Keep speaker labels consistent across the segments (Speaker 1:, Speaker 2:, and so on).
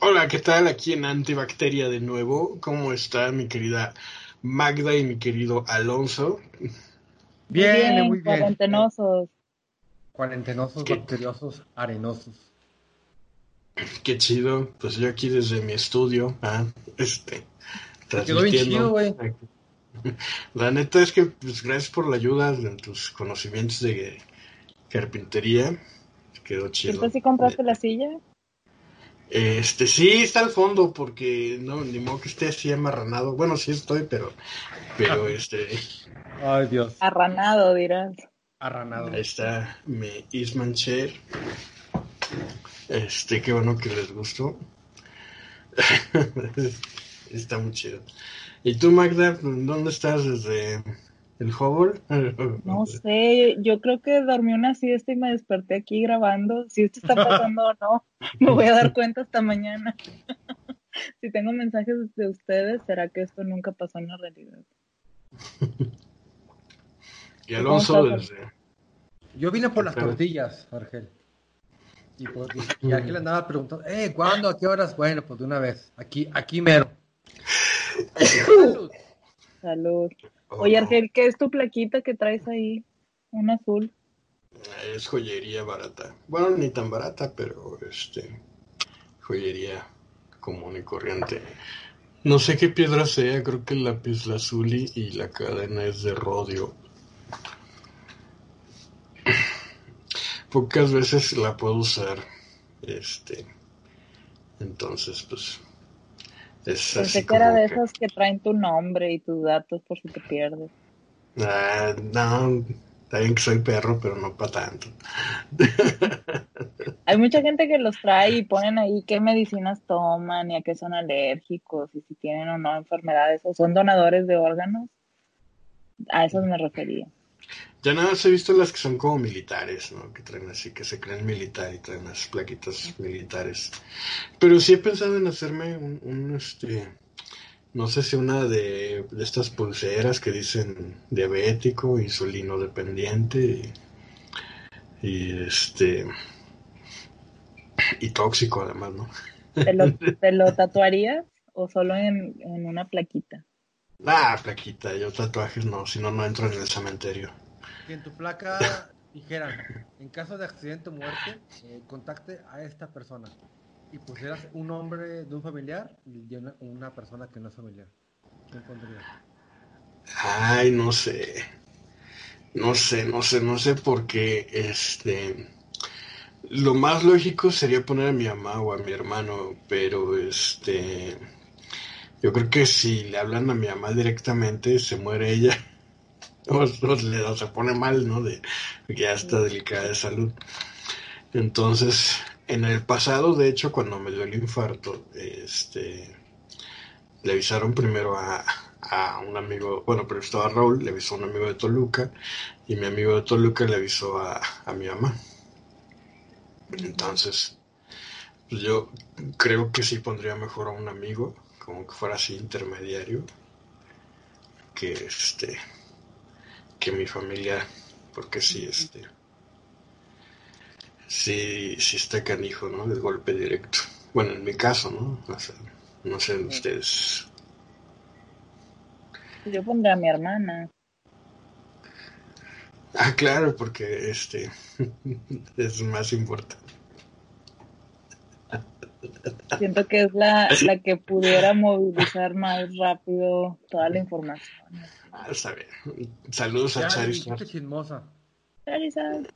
Speaker 1: Hola, ¿qué tal? Aquí en Antibacteria de nuevo. ¿Cómo está mi querida Magda y mi querido Alonso?
Speaker 2: Bien, muy bien.
Speaker 3: Cuarentenosos.
Speaker 2: Cuarentenosos,
Speaker 1: ¿Qué?
Speaker 2: bacteriosos, arenosos.
Speaker 1: Qué chido. Pues yo aquí desde mi estudio, ah, este,
Speaker 2: quedó bien chido, güey.
Speaker 1: La neta es que, pues, gracias por la ayuda de tus conocimientos de carpintería. Quedó chido.
Speaker 3: ¿Entonces sí compraste la silla?
Speaker 1: Este, sí, está al fondo, porque no, ni modo que esté así amarranado. Bueno, sí estoy, pero, pero este,
Speaker 2: Ay, Dios.
Speaker 3: Arranado, dirás.
Speaker 2: Arranado.
Speaker 1: ahí está mi Eastman Chair. Este, qué bueno que les gustó. está muy chido. ¿Y tú, Magda, dónde estás desde el Hubble?
Speaker 3: No sé, yo creo que dormí una siesta y me desperté aquí grabando. Si esto está pasando o no, me voy a dar cuenta hasta mañana. si tengo mensajes de ustedes, será que esto nunca pasó en la realidad.
Speaker 1: Y Alonso desde...
Speaker 2: Yo vine por las tortillas, Argel. Y, pues, y aquí le andaba preguntando, eh, ¿cuándo? ¿A qué horas? Bueno, pues de una vez. Aquí, aquí mero. Salud.
Speaker 3: Salud. Oye, Argel, ¿qué es tu plaquita que traes ahí? Un azul.
Speaker 1: Es joyería barata. Bueno, ni tan barata, pero este joyería común y corriente. No sé qué piedra sea, creo que el lápiz lazuli y la cadena es de rodio. Pocas veces la puedo usar. Este. Entonces, pues. Es
Speaker 3: Pensé que era de
Speaker 1: que-
Speaker 3: esas que traen tu nombre y tus datos por si te pierdes.
Speaker 1: Ah, no, bien que soy perro, pero no para tanto.
Speaker 3: Hay mucha gente que los trae y ponen ahí qué medicinas toman y a qué son alérgicos y si tienen o no enfermedades o son donadores de órganos. A esas me refería.
Speaker 1: Ya nada más he visto las que son como militares, ¿no? Que traen así, que se creen militar y traen las plaquitas militares. Pero sí he pensado en hacerme un, un, este, no sé si una de, de estas pulseras que dicen diabético, insulino dependiente y, y este, y tóxico además, ¿no?
Speaker 3: ¿Te lo, te lo tatuarías o solo en, en una plaquita?
Speaker 1: Ah, plaquita, yo tatuajes no, si no, no entro en el cementerio.
Speaker 2: Que en tu placa dijeran, en caso de accidente o muerte, eh, contacte a esta persona. Y pusieras un nombre de un familiar y de una, una persona que no es familiar. ¿Qué pondrías?
Speaker 1: Ay, no sé. No sé, no sé, no sé porque este lo más lógico sería poner a mi mamá o a mi hermano, pero este yo creo que si le hablan a mi mamá directamente se muere ella o, o le- o se pone mal, ¿no? De ya está delicada de salud. Entonces, en el pasado, de hecho, cuando me dio el infarto, este le avisaron primero a, a un amigo, bueno, pero estaba Raúl, le avisó a un amigo de Toluca, y mi amigo de Toluca le avisó a, a mi mamá. Entonces, pues yo creo que sí pondría mejor a un amigo, como que fuera así intermediario, que este, que mi familia, porque sí, este, sí, sí está canijo, ¿no? El golpe directo. Bueno, en mi caso, ¿no? O sea, no sé ustedes.
Speaker 3: Yo pondré a mi hermana.
Speaker 1: Ah, claro, porque este es más importante.
Speaker 3: Siento que es la, la que pudiera movilizar más rápido toda la información.
Speaker 1: Ah, está bien. Saludos a Charizard.
Speaker 2: chismosa.
Speaker 3: Charizard.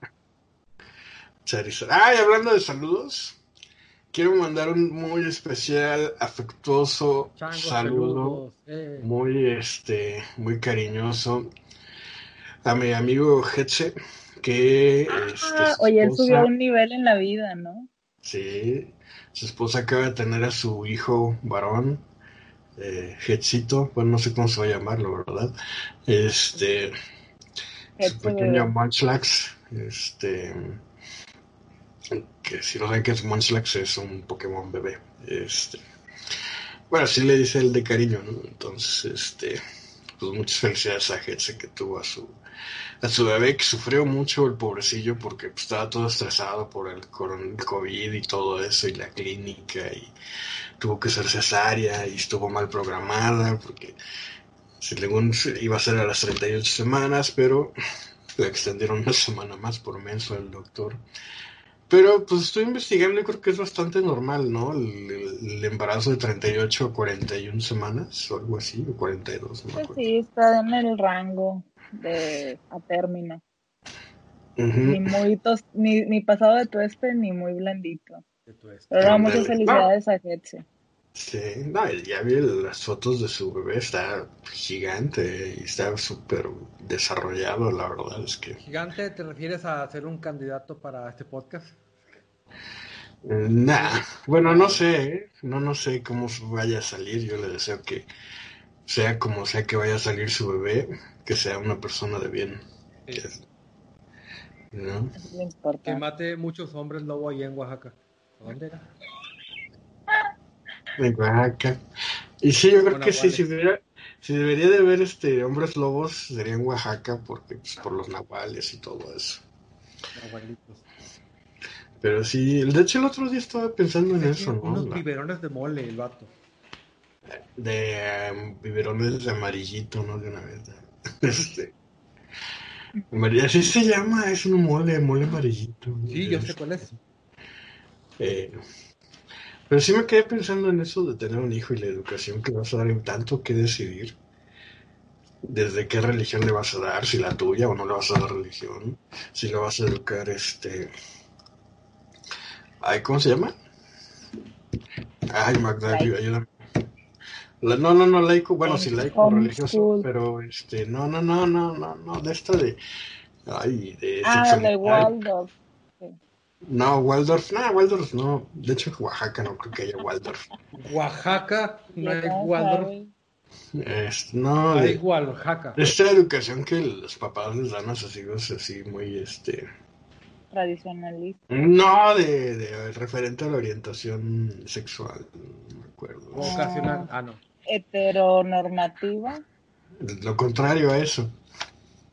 Speaker 1: Charizard. Ah, y hablando de saludos, quiero mandar un muy especial, afectuoso saludo,
Speaker 2: eh.
Speaker 1: muy este, muy cariñoso a mi amigo Hetze, que este,
Speaker 3: Ah, oye, él subió a un nivel en la vida, ¿no?
Speaker 1: Sí, su esposa acaba de tener a su hijo varón, eh, bueno, no sé cómo se va a llamarlo, ¿verdad? Este, su pequeño. Munchlax, este, que si no saben qué es Munchlax, es un Pokémon bebé, este, bueno, así le dice el de cariño, ¿no? Entonces, este, pues muchas felicidades a Hetze que tuvo a su, a su bebé, que sufrió mucho el pobrecillo porque pues, estaba todo estresado por el, el COVID y todo eso, y la clínica, y tuvo que ser cesárea, y estuvo mal programada, porque según iba a ser a las 38 semanas, pero le extendieron una semana más por menso el doctor. Pero pues estoy investigando y creo que es bastante normal, ¿no? El, embarazo de 38 a 41 semanas o algo así, o 42.
Speaker 3: No sí, está en el rango de a término. Ni muy ni, ni, pasado de tueste ni muy blandito. Pero muchas felicidades a Getse.
Speaker 1: Sí, no, ya vi las fotos de su bebé, está gigante y está súper desarrollado, la verdad es que...
Speaker 2: ¿Gigante te refieres a ser un candidato para este podcast?
Speaker 1: Nah, bueno, no sé, ¿eh? no, no sé cómo vaya a salir, yo le deseo que sea como sea que vaya a salir su bebé, que sea una persona de bien.
Speaker 2: Que mate muchos hombres lobo ahí en Oaxaca. ¿Dónde era?
Speaker 1: En Oaxaca. Y sí, yo creo que sí, si, si debería de ver este hombres lobos sería en Oaxaca porque pues, por los nahuales y todo eso. Pero sí, de hecho el otro día estaba pensando en eso, ¿no?
Speaker 2: Unos biberones de mole, el vato.
Speaker 1: De em, biberones de amarillito, ¿no? De una vez. Este. Así se llama, es un mole, mole amarillito.
Speaker 2: Sí, yo sé cuál es.
Speaker 1: Eh, pero sí me quedé pensando en eso de tener un hijo y la educación que vas a dar en tanto que decidir. Desde qué religión le vas a dar, si la tuya o no le vas a dar religión, si lo vas a educar, este. Ay, ¿cómo se llama? Ay, Magda, ayúdame. No, no, no, laico, bueno, sí, laico religioso, pero este, no, no, no, no, no, no, de esta de. Ay, de.
Speaker 3: Ah, de Waldorf.
Speaker 1: No, Waldorf, no, Waldorf no. De hecho, en Oaxaca no creo que haya Waldorf.
Speaker 2: Oaxaca, no hay Waldorf.
Speaker 1: Es, no,
Speaker 2: hay Oaxaca.
Speaker 1: Esta educación que los papás les dan a sus hijos así muy, este...
Speaker 3: Tradicionalista.
Speaker 1: No, de, de referente a la orientación sexual, no me acuerdo.
Speaker 2: Vocacional, ah, no.
Speaker 3: Heteronormativa.
Speaker 1: Lo contrario a eso.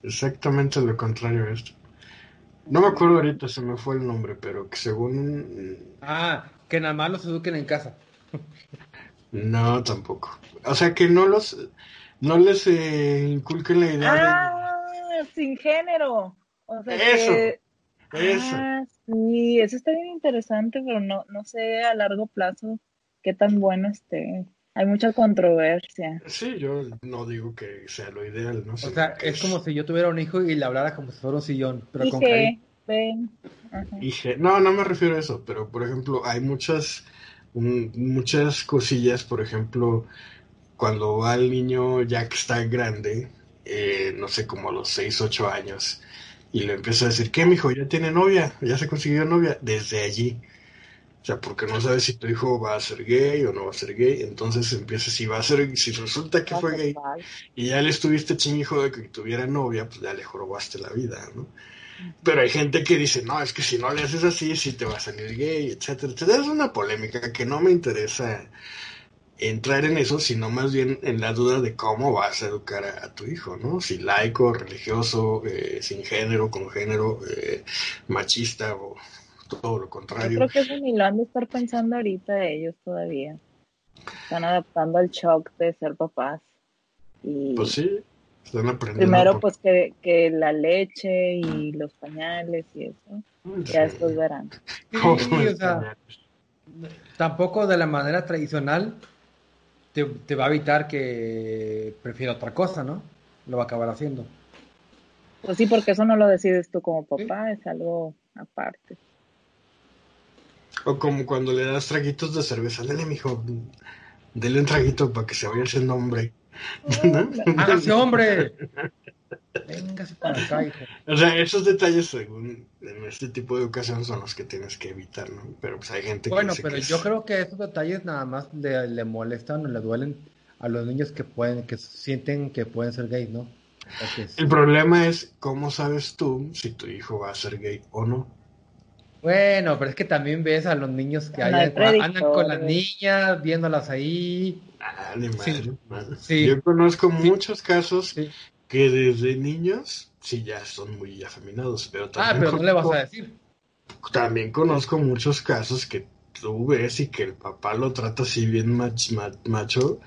Speaker 1: Exactamente lo contrario a esto. No me acuerdo ahorita, se me fue el nombre, pero que según...
Speaker 2: Ah, que nada más los eduquen en casa.
Speaker 1: No, tampoco. O sea, que no los... No les eh, inculquen la idea
Speaker 3: ah, sin género. O sea,
Speaker 1: eso.
Speaker 3: Que...
Speaker 1: Eso.
Speaker 3: Ah, sí, eso está bien interesante, pero no, no sé a largo plazo qué tan bueno esté. Hay mucha controversia.
Speaker 1: Sí, yo no digo que sea lo ideal, ¿no?
Speaker 2: o sea, es, como si yo tuviera un hijo y le hablara como si fuera un sillón, pero con
Speaker 3: ven.
Speaker 1: No, no me refiero a eso, pero por ejemplo, hay muchas, muchas cosillas, por ejemplo, cuando va el niño ya que está grande, eh, no sé, como a los 6, 8 años, y le empieza a decir, ¿qué, mijo? ¿Ya tiene novia? ¿Ya se consiguió novia? Desde allí o sea, porque no sabes si tu hijo va a ser gay o no va a ser gay. Entonces empieza, si va a ser, si resulta que fue gay y ya le estuviste hijo de que tuviera novia, pues ya le jorobaste la vida, ¿no? Pero hay gente que dice, no, es que si no le haces así, sí te va a salir gay, etcétera, etcétera. Es una polémica que no me interesa entrar en eso, sino más bien en la duda de cómo vas a educar a, tu hijo, ¿no? Si laico, religioso, eh, sin género, con género, eh, machista o todo lo contrario. Yo
Speaker 3: creo que es lo han de estar pensando ahorita ellos todavía. Están adaptando al shock de ser papás. Y
Speaker 1: pues sí, están aprendiendo.
Speaker 3: Primero, pues que, que, la leche y los pañales y eso. Ya después verán.
Speaker 2: tampoco de la manera tradicional te, te, va a evitar que prefiera otra cosa, ¿no? Lo va a acabar haciendo.
Speaker 3: Pues sí, porque eso no lo decides tú como papá, es algo aparte.
Speaker 1: O como cuando le das traguitos de cerveza, dale, mijo, dele un traguito para que se vaya haciendo hombre.
Speaker 2: ¡Hágase hombre! Véngase para acá, hijo.
Speaker 1: O sea, esos detalles, según en este tipo de educación, son los que tienes que evitar, ¿no? Pero pues hay gente
Speaker 2: que.
Speaker 1: Bueno,
Speaker 2: pero yo creo que esos detalles nada más le, le, molestan o le duelen a los niños que pueden, que sienten que pueden ser gays, ¿no?
Speaker 1: El problema es cómo sabes tú si tu hijo va a ser gay o no.
Speaker 2: Bueno, pero es que también ves a los niños que
Speaker 3: hay
Speaker 2: hay- andan con las niñas, viéndolas ahí.
Speaker 1: Ah,
Speaker 2: Sí.
Speaker 1: madre, madre.
Speaker 2: Sí.
Speaker 1: Yo conozco
Speaker 2: Sí.
Speaker 1: muchos casos
Speaker 2: Sí.
Speaker 1: que desde niños sí ya son muy afeminados, pero
Speaker 2: Ah,
Speaker 1: también,
Speaker 2: pero no le vas a decir.
Speaker 1: también conozco muchos casos que tú ves y que el papá lo trata así bien mach- ma- macho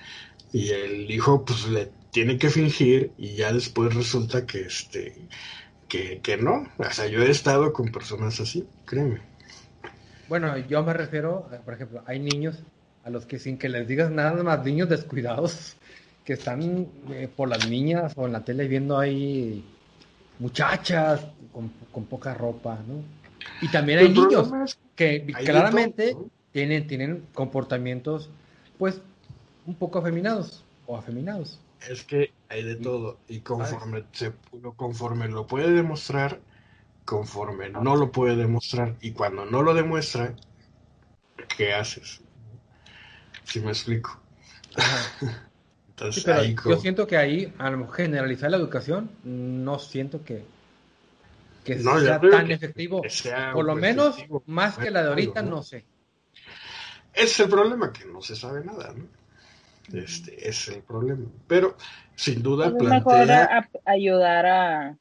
Speaker 1: y el hijo pues le tiene que fingir y ya después resulta que este que, que no. O sea, yo he estado con personas así, créeme.
Speaker 2: Bueno, yo me refiero, por ejemplo, hay niños a los que sin que les digas nada más, niños descuidados, que están eh, por las niñas o en la tele viendo ahí muchachas con, con poca ropa, ¿no? Y también hay niños
Speaker 1: es
Speaker 2: que
Speaker 1: hay
Speaker 2: claramente
Speaker 1: todo, ¿no?
Speaker 2: tienen, tienen comportamientos, pues, un poco afeminados o afeminados.
Speaker 1: Es que hay de todo y conforme se conforme lo puede demostrar, conforme no lo puede demostrar y cuando no lo demuestra, ¿qué haces? Si me explico. Entonces
Speaker 2: Sí, yo siento que ahí, a lo mejor generalizar la educación, no siento que, que
Speaker 1: No,
Speaker 2: sea tan
Speaker 1: que-
Speaker 2: efectivo.
Speaker 1: que sea
Speaker 2: Por lo menos,
Speaker 1: efectivo.
Speaker 2: más que la de ahorita,
Speaker 1: ¿no?
Speaker 2: no sé.
Speaker 1: Es el problema, que no se sabe nada, ¿no? Este es el problema. Pero sin duda
Speaker 3: es mejor
Speaker 1: plantea
Speaker 3: a- ayudar a,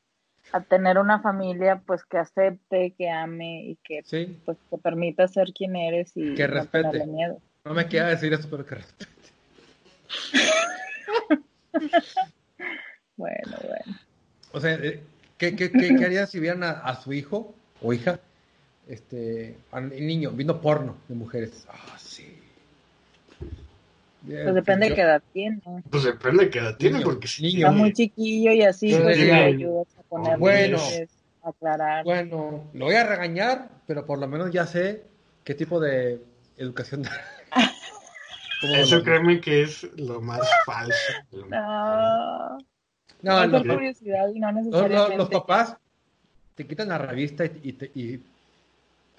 Speaker 3: a tener una familia pues que acepte, que ame y que
Speaker 2: Sí,
Speaker 3: pues te permita ser quien eres y
Speaker 2: Que
Speaker 3: no
Speaker 2: respete.
Speaker 3: tenerle miedo.
Speaker 2: no me queda decir eso, pero que respete.
Speaker 3: Bueno, bueno.
Speaker 2: O sea, eh, ¿qué, qué, qué, qué harías si vieran a, a su hijo o hija, este, al niño, viendo porno de mujeres? Ah, sí.
Speaker 3: Pues depende de qué edad tiene.
Speaker 1: pues depende de qué edad tiene,
Speaker 2: Niño,
Speaker 1: porque si
Speaker 2: niño.
Speaker 3: Está muy chiquillo y así pues le ayudas a poner
Speaker 2: Bueno.
Speaker 3: a aclarar.
Speaker 2: Bueno, lo voy a regañar, pero por lo menos ya sé qué tipo de educación dar. ¿Cómo
Speaker 1: Eso
Speaker 2: lo-
Speaker 1: créeme que es lo más falso.
Speaker 3: No,
Speaker 2: No, los,
Speaker 3: por curiosidad y no necesariamente.
Speaker 2: los papás te quitan la revista y, y, te- y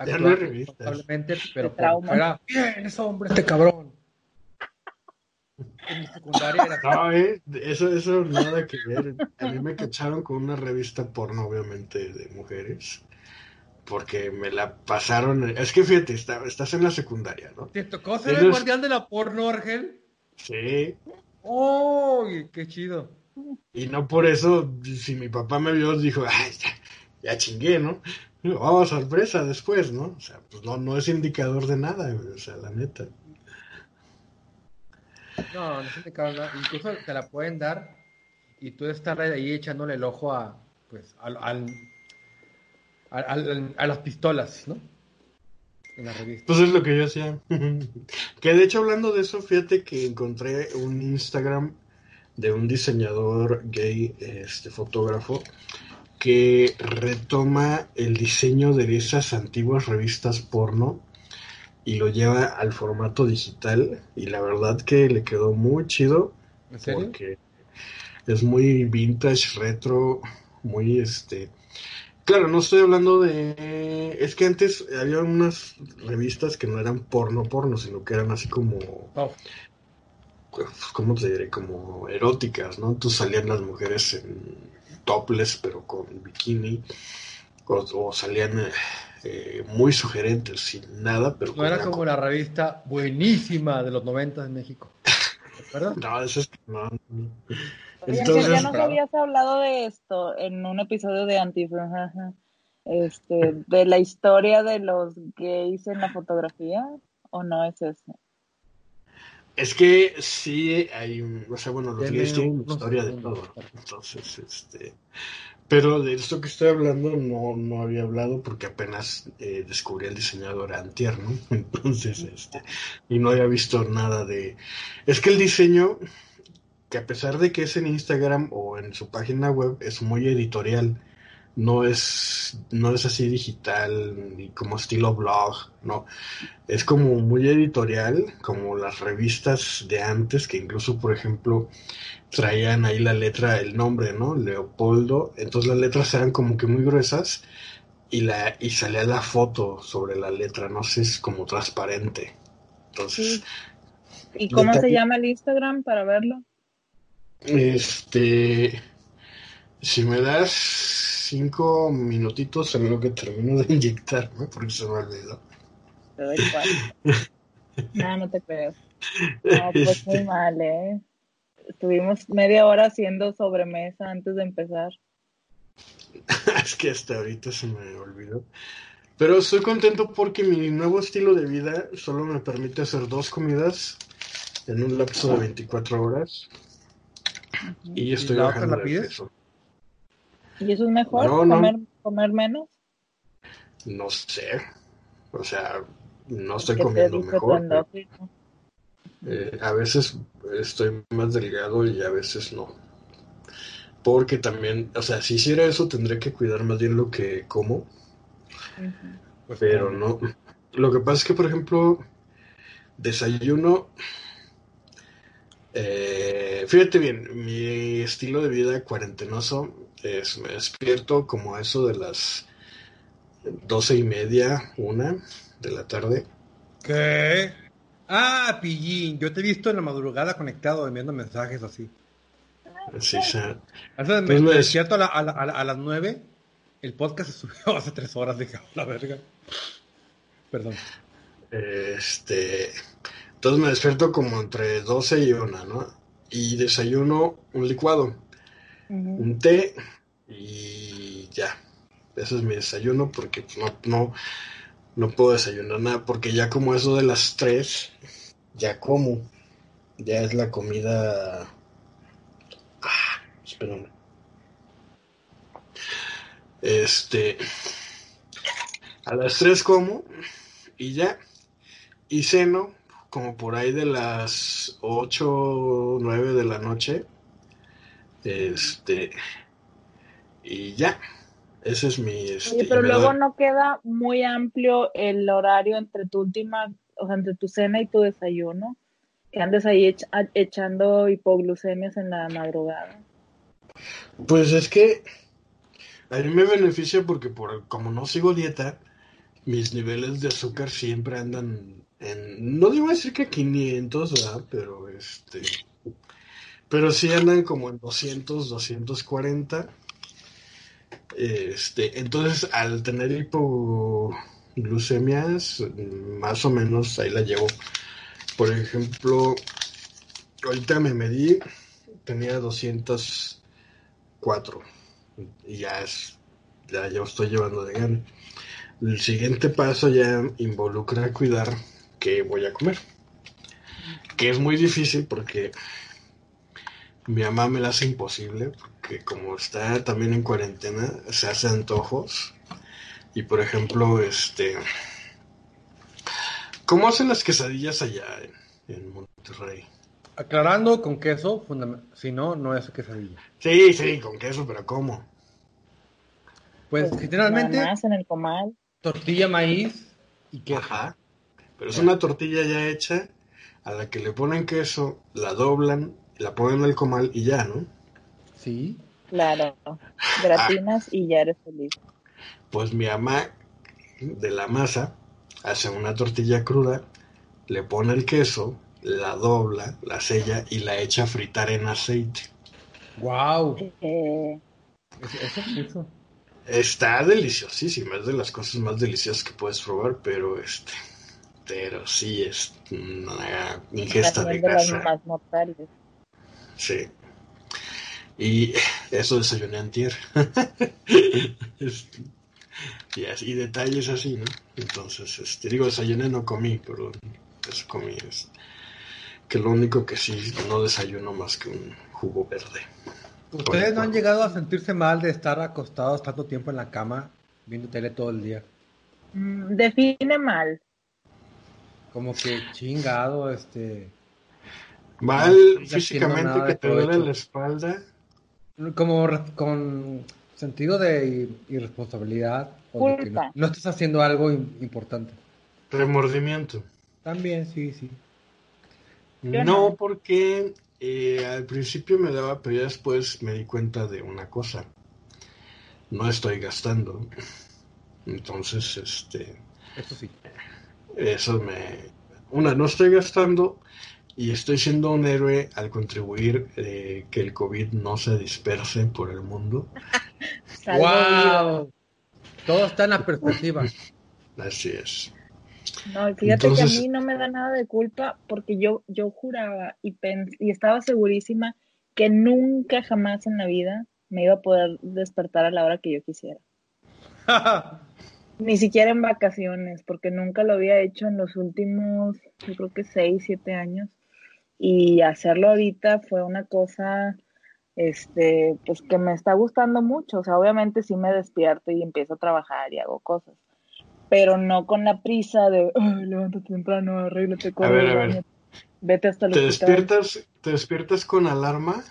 Speaker 1: Ya no hay revistas.
Speaker 2: responsablemente, pero por fuera, bien, es hombre este cabrón. En mi secundaria era
Speaker 1: No, eh, eso, eso nada que ver. A mí me cacharon con una revista porno, obviamente, de mujeres. Porque me la pasaron. Es que fíjate, está- estás en la secundaria, ¿no?
Speaker 2: ¿Te tocó ser el guardián de la porno, Argel?
Speaker 1: Sí.
Speaker 2: ¡Oh! ¡Qué chido!
Speaker 1: Y no por eso, si mi papá me vio, dijo, ay, ya, ya chingué, ¿no? Vamos, sorpresa después, ¿no? O sea, pues no, no es indicador de nada, o sea, la neta.
Speaker 2: No, no se te cabe nada. Incluso te la pueden dar y tú estar ahí echándole el ojo a, pues, al, al- a las pistolas, ¿no? En la revista.
Speaker 1: Pues es lo que yo hacía. que de hecho, hablando de eso, fíjate que encontré un Instagram de un diseñador gay, este fotógrafo, que retoma el diseño de esas antiguas revistas porno y lo lleva al formato digital. Y la verdad que le quedó muy chido.
Speaker 2: ¿En serio?
Speaker 1: Porque es muy vintage, retro, muy este. Claro, no estoy hablando de. Es que antes había unas revistas que no eran porno porno, sino que eran así como.
Speaker 2: Oh,
Speaker 1: ¿Cómo te diré? Como eróticas, ¿no? Entonces salían las mujeres en topless, pero con bikini. O, o salían eh, muy sugerentes, sin nada, pero
Speaker 2: no era
Speaker 1: la
Speaker 2: como la revista buenísima de los 90 en México. ¿Te acuerdas?
Speaker 1: No, eso es que no. Entonces-
Speaker 3: ¿ya nos habías hablado de esto en un episodio de Antifran, ajá, este, de la historia de los gays en la fotografía? ¿O no es eso?
Speaker 1: Es que sí hay un, o sea, bueno, los gays tienen historia de todo. Entonces, este, pero de esto que estoy hablando no, no había hablado porque apenas eh, descubrí el diseñador antier, ¿no? Entonces, este, y no había visto nada de, es que el diseño, que a pesar de que es en Instagram o en su página web, es muy editorial. No es, no es así digital ni como estilo blog, no. Es como muy editorial, como las revistas de antes, que incluso, por ejemplo, traían ahí la letra, el nombre, ¿no? Leopoldo. Entonces las letras eran como que muy gruesas y, la, y salía la foto sobre la letra, no sé, es como transparente. Entonces,
Speaker 3: ¿Y cómo se llama el Instagram para verlo?
Speaker 1: este... Si me das cinco minutitos en lo que termino de inyectarme, porque se me olvidó.
Speaker 3: Te doy cuatro. no, no te creo. No, pues muy mal, ¿eh? Estuvimos media hora haciendo sobremesa antes de empezar.
Speaker 1: es que hasta ahorita se me olvidó. Pero estoy contento porque mi nuevo estilo de vida solo me permite hacer dos comidas en un lapso de 24 horas. Y estoy
Speaker 2: ¿Y la otra
Speaker 1: bajando
Speaker 2: la
Speaker 1: de
Speaker 2: pides?
Speaker 1: peso.
Speaker 3: ¿Y eso es mejor?
Speaker 1: No, no.
Speaker 3: comer, ¿Comer menos?
Speaker 1: No sé. O sea, no estoy comiendo mejor. eh, a veces estoy más delgado y a veces no. Porque también, o sea, si hiciera eso tendría que cuidar más bien lo que como.
Speaker 2: Pues,
Speaker 1: Pero no. Lo que pasa es que, por ejemplo, desayuno. eh, fíjate bien, mi estilo de vida cuarentenoso es me despierto como a eso de las doce y media, una de la tarde.
Speaker 2: ¿Qué? Ah, pillín. Yo te he visto en la madrugada conectado enviando mensajes así.
Speaker 1: Sí, sea,
Speaker 2: Antes me,
Speaker 1: Pues
Speaker 2: me
Speaker 1: me-
Speaker 2: despierto a, la- a la- a la- a las 9. El podcast se subió hace tres horas, "A la verga. Perdón.
Speaker 1: este. Entonces me despierto como entre 12 y una, ¿no? Y desayuno un licuado. Un té y ya. Ese es mi desayuno porque no, no, no puedo desayunar nada porque ya como eso de las 3, ya como. Ya es la comida... Ah, espérame. Este... A las 3 como y ya. Y ceno como por ahí de las 8 o 9 de la noche. Este. Y ya. Ese es mi. Este,
Speaker 3: Oye, pero luego no queda muy amplio el horario entre tu última, o sea, entre tu cena y tu desayuno, que andes ahí ech- echando hipoglucemias en la madrugada.
Speaker 1: Pues es que. A mí me beneficia porque, por como no sigo dieta, mis niveles de azúcar siempre andan en. No digo decir que 500, ¿verdad? Pero este. Pero sí andan como en 200, 240. Este, entonces, al tener hipoglucemias, más o menos ahí la llevo. Por ejemplo, ahorita me medí, tenía 204 y ya es, ya yo estoy llevando de gana. El siguiente paso ya involucra cuidar qué voy a comer, que es muy difícil porque mi mamá me la hace imposible, porque como está también en cuarentena, se hace antojos. Y por ejemplo, este, ¿cómo hacen las quesadillas allá en, en Monterrey?
Speaker 2: Aclarando con queso, si no, no es quesadilla.
Speaker 1: Sí, sí, con queso, pero ¿cómo?
Speaker 2: Pues,
Speaker 3: Pues,
Speaker 2: generalmente,
Speaker 3: más en el comal.
Speaker 2: tortilla, maíz y queso.
Speaker 1: Ajá. Pero es una tortilla ya hecha a la que le ponen queso, la doblan, la ponen al comal y ya, ¿no?
Speaker 2: Sí.
Speaker 3: Claro. Gratinas y ya eres feliz.
Speaker 1: Pues mi mamá de la masa hace una tortilla cruda, le pone el queso, la dobla, la sella y la echa a fritar en aceite.
Speaker 2: Wow.
Speaker 3: Eh,
Speaker 2: Eso, eso.
Speaker 1: Está deliciosísima, es de las cosas más deliciosas que puedes probar, pero este, pero sí es una ingesta de
Speaker 3: de las
Speaker 1: grasa.
Speaker 3: más mortales.
Speaker 1: Sí. Y eso desayuné antier. Este, y así, y detalles así, ¿no? Entonces, este, digo, desayuné, no comí, perdón. Eso comí. es- que lo único que sí, no desayuno más que un jugo verde.
Speaker 2: ¿Ustedes no han llegado a sentirse mal de estar acostados tanto tiempo en la cama viendo tele todo el día?
Speaker 3: Mm, define mal.
Speaker 2: Como que chingado, este...
Speaker 1: Mal
Speaker 2: No
Speaker 1: físicamente que te duele la espalda.
Speaker 2: Como con sentido de i- irresponsabilidad. O de que no, no estás haciendo algo im- importante.
Speaker 1: Remordimiento.
Speaker 2: También, sí, sí.
Speaker 1: No. porque eh, al principio me daba, pero ya después me di cuenta de una cosa. No estoy gastando. Entonces, este,
Speaker 2: Eso sí.
Speaker 1: eso me... Una, no estoy gastando y estoy siendo un héroe al contribuir eh, que el COVID no se disperse por el mundo.
Speaker 2: ¡Wow! Todo está en la perspectiva.
Speaker 1: Así es.
Speaker 3: No, fíjate que a mí no me da nada de culpa porque yo, yo juraba y, y estaba segurísima que nunca jamás en la vida me iba a poder despertar a la hora que yo quisiera. Ni siquiera en vacaciones, porque nunca lo había hecho en los últimos, yo creo que seis, siete años. Y hacerlo ahorita fue una cosa, este, pues que me está gustando mucho. O sea, obviamente sí me despierto y empiezo a trabajar y hago cosas. Pero no con la prisa de, levántate temprano, arréglate, corre, a ver, a ver. vete hasta el
Speaker 1: ¿Te despiertas, ¿Te despiertas con alarma?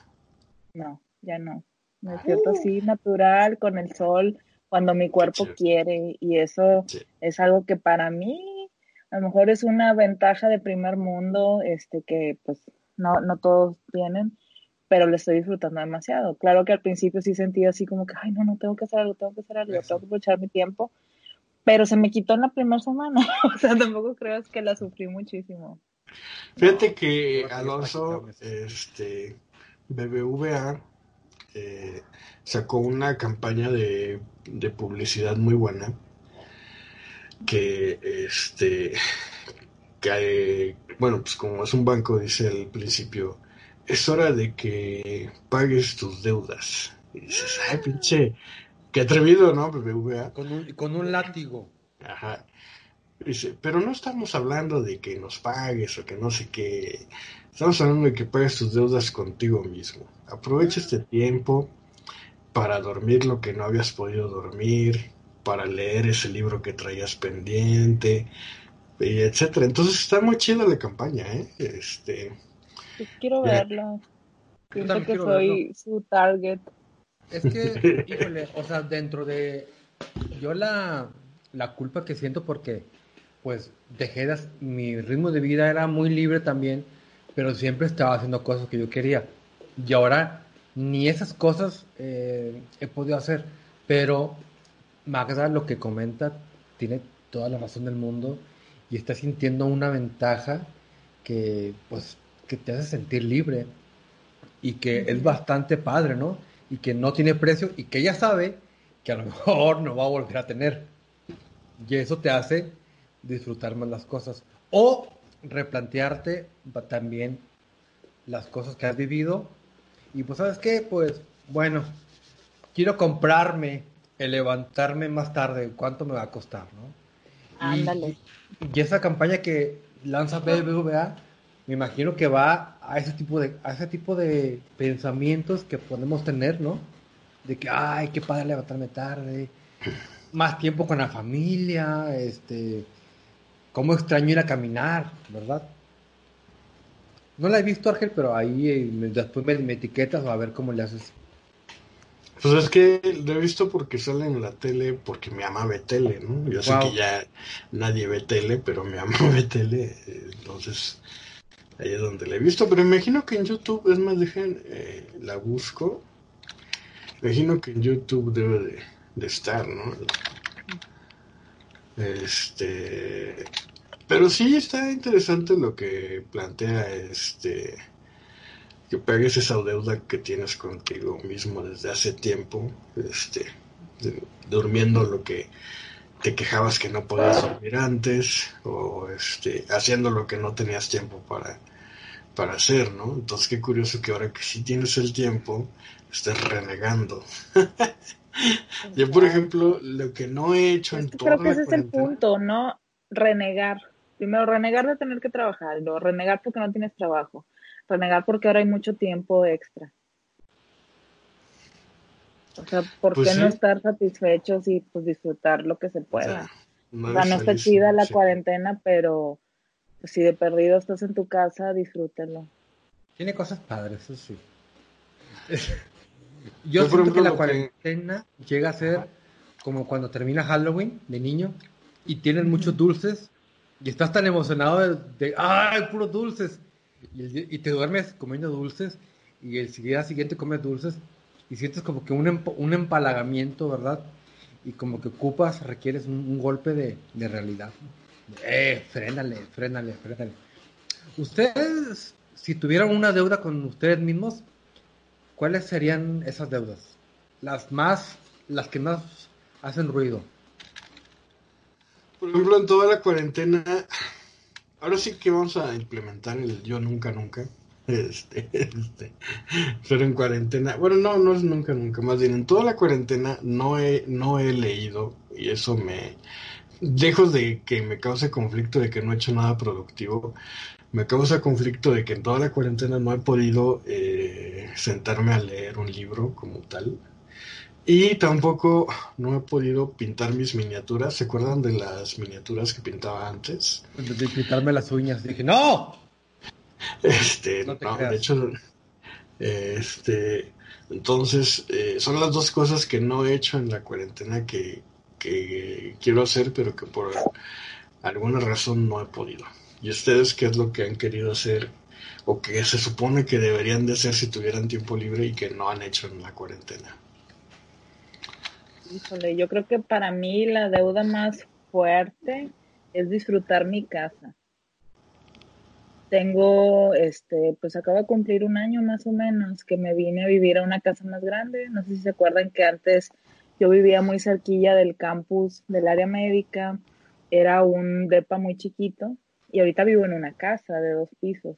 Speaker 3: No, ya no. Me despierto uh. así, natural, con el sol cuando mi cuerpo quiere y eso es algo que para mí a lo mejor es una ventaja de primer mundo, este que pues no, no todos tienen, pero lo estoy disfrutando demasiado. Claro que al principio sí sentí así como que, ay, no, no tengo que hacer algo, tengo que hacer algo, tengo que aprovechar mi tiempo, pero se me quitó en la primera semana, o sea, tampoco creo que la sufrí muchísimo.
Speaker 1: Fíjate que Alonso, este, BBVA, eh, sacó una campaña de, publicidad muy buena que este que bueno pues como es un banco dice al principio es hora de que pagues tus deudas y dices ay pinche qué atrevido no BBVA
Speaker 2: con un, con un látigo.
Speaker 1: Ajá. Dice pero no estamos hablando de que nos pagues o que no sé qué. Estamos hablando de que pagues tus deudas contigo mismo. Aprovecha este tiempo para dormir lo que no habías podido dormir, para leer ese libro que traías pendiente, y etcétera. Entonces está muy chida la campaña, ¿eh? Este,
Speaker 3: pues quiero verlo. Siento que soy su target.
Speaker 2: Es que, híjole, o sea, dentro de yo la, la culpa que siento porque pues dejé de, mi ritmo de vida era muy libre también, pero siempre estaba haciendo cosas que yo quería. Y ahora ni esas cosas eh, he podido hacer, pero Magda lo que comenta tiene toda la razón del mundo y está sintiendo una ventaja que pues que te hace sentir libre y que es bastante padre, ¿no? Y que no tiene precio y que ella sabe que a lo mejor no va a volver a tener. Y eso te hace disfrutar más las cosas o replantearte también las cosas que has vivido y pues, ¿sabes qué? Pues, bueno, quiero comprarme el levantarme más tarde, ¿cuánto me va a costar, no?
Speaker 3: Ándale.
Speaker 2: Y, esa campaña que lanza BBVA, me imagino que va a ese tipo de, a ese tipo de pensamientos que podemos tener, ¿no? De que, ay, qué padre levantarme tarde, más tiempo con la familia, este, cómo extraño ir a caminar, ¿verdad? No la he visto, Ángel, pero ahí eh, después me, etiquetas a ver cómo le haces.
Speaker 1: Pues es que lo he visto porque sale en la tele, porque mi mamá ve tele, ¿no? Yo sé que ya nadie ve tele, pero mi mamá ve tele, entonces ahí es donde la he visto. Pero imagino que en YouTube, es más, dejen, eh, la busco. Imagino que en YouTube debe de, de estar, ¿no? Este, pero sí está interesante lo que plantea este que pagues esa deuda que tienes contigo mismo desde hace tiempo, este, durmiendo lo que te quejabas que no podías dormir antes, o este, haciendo lo que no tenías tiempo para, para hacer, ¿no? Entonces qué curioso que ahora que sí tienes el tiempo, estés renegando. Yo, por ejemplo, lo que no he hecho en todo
Speaker 3: Creo que ese es el punto, ¿no? Renegar. Primero, renegar de tener que trabajar, luego renegar porque no tienes trabajo, renegar porque ahora hay mucho tiempo extra. O sea, ¿por pues qué no estar satisfechos y pues disfrutar lo que se pueda? O sea, no, está chida la cuarentena, pero pues, si de perdido estás en tu casa, disfrútenlo.
Speaker 2: Tiene cosas padres, eso sí. Yo, siento que la cuarentena llega a ser como cuando termina Halloween de niño y tienen muchos dulces y estás tan emocionado de, ¡ay, puros dulces! Y, te duermes comiendo dulces y el día siguiente comes dulces y sientes como que un, un empalagamiento, ¿verdad? Y como que ocupas, requieres un, golpe de, realidad. Eh, frénale, frénale, frénale. Ustedes, si tuvieran una deuda con ustedes mismos, ¿cuáles serían esas deudas? Las más, las que más hacen ruido.
Speaker 1: Por ejemplo, en toda la cuarentena, ahora sí que vamos a implementar el yo nunca nunca. Este, este, pero en cuarentena, bueno, no, no es nunca nunca, más bien en toda la cuarentena no he, no he leído y eso me, lejos de que me cause conflicto de que no he hecho nada productivo, me causa conflicto de que en toda la cuarentena no he podido eh, sentarme a leer un libro como tal. Y tampoco no he podido pintar mis miniaturas. ¿Se acuerdan de las miniaturas que pintaba antes?
Speaker 2: De pintarme las uñas. Dije, ¡no!
Speaker 1: Este, no, de hecho, este, entonces, eh, son las dos cosas que no he hecho en la cuarentena que, que quiero hacer, pero que por alguna razón no he podido. ¿Y ustedes qué es lo que han querido hacer o que se supone que deberían de hacer si tuvieran tiempo libre y que no han hecho en la cuarentena?
Speaker 3: Yo creo que para mí la deuda más fuerte es disfrutar mi casa. Tengo, este, pues acabo de cumplir un año más o menos que me vine a vivir a una casa más grande. No sé si se acuerdan que antes yo vivía muy cerquilla del campus del área médica. Era un depa muy chiquito y ahorita vivo en una casa de dos pisos.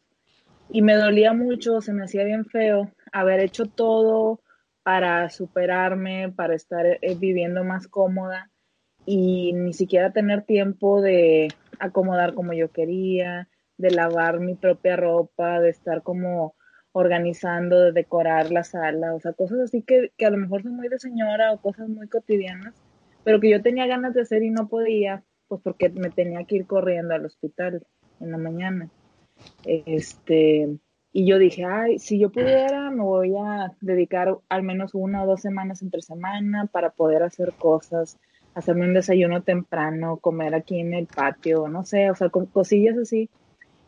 Speaker 3: Y me dolía mucho, se me hacía bien feo haber hecho todo para superarme, para estar eh, viviendo más cómoda y ni siquiera tener tiempo de acomodar como yo quería, de lavar mi propia ropa, de estar como organizando, de decorar la sala, o sea, cosas así que, que a lo mejor son muy de señora o cosas muy cotidianas, pero que yo tenía ganas de hacer y no podía, pues porque me tenía que ir corriendo al hospital en la mañana. Este, y yo dije, ay, si yo pudiera, me voy a dedicar al menos una o dos semanas entre semana para poder hacer cosas, hacerme un desayuno temprano, comer aquí en el patio, no sé, o sea, con cosillas así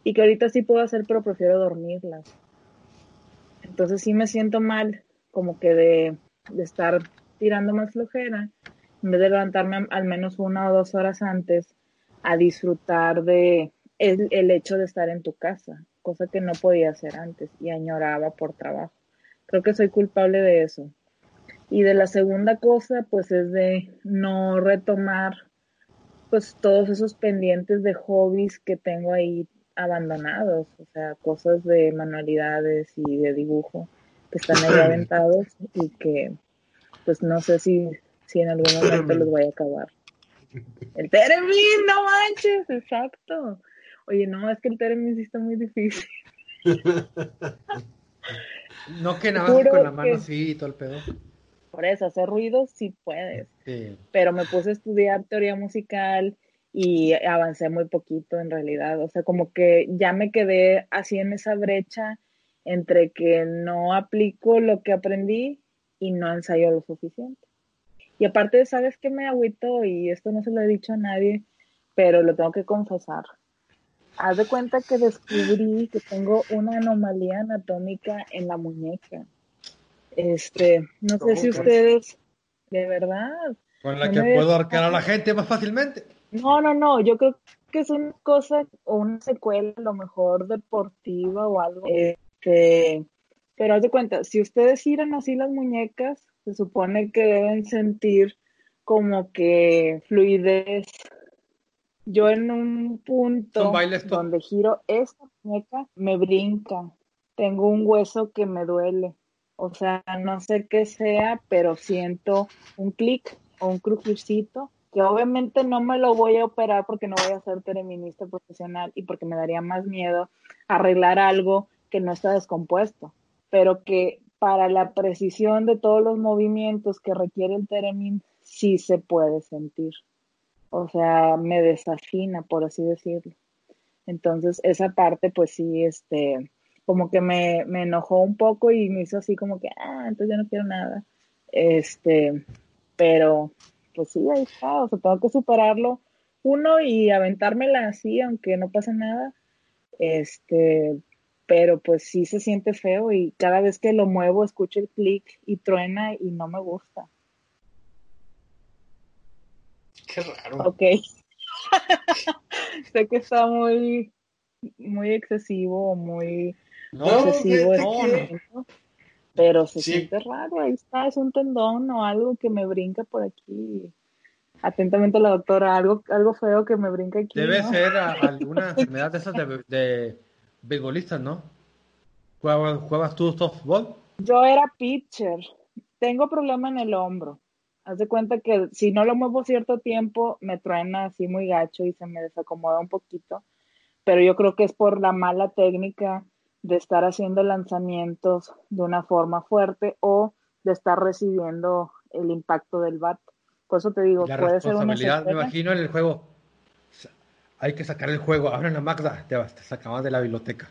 Speaker 3: y que ahorita sí puedo hacer, pero prefiero dormirlas. Entonces sí me siento mal, como que de, estar tirando más flojera, en vez de levantarme al menos una o dos horas antes a disfrutar de el, el hecho de estar en tu casa, cosa que no podía hacer antes y añoraba por trabajo. Creo que soy culpable de eso. Y de la segunda cosa, pues es de no retomar pues todos esos pendientes de hobbies que tengo ahí abandonados, o sea, cosas de manualidades y de dibujo que están ahí aventados y que pues no sé si, si en algún momento los voy a acabar. El Teremin, no manches, exacto. Oye, no, es que el Teremin sí está muy difícil.
Speaker 2: no que nada más con la mano así y todo el pedo.
Speaker 3: Por eso, hacer ruido sí puedes. Pero me puse a estudiar teoría musical y avancé muy poquito en realidad. O sea, como que ya me quedé así en esa brecha entre que no aplico lo que aprendí y no ensayo lo suficiente. Y aparte, ¿sabes qué me agüito? Y esto no se lo he dicho a nadie, pero lo tengo que confesar. Haz de cuenta que descubrí que tengo una anomalía anatómica en la muñeca. Este, no sé si ustedes, de verdad.
Speaker 2: Con la que puedo arcar a la gente más fácilmente.
Speaker 3: No, no, no, yo creo que es una cosa o una secuela a lo mejor deportiva o algo. Este, pero haz de cuenta, si ustedes giran así las muñecas, se supone que deben sentir como que fluidez. Yo en un punto donde giro esta muñeca me brinca. Tengo un hueso que me duele. O sea, no sé qué sea, pero siento un clic o un crujircito que obviamente no me lo voy a operar porque no voy a ser terminista profesional y porque me daría más miedo arreglar algo que no está descompuesto, pero que para la precisión de todos los movimientos que requiere el Teremin sí se puede sentir. O sea, me desafina, por así decirlo. Entonces, esa parte, pues sí, este, como que me, me enojó un poco y me hizo así como que, ah, entonces ya no quiero nada. Este, pero pues sí, ahí está, o sea, tengo que superarlo uno y aventármela así, aunque no pase nada, este, pero pues sí se siente feo y cada vez que lo muevo escucho el clic y truena y no me gusta.
Speaker 1: Qué raro.
Speaker 3: Ok. sé que está muy muy excesivo o muy
Speaker 2: No,
Speaker 3: excesivo.
Speaker 2: que-
Speaker 3: el
Speaker 2: no, no.
Speaker 3: movimiento, Pero se
Speaker 1: Sí.
Speaker 3: siente raro, ahí está, es un tendón o algo que me brinca por aquí. Atentamente la doctora, algo, algo feo que me brinca aquí.
Speaker 2: Debe
Speaker 3: ¿no?
Speaker 2: ser a- alguna enfermedad de esas de, de beisbolistas, ¿no? ¿Juegas, juegas tú softball?
Speaker 3: Yo era pitcher. Tengo problema en el hombro. Haz de cuenta que si no lo muevo cierto tiempo, me truena así muy gacho y se me desacomoda un poquito. Pero yo creo que es por la mala técnica de estar haciendo lanzamientos de una forma fuerte o de estar recibiendo el impacto del bat. Por eso te digo,
Speaker 2: La
Speaker 3: puede ser una
Speaker 2: responsabilidad, me imagino en el juego. Hay que sacar el juego. Abren la Magda, te, vas- te sacaban de la biblioteca.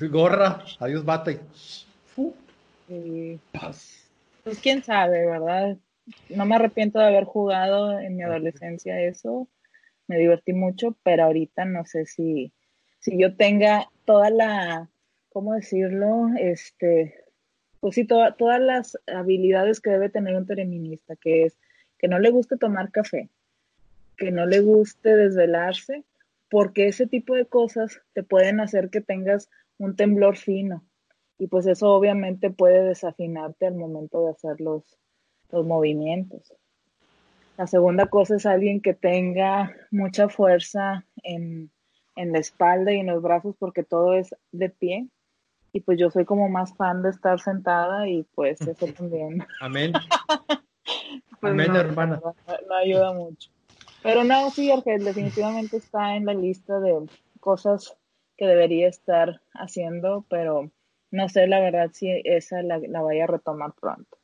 Speaker 2: Gorra, adiós. ¡fu!
Speaker 3: Y,
Speaker 2: ¡Paz!
Speaker 3: pues quién sabe, ¿verdad? No me arrepiento de haber jugado en mi adolescencia eso. Me divertí mucho, pero ahorita no sé si, si yo tenga toda la, ¿cómo decirlo? Este, pues sí, toda- todas las habilidades que debe tener un terminista, que es que no le guste tomar café, que no le guste desvelarse, porque ese tipo de cosas te pueden hacer que tengas un temblor fino. Y pues eso obviamente puede desafinarte al momento de hacer los, los movimientos. La segunda cosa es alguien que tenga mucha fuerza en, en la espalda y en los brazos porque todo es de pie. Y pues yo soy como más fan de estar sentada y pues eso también
Speaker 2: Amén.
Speaker 3: pues
Speaker 2: Amén,
Speaker 3: no,
Speaker 2: hermana.
Speaker 3: No, no ayuda mucho. Pero no, sí, Argel, definitivamente está en la lista de cosas que debería estar haciendo, pero no sé la verdad si esa la, la vaya a retomar pronto.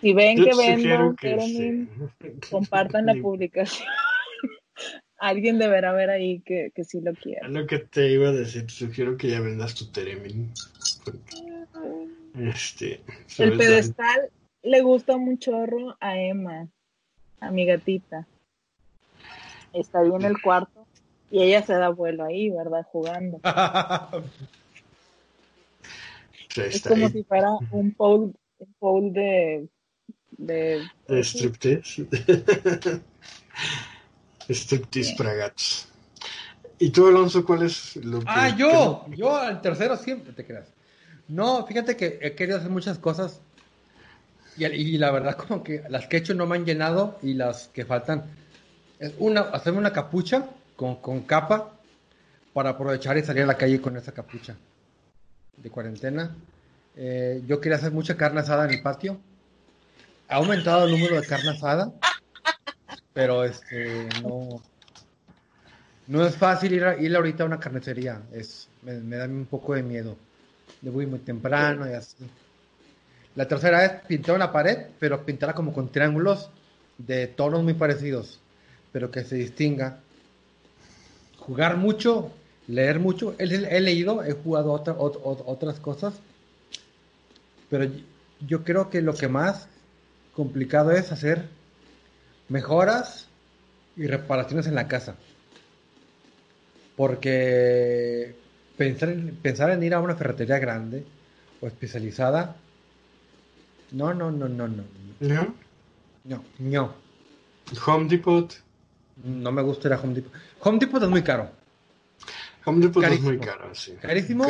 Speaker 3: Si ven
Speaker 1: Yo
Speaker 3: que vendo
Speaker 1: que sí.
Speaker 3: compartan la publicación. Alguien deberá ver ahí que, que sí lo quiera.
Speaker 1: lo que te iba a decir, sugiero que ya vendas tu Teremin. Este,
Speaker 3: El pedestal le gusta un chorro a Emma, a mi gatita. Está ahí en el cuarto y ella se da vuelo ahí, ¿verdad? Jugando.
Speaker 1: Sea,
Speaker 3: Es como
Speaker 1: ahí.
Speaker 3: si fuera un pole, un pole de, de,
Speaker 1: De striptease. striptease para gatos. ¿Y tú, Alonso, cuál es lo que...
Speaker 2: Ah, yo, yo al tercero siempre te creas. No, fíjate que he querido hacer muchas cosas y, y la verdad como que las que he hecho no me han llenado y las que faltan es una, hacerme una capucha con, con capa para aprovechar y salir a la calle con esa capucha de cuarentena. Eh, yo quería hacer mucha carne asada en el patio. Ha aumentado el número de carne asada, pero este no no es fácil ir, a- ir ahorita a una carnicería. Es, me, me da un poco de miedo. Debo ir muy temprano y así. La tercera es pintar una pared, pero pintarla como con triángulos de tonos muy parecidos, pero que se distinga. Jugar mucho, leer mucho. He, leído, he jugado otra- ot- ot- otras cosas, pero yo creo que lo que más complicado es hacer mejoras y reparaciones en la casa. Porque pensar en, pensar en ir a una ferretería grande o especializada, no, no, no, no, no,
Speaker 1: ¿No?
Speaker 2: no, no,
Speaker 1: Home Depot.
Speaker 2: no me gusta ir a Home Depot. Home Depot es muy caro
Speaker 1: Home Depot
Speaker 2: Carísimo.
Speaker 1: es muy caro, sí.
Speaker 2: Carísimo.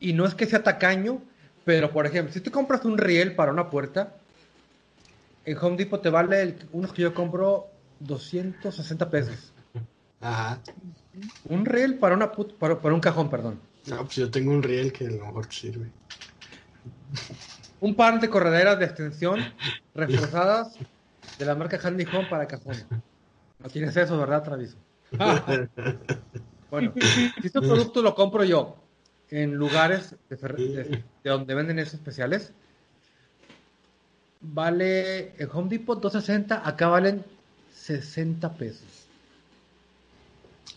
Speaker 2: Y no es que sea tacaño, pero por ejemplo, si tú compras un riel para una puerta, en Home Depot te vale el- unos que yo compro 260 pesos.
Speaker 1: Ajá.
Speaker 2: Un riel para una put- para, para un cajón, perdón.
Speaker 1: No, pues yo tengo un riel que a lo mejor sirve.
Speaker 2: Un par de correderas de extensión reforzadas de la marca Handy Home para cajón. No tienes eso, ¿verdad, Traviso? bueno, si este producto lo compro yo en lugares de, fer- de- de donde venden esos especiales, vale en Home Depot 260, acá valen 60 pesos.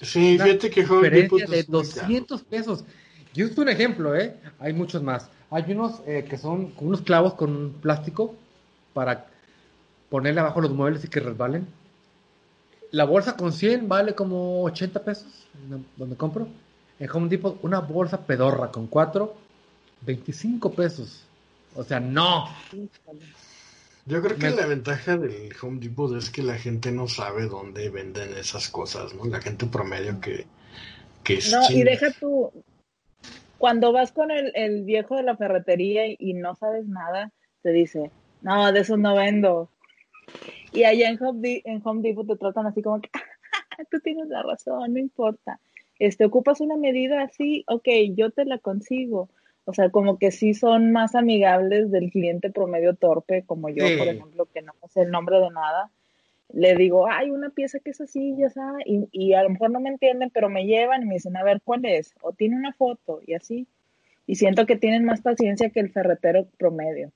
Speaker 1: Sí,
Speaker 2: Una
Speaker 1: fíjate que Home Depot
Speaker 2: de
Speaker 1: es muy caro.
Speaker 2: 200 pesos. Yo es un ejemplo, ¿eh? Hay muchos más. Hay unos eh, que son con unos clavos con plástico para ponerle abajo los muebles y que resbalen. La bolsa con 100 vale como 80 pesos, donde compro. En Home Depot, una bolsa pedorra con 4, 25 pesos. O sea, no.
Speaker 1: Yo creo que
Speaker 2: Me-
Speaker 1: la ventaja del Home Depot es que la gente no sabe dónde venden esas cosas, ¿no? La gente promedio que, Que es
Speaker 3: No, y deja tú, cuando vas con el, el viejo de la ferretería y, y no sabes nada, te dice, no, de eso no vendo. Y allá en Home, Di- en Home Depot te tratan así como que, tú tienes la razón, no importa. Este, ocupas una medida así, ok, yo te la consigo. O sea, como que sí son más amigables del cliente promedio torpe, como yo,
Speaker 2: Sí.
Speaker 3: por ejemplo, que no sé el nombre de nada. Le digo, hay una pieza que es así, ya sabes, y, y a lo mejor no me entienden, pero me llevan y me dicen, a ver, ¿cuál es? O tiene una foto, y así. Y siento que tienen más paciencia que el ferretero promedio.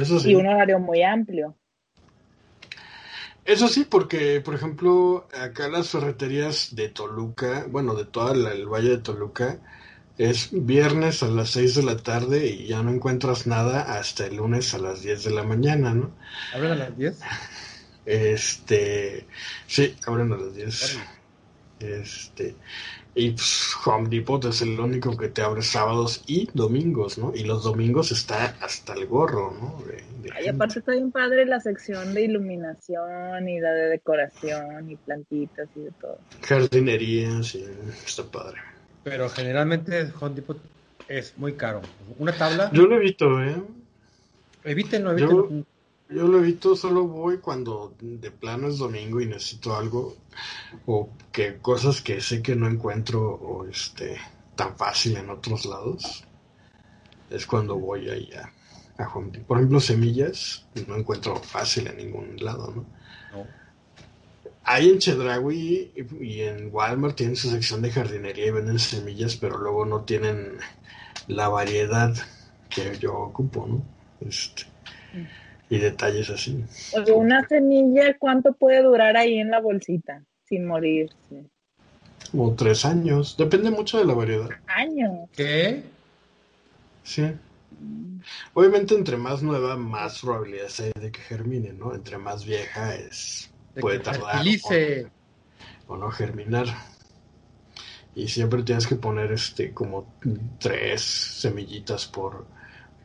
Speaker 1: Eso sí.
Speaker 3: Y un horario muy amplio.
Speaker 1: Eso sí, porque, por ejemplo, acá las ferreterías de Toluca, bueno, de todo el, el Valle de Toluca, es viernes a las 6 de la tarde y ya no encuentras nada hasta el lunes a las 10 de la mañana, ¿no?
Speaker 2: ¿Abren a las 10?
Speaker 1: Este, sí, abren a las 10. Este, y pues, Home Depot es el único que te abre sábados y domingos, ¿no? Y los domingos está hasta el gorro, ¿no? De- de
Speaker 3: Y
Speaker 1: gente.
Speaker 3: aparte está bien padre la sección de iluminación y la de decoración y plantitas y de todo.
Speaker 1: Jardinería, sí, está padre.
Speaker 2: Pero generalmente Home Depot es muy caro. Una tabla,
Speaker 1: Yo lo evito, ¿eh?
Speaker 2: evítenlo,
Speaker 1: Yo-
Speaker 2: evítenlo.
Speaker 1: Yo lo evito, solo voy cuando de plano es domingo y necesito algo o que cosas que sé que no encuentro o este tan fácil en otros lados. Es cuando voy ahí a, a Home Depot. Por ejemplo, semillas no encuentro fácil en ningún lado, ¿no?
Speaker 2: No.
Speaker 1: Hay en Chedraui y, en Walmart tienen su sección de jardinería y venden semillas, pero luego no tienen la variedad que yo ocupo, ¿no? Este, y detalles así.
Speaker 3: Una semilla, ¿cuánto puede durar ahí en la bolsita sin morirse?
Speaker 1: Como tres años. Depende mucho de la variedad.
Speaker 3: Años.
Speaker 2: ¿Qué?
Speaker 1: Sí. Obviamente, entre más nueva, más probabilidades hay de que germine, ¿no? Entre más vieja es puede tardar
Speaker 2: fertilice.
Speaker 1: o, o no germinar. Y siempre tienes que poner este como tres semillitas por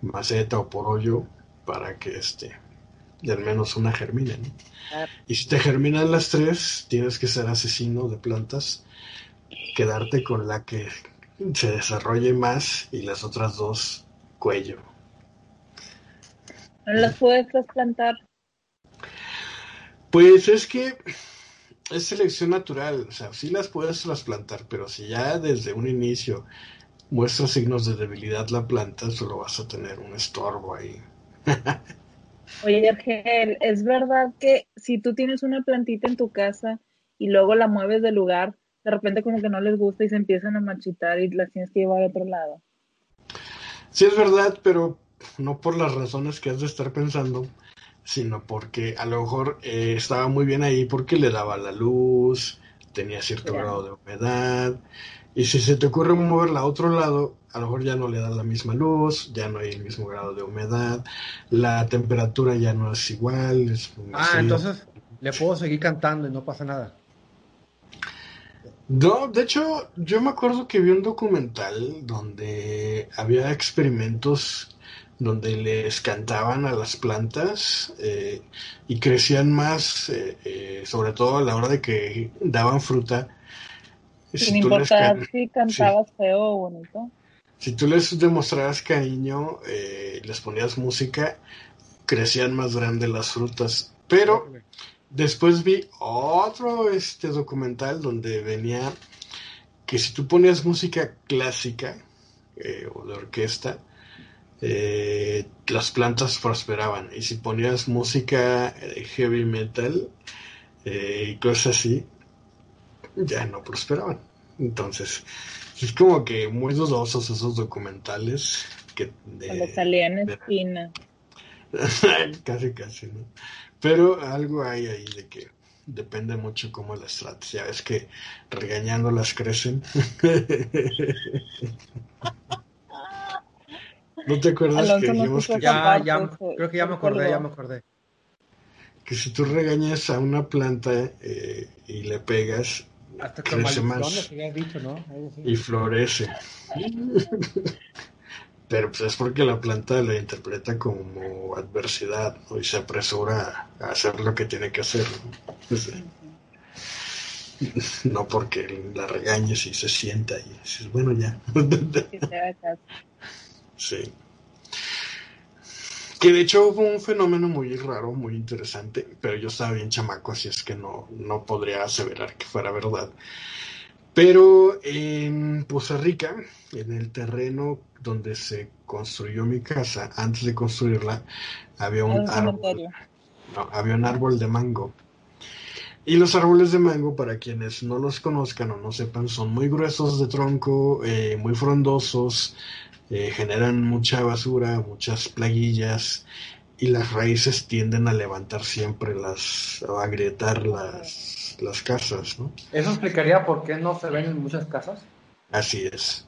Speaker 1: maceta o por hoyo para que este de al menos una germine, ¿no? Y si te germinan las tres, tienes que ser asesino de plantas, quedarte con la que se desarrolle más y las otras dos cuello.
Speaker 3: No las puedes trasplantar.
Speaker 1: Pues es que es selección natural, o sea, sí las puedes trasplantar, pero si ya desde un inicio muestra signos de debilidad la planta, solo vas a tener un estorbo ahí.
Speaker 3: Oye, Argel, ¿es verdad que si tú tienes una plantita en tu casa y luego la mueves de lugar, de repente como que no les gusta y se empiezan a marchitar y las tienes que llevar a otro lado?
Speaker 1: Sí es verdad, pero no por las razones que has de estar pensando, sino porque a lo mejor eh, estaba muy bien ahí porque le daba la luz, tenía cierto grado de humedad, y si se te ocurre moverla a otro lado, a lo mejor ya no le da la misma luz, ya no hay el mismo grado de humedad, la temperatura ya no es igual. Es
Speaker 2: Ah,
Speaker 1: frío.
Speaker 2: entonces le puedo seguir cantando y no pasa nada.
Speaker 1: No, de hecho, yo me acuerdo que vi un documental donde había experimentos donde les cantaban a las plantas eh, y crecían más, eh, eh, sobre todo a la hora de que daban fruta.
Speaker 3: Sin
Speaker 1: Si
Speaker 3: importar
Speaker 1: can-
Speaker 3: si cantabas feo o bonito.
Speaker 1: si tú les demostrabas cariño, eh, les ponías música, crecían más grandes las frutas. Pero Después vi otro este documental donde venía que si tú ponías música clásica eh, o de orquesta, eh, las plantas prosperaban. Y si ponías música eh, heavy metal eh, y cosas así, ya no prosperaban. Entonces, es como que muy dudosos esos documentales que de-
Speaker 3: Cuando salían
Speaker 1: de-
Speaker 3: espinas.
Speaker 1: casi, casi, ¿no? Pero algo hay ahí de que depende mucho cómo las trates. Ya ves que regañándolas crecen. ¿No te acuerdas
Speaker 3: Alonso
Speaker 1: que dijimos que,
Speaker 2: Ya, ya, creo que ya me acordé, ya me acordé.
Speaker 1: que si tú regañas a una planta eh, y le pegas,
Speaker 2: Hasta
Speaker 1: crece más
Speaker 2: dicho, ¿no?
Speaker 1: Y florece? Pero pues es porque la planta la interpreta como adversidad ¿no? y se apresura a hacer lo que tiene que hacer. ¿no? Pues, No porque la regañes y se sienta y dices, bueno, ya. Sí. Que de hecho hubo un fenómeno muy raro, muy interesante, pero yo estaba bien chamaco, así es que no, no podría aseverar que fuera verdad. Pero en Poza Rica, en el terreno donde se construyó mi casa, antes de construirla, había un
Speaker 3: un
Speaker 1: árbol, no, había un árbol de mango. Y los árboles de mango, para quienes no los conozcan o no sepan, son muy gruesos de tronco, eh, muy frondosos, eh, generan mucha basura, muchas plaguillas y las raíces tienden a levantar siempre las, o a agrietar las, las casas, ¿no?
Speaker 2: ¿Eso explicaría por qué no se ven en muchas casas?
Speaker 1: Así es.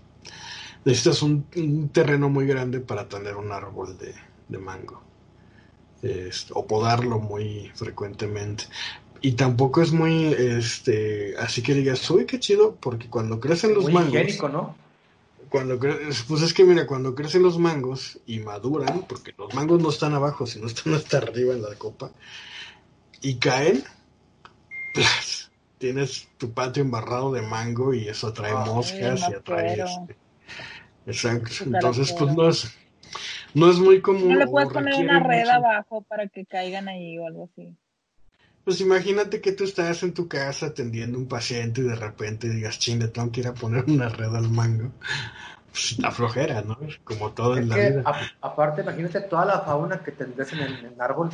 Speaker 1: Necesitas un, un terreno muy grande para tener un árbol de, de mango. Este, o podarlo muy frecuentemente. Y tampoco es muy, este, así que digas, uy, qué chido, porque cuando crecen los
Speaker 2: Muy
Speaker 1: mangos,
Speaker 2: higiénico, ¿no?
Speaker 1: Cuando pues es que mira, cuando crecen los mangos y maduran, porque los mangos no están abajo, sino están hasta arriba en la copa, y caen, ¡plas! tienes tu patio embarrado de mango y eso atrae moscas y atrae este, exacto. Entonces, pues no es, no es muy común.
Speaker 3: No le puedes poner una red
Speaker 1: mucho-
Speaker 3: abajo para que caigan ahí o algo así.
Speaker 1: Pues imagínate que tú estás en tu casa atendiendo a un paciente y de repente digas, ching, le tengo que ir a poner una red al mango. Pues da flojera, ¿no? Como todo
Speaker 2: Es
Speaker 1: en la
Speaker 2: que,
Speaker 1: vida.
Speaker 2: a- aparte, imagínate toda la fauna que tendrías en el, en el árbol.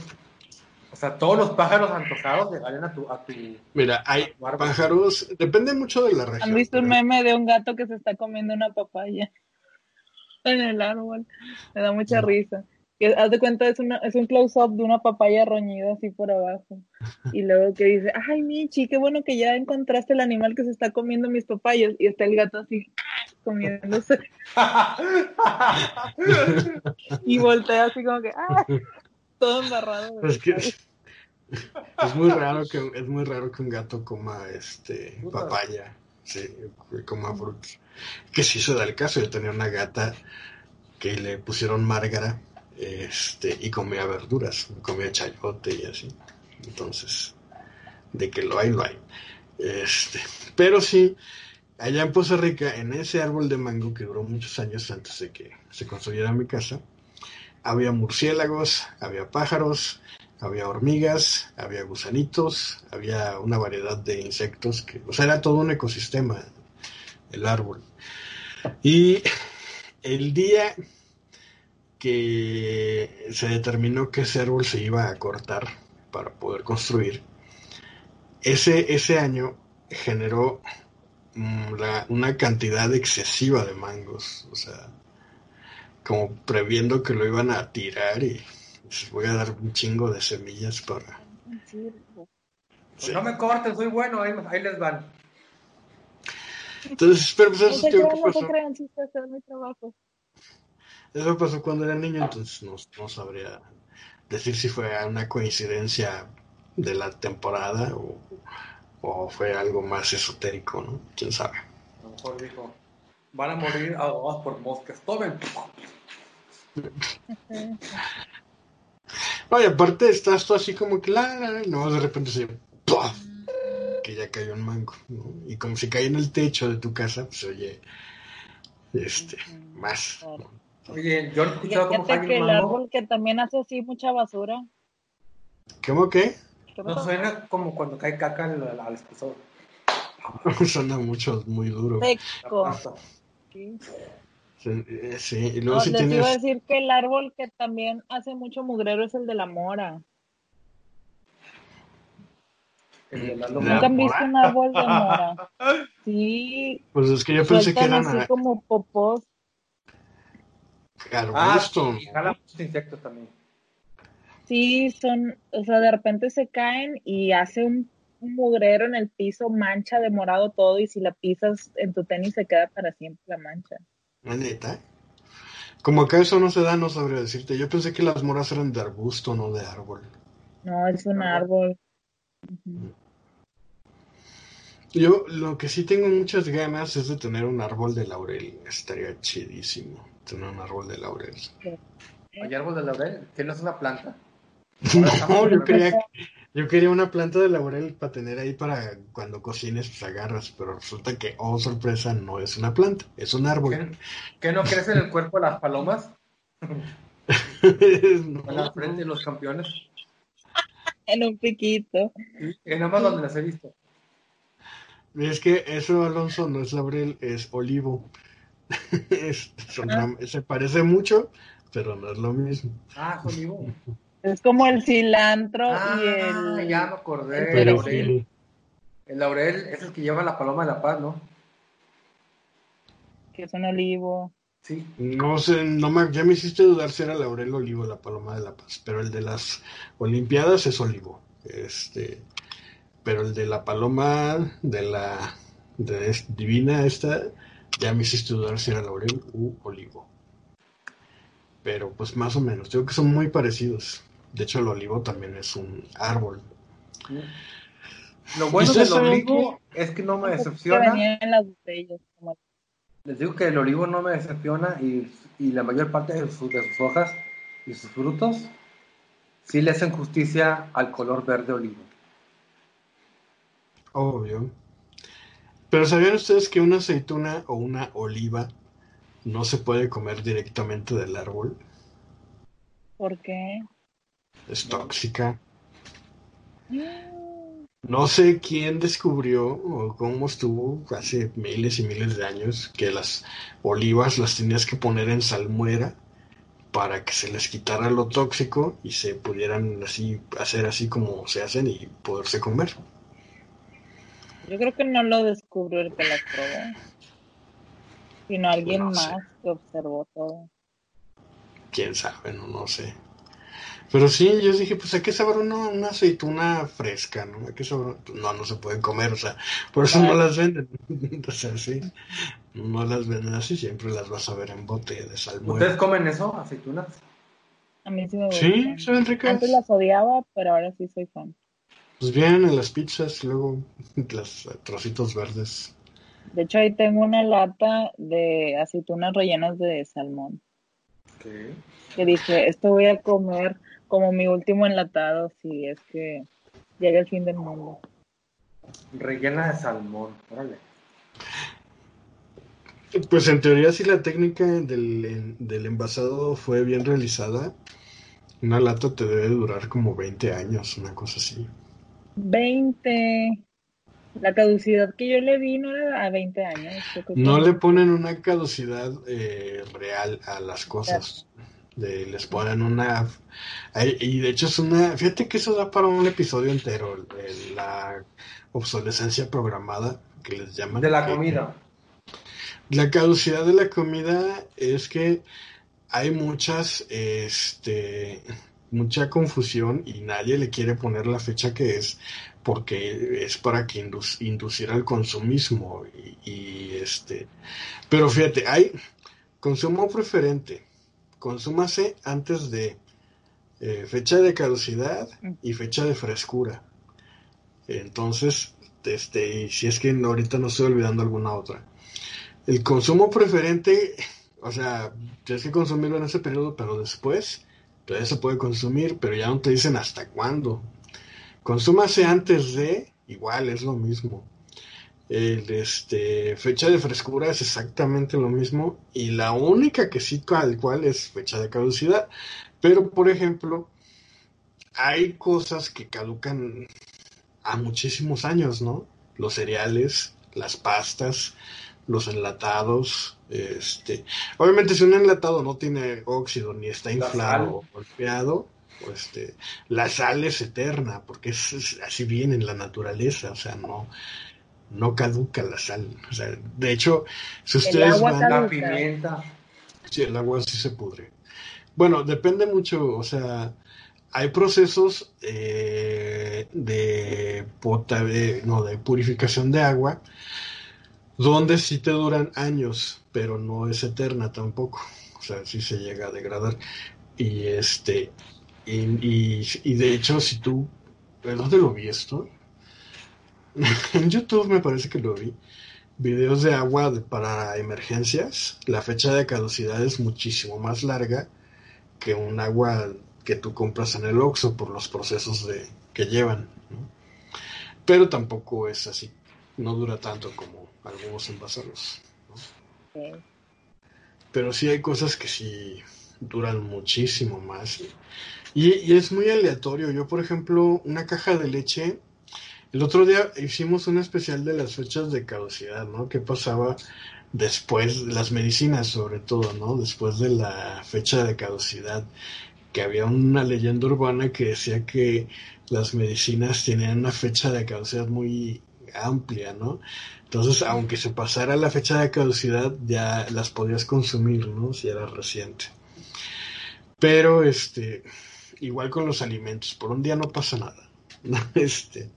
Speaker 2: O sea, todos los pájaros antojados llegarían a tu, a tu,
Speaker 1: Mira, hay
Speaker 2: a tu árbol.
Speaker 1: pájaros, depende mucho de la región.
Speaker 3: ¿Han visto un meme de un gato que se está comiendo una papaya en el árbol? Me da mucha
Speaker 1: No.
Speaker 3: risa. Que, haz de cuenta, es, una, es un close-up de una papaya roñida así por abajo. Y luego que dice, ay, Michi, qué bueno que ya encontraste el animal que se está comiendo mis papayas. Y está el gato así, comiéndose. Y voltea así como que, ah, todo embarrado.
Speaker 1: Es que
Speaker 3: papaya.
Speaker 1: es muy raro que es muy raro que un gato coma este papaya, sí, que coma frutas. Que sí se da el caso, yo tenía una gata que le pusieron márgara, este, y comía verduras, comía chayote y así. Entonces, de que lo hay, lo hay. Este, pero sí, allá en Poza Rica, en ese árbol de mango que duró muchos años antes de que se construyera mi casa, había murciélagos, había pájaros, había hormigas, había gusanitos, había una variedad de insectos que, o sea, era todo un ecosistema el árbol. Y el día que se determinó que ese árbol se iba a cortar para poder construir, ese, ese año generó mm, la- una cantidad excesiva de mangos, o sea, como previendo que lo iban a tirar y les voy a dar un chingo de semillas para...
Speaker 3: Sí,
Speaker 2: Pues
Speaker 1: Sí.
Speaker 2: no me corten, soy bueno, ahí, ahí les van.
Speaker 1: Entonces, pero pues
Speaker 3: No
Speaker 1: eso,
Speaker 3: se
Speaker 1: tío,
Speaker 3: crean,
Speaker 1: ¿qué
Speaker 3: no se
Speaker 1: pasó?
Speaker 3: crean, está haciendo mi trabajo.
Speaker 1: Eso pasó cuando era niño, entonces no, no sabría decir si fue una coincidencia de la temporada o, o fue algo más esotérico, ¿no? ¿Quién sabe?
Speaker 2: A lo mejor dijo, van a morir ahogados por moscas. Tomen.
Speaker 1: Y aparte estás tú así como que la, y no, de repente se ¡puf! que ya cayó un mango, ¿no? Y como si cae en el techo de tu casa, pues oye, este, más. ¿no?
Speaker 2: Oye, yo he escuchado cae
Speaker 3: que el
Speaker 2: mango.
Speaker 3: árbol que también hace así mucha basura.
Speaker 1: ¿Cómo que?
Speaker 3: ¿Qué
Speaker 2: No suena como cuando cae caca al, al, al expresor.
Speaker 1: Suena mucho, muy duro.
Speaker 3: Seco.
Speaker 2: Aplasta.
Speaker 3: Sí.
Speaker 1: Sí, eh, sí, y luego
Speaker 3: No,
Speaker 1: si
Speaker 3: les iba a
Speaker 1: tienes...
Speaker 3: decir que el árbol que también hace mucho mugrero es el de la mora.
Speaker 2: El de la.
Speaker 3: ¿Nunca han visto un árbol de mora? Sí,
Speaker 1: Pues es que yo pensé que eran
Speaker 3: así como popós.
Speaker 2: Ah, y jala muchos insectos también.
Speaker 3: Sí, son, o sea, de repente se caen y hace un, mugrero en el piso, mancha de morado todo y si la pisas en tu tenis se queda para siempre la mancha.
Speaker 1: La neta. Como acá eso no se da, no sabría decirte. Yo pensé que las moras eran de arbusto, no de árbol.
Speaker 3: No, es un árbol.
Speaker 1: Yo lo que sí tengo muchas ganas es de tener un árbol de laurel. Estaría chidísimo tener un árbol de laurel.
Speaker 2: Hay árbol de laurel, que no es una planta.
Speaker 1: No, yo creía, Yo quería una planta de laurel para tener ahí para cuando cocines, pues agarras, pero resulta que, oh sorpresa, no es una planta, es un árbol.
Speaker 2: ¿Qué, qué no crece en el cuerpo de las palomas?
Speaker 1: No,
Speaker 2: En la frente de los campeones.
Speaker 3: En un piquito.
Speaker 2: Sí, en nada más donde las he visto.
Speaker 1: Es que eso, Alonso, no es laurel, es olivo. Es- son ram- se parece mucho, pero no es lo mismo.
Speaker 2: Ah, es olivo.
Speaker 3: Es como el cilantro
Speaker 2: Ah,
Speaker 3: y el.
Speaker 2: ya me acordé.
Speaker 3: el
Speaker 2: laurel.
Speaker 1: sí,
Speaker 2: El laurel es el que lleva la paloma de la paz, ¿no?
Speaker 3: que es un olivo.
Speaker 2: Sí.
Speaker 1: no sé, no me, ya me hiciste dudar si era laurel o olivo la paloma de la paz, pero el de las olimpiadas es olivo. Este, pero el de la paloma de la de es- divina esta, ya me hiciste dudar si era laurel u olivo. Pero pues más o menos, digo que son muy parecidos. De hecho, el olivo también es un árbol.
Speaker 2: Lo bueno
Speaker 1: ¿Ustedes
Speaker 2: del olivo es que no me
Speaker 3: Que
Speaker 2: decepciona.
Speaker 3: venía en las botellas. como-
Speaker 2: Les digo que el olivo no me decepciona y, y la mayor parte de sus, de sus hojas y sus frutos sí le hacen justicia al color verde olivo.
Speaker 1: Obvio. Pero ¿sabían ustedes que una aceituna o una oliva no se puede comer directamente del árbol?
Speaker 3: ¿Por qué?
Speaker 1: Es tóxica. No sé quién descubrió o cómo estuvo hace miles y miles de años que las olivas las tenías que poner en salmuera para que se les quitara lo tóxico y se pudieran así hacer así como se hacen y poderse comer.
Speaker 3: Yo creo que no lo descubrió el que las probó, sino alguien
Speaker 1: No sé.
Speaker 3: más que observó todo.
Speaker 1: quién sabe, no, no sé. Pero sí, yo dije, pues hay que saber una, una aceituna fresca, ¿no? Hay que saber, no, no se pueden comer, o sea, por eso no las venden. o sea, sí, no las venden así, siempre las vas a ver en bote de
Speaker 2: ¿Ustedes
Speaker 1: salmuera.
Speaker 2: comen eso, aceitunas?
Speaker 3: A mí sí me
Speaker 1: Sí,
Speaker 3: gustan.
Speaker 1: saben ricas.
Speaker 3: Antes las odiaba, pero ahora sí soy fan.
Speaker 1: Pues vienen en las pizzas y luego los trocitos verdes.
Speaker 3: De hecho, ahí tengo una lata de aceitunas rellenas de salmón. Que dije, esto voy a comer como mi último enlatado si es que llega el fin del mundo.
Speaker 2: Rellena de salmón, órale.
Speaker 1: Pues en teoría, si la técnica del, del envasado fue bien realizada, una lata te debe durar como 20 años, una cosa así.
Speaker 3: 20. La caducidad que yo le vi no era a 20 años.
Speaker 1: No le ponen una caducidad eh, real a las cosas. De- les ponen una... Y de hecho es una... Fíjate que eso da para un episodio entero, eh, la obsolescencia programada, que les llaman.
Speaker 2: De la
Speaker 1: que-
Speaker 2: comida.
Speaker 1: La caducidad de la comida es que hay muchas, este, mucha confusión y nadie le quiere poner la fecha que es porque es para que indu- inducir al consumismo y, este, pero fíjate, hay consumo preferente, consúmase antes de eh, fecha de caducidad y fecha de frescura. Entonces, este, y si es que ahorita no estoy olvidando alguna otra. El consumo preferente, o sea, tienes que consumirlo en ese periodo, pero después todavía se puede consumir, pero ya no te dicen hasta cuándo. Consúmase antes de, igual es lo mismo. El, este, fecha de frescura es exactamente lo mismo y la única que sí tal cual es fecha de caducidad. Pero, por ejemplo, hay cosas que caducan a muchísimos años, ¿no? Los cereales, las pastas, los enlatados, este, obviamente si un enlatado no tiene óxido ni está
Speaker 2: La
Speaker 1: inflado o golpeado, pues, este, la sal es eterna, porque es, es- así viene en la naturaleza, o sea, no, no caduca la sal, o sea, de hecho, si ustedes
Speaker 3: agua
Speaker 1: van,
Speaker 2: La pimienta.
Speaker 1: Sí, el agua sí se pudre. Bueno, depende mucho, o sea, hay procesos eh, de, pota- de- no, de purificación de agua donde sí te duran años, pero no es eterna tampoco. O sea, sí se llega a degradar. Y este, y, de hecho, si tú, ¿de ¿dónde lo vi esto? en YouTube me parece que lo vi videos de agua para emergencias, la fecha de caducidad es muchísimo más larga que un agua que tú compras en el Oxxo por los procesos de, que llevan. Pero tampoco es así, no dura tanto como algunos envasados. ¿no?
Speaker 3: Sí.
Speaker 1: Pero sí hay cosas que sí duran muchísimo más. Y, y es muy aleatorio. Yo, por ejemplo, una caja de leche, el otro día hicimos un especial de las fechas de caducidad, ¿no? ¿Qué pasaba después, las medicinas sobre todo, ¿no? Después de la fecha de caducidad, que había una leyenda urbana que decía que las medicinas tenían una fecha de caducidad muy amplia, ¿no? Entonces, aunque se pasara la fecha de caducidad, ya las podías consumir, ¿no? Si era reciente. Pero, este, igual con los alimentos, por un día no pasa nada. ¿no? Este,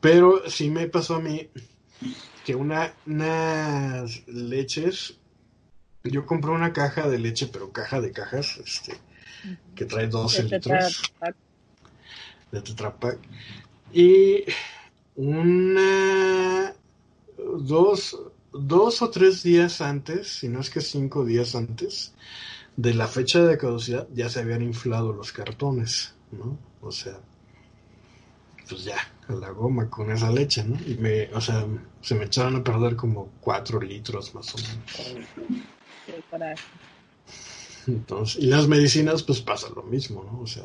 Speaker 1: pero sí me pasó a mí que una, unas leches, yo compré una caja de leche, pero caja de cajas, este, que trae 12
Speaker 3: De
Speaker 1: litros
Speaker 3: Tetra
Speaker 1: de Tetra Pak. Y una, dos, dos o tres días antes, si no es que cinco días antes de la fecha de caducidad, ya se habían inflado los cartones, ¿no? O sea, pues ya, a la goma con esa leche, ¿no? Y me, o sea, se me echaron a perder como cuatro litros más o menos. Entonces, y las medicinas, pues pasa lo mismo, ¿no? O sea,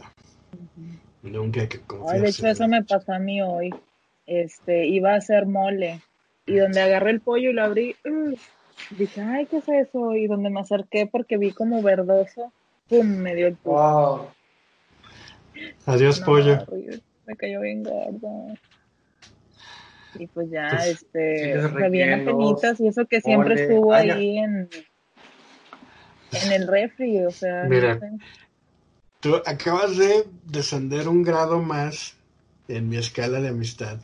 Speaker 1: nunca hay que
Speaker 3: Ay,
Speaker 1: confiar.
Speaker 3: de hecho, eso me pasó a mí hoy. Este, iba a hacer mole. Y donde agarré el pollo y lo abrí, ¡ugh! dije, ay, ¿qué es eso? Y donde me acerqué porque vi como verdoso, ¡pum! me dio el pulso.
Speaker 4: Wow.
Speaker 1: Adiós,
Speaker 3: No,
Speaker 1: pollo.
Speaker 3: me cayó bien gordo. Y pues ya,
Speaker 1: Pues,
Speaker 3: este,
Speaker 4: rellenos,
Speaker 3: apenitas y eso que siempre
Speaker 4: mole.
Speaker 3: estuvo
Speaker 4: Ah,
Speaker 3: ahí en, en el refri, o sea, no
Speaker 1: Mira.
Speaker 3: sé.
Speaker 1: Tú acabas de descender un grado más en mi escala de amistad.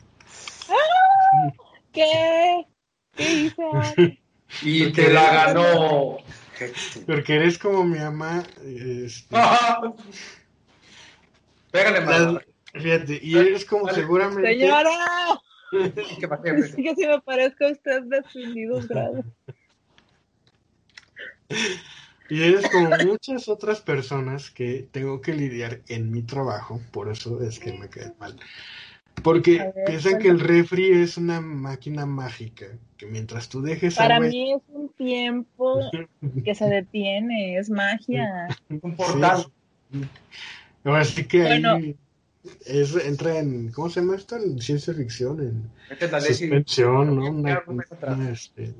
Speaker 3: ¿Qué? ¿Qué hice?
Speaker 4: Y
Speaker 1: Porque-
Speaker 4: te la ganó.
Speaker 1: Porque eres como mi mamá. este.
Speaker 4: Pégale,
Speaker 1: la-
Speaker 4: mano.
Speaker 1: fíjate, y eres como
Speaker 4: Vale.
Speaker 1: seguramente.
Speaker 3: Señora, es que si me parezco a usted descendidos grados.
Speaker 1: Y eres como muchas otras personas que tengo que lidiar en mi trabajo, por eso es que me cae mal. Porque
Speaker 3: ver,
Speaker 1: piensan que el refri es una máquina mágica, que mientras tú dejes
Speaker 3: Para
Speaker 1: agua-
Speaker 3: mí es un tiempo que se detiene, es magia.
Speaker 4: Un portal.
Speaker 1: Sí. Ahora sí que ahí
Speaker 3: Bueno.
Speaker 1: es, entra en, ¿cómo se llama esto? En ciencia ficción, en
Speaker 4: Esta es la ley. y-
Speaker 1: suspensión, ¿no? Una-
Speaker 4: pues,
Speaker 1: una, este,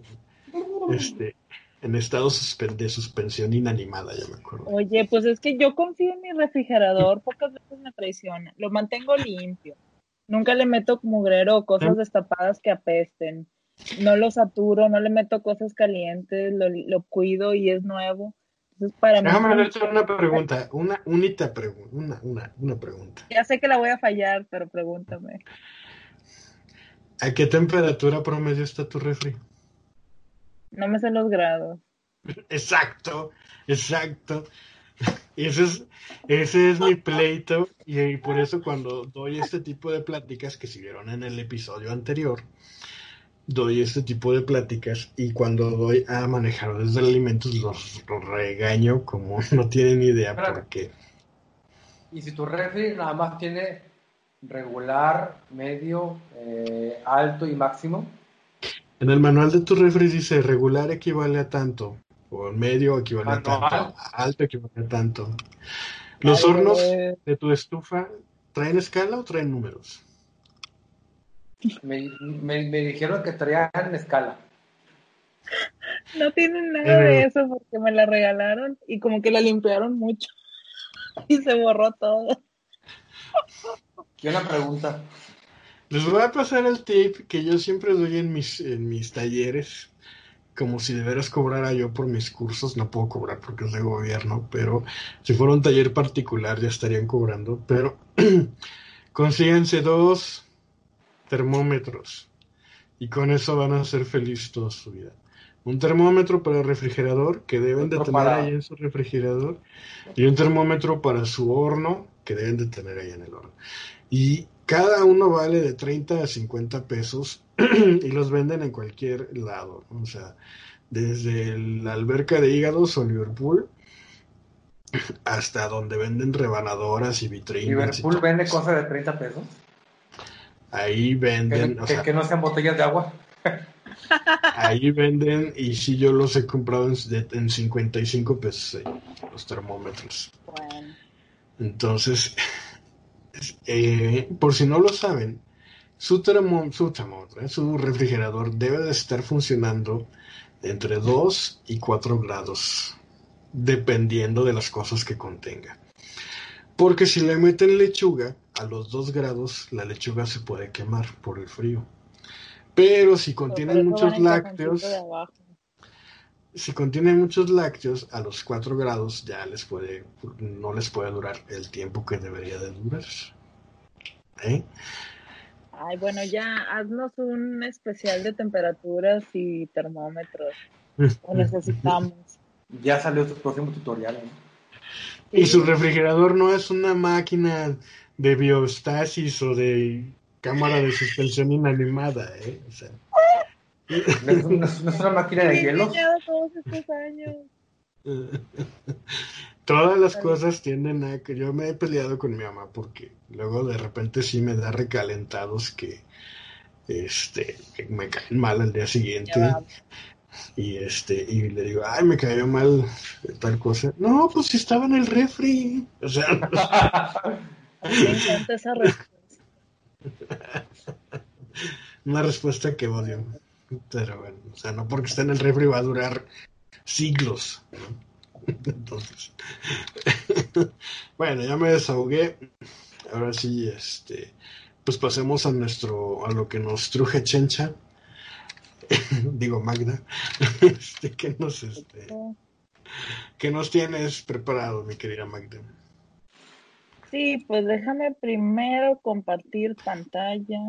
Speaker 1: este, en estado de suspensión inanimada, ya me acuerdo.
Speaker 3: Oye, pues es que yo confío en mi refrigerador, pocas veces me traiciona. Lo mantengo limpio. Nunca le meto mugrero o cosas destapadas que apesten. No lo saturo, no le meto cosas calientes, lo, lo cuido y es nuevo. Entonces, para mí,
Speaker 1: Déjame hacerte una pregunta, una única pregunta, una, una, una pregunta.
Speaker 3: ya sé que la voy a fallar, pero pregúntame.
Speaker 1: ¿A qué temperatura promedio está tu refri?
Speaker 3: No me sé los grados.
Speaker 1: Exacto, exacto. Ese es, ese es mi pleito y, por eso cuando doy este tipo de pláticas que siguieron en el episodio anterior, doy este tipo de pláticas y cuando doy a manejar desde alimentos los, los regaño como no tienen idea por qué.
Speaker 4: Y si tu refri nada más tiene regular, medio, eh, alto y máximo,
Speaker 1: En el manual de tu refri dice regular equivale a tanto, o medio equivale a
Speaker 4: Manual.
Speaker 1: tanto, alto equivale a tanto. Los
Speaker 3: Ay,
Speaker 1: hornos de tu estufa traen escala o traen números?
Speaker 4: me, me, me dijeron que traían en escala.
Speaker 3: No tienen nada de
Speaker 1: Eh.
Speaker 3: eso porque me la regalaron y como que la limpiaron mucho y se borró todo.
Speaker 4: Y una pregunta.
Speaker 1: Les voy a pasar el tip que yo siempre doy en mis, en mis talleres, como si de veras cobrara yo por mis cursos. No puedo cobrar porque es de gobierno, pero si fuera un taller particular ya estarían cobrando. Pero consíganse dos termómetros y con eso van a ser felices toda su vida. Un termómetro para el refrigerador que deben de tener
Speaker 4: para-
Speaker 1: ahí en su refrigerador y un termómetro para su horno que deben de tener ahí en el horno. Y cada uno vale de 30 a 50 pesos y los venden en cualquier lado. O sea, desde la alberca de hígados o Liverpool hasta donde venden rebanadoras y vitrinas.
Speaker 4: Liverpool vende cosas de 30 pesos.
Speaker 1: Ahí
Speaker 4: Que,
Speaker 1: venden, o
Speaker 4: que-
Speaker 1: sea,
Speaker 4: que no sean botellas de agua.
Speaker 1: ahí venden y sí yo los he comprado en, de- en 55 pesos eh, los termómetros.
Speaker 3: Bueno,
Speaker 1: Entonces, eh, por si no lo saben, su, termo, su eh, su refrigerador debe de estar funcionando entre 2 y 4 grados, dependiendo de las cosas que contenga. Porque si le meten lechuga a los 2 grados, la lechuga se puede quemar por el frío. Pero si contienen muchos lácteos. Si contienen muchos lácteos, a los 4 grados ya les puede, no les puede durar el tiempo que debería de durar. ¿Eh?
Speaker 3: Ay, bueno, ya haznos un especial de temperaturas y termómetros. Lo necesitamos.
Speaker 4: Ya salió tu próximo tutorial. ¿no?
Speaker 1: Y su refrigerador no es una máquina de biostasis o de cámara de suspensión inanimada, ¿eh? O sea,
Speaker 4: No es, no es- no es una máquina de
Speaker 3: todos estos años.
Speaker 1: Todas las cosas tienden a que yo me he peleado con mi mamá porque luego de repente sí me da recalentados que este que me caen mal al día siguiente. Y este y le digo ay me cayó mal tal cosa no pues si estaba en el refri o sea
Speaker 3: Me encanta esa respuesta.
Speaker 1: una respuesta que odio pero bueno o sea no porque esté en el refri va a durar siglos entonces bueno ya me desahogué. Ahora sí este pues pasemos a nuestro a lo que nos truje Chencha. Digo Magda. Este que nos este que nos tienes preparado mi querida Magda
Speaker 3: Sí, pues déjame primero compartir pantalla.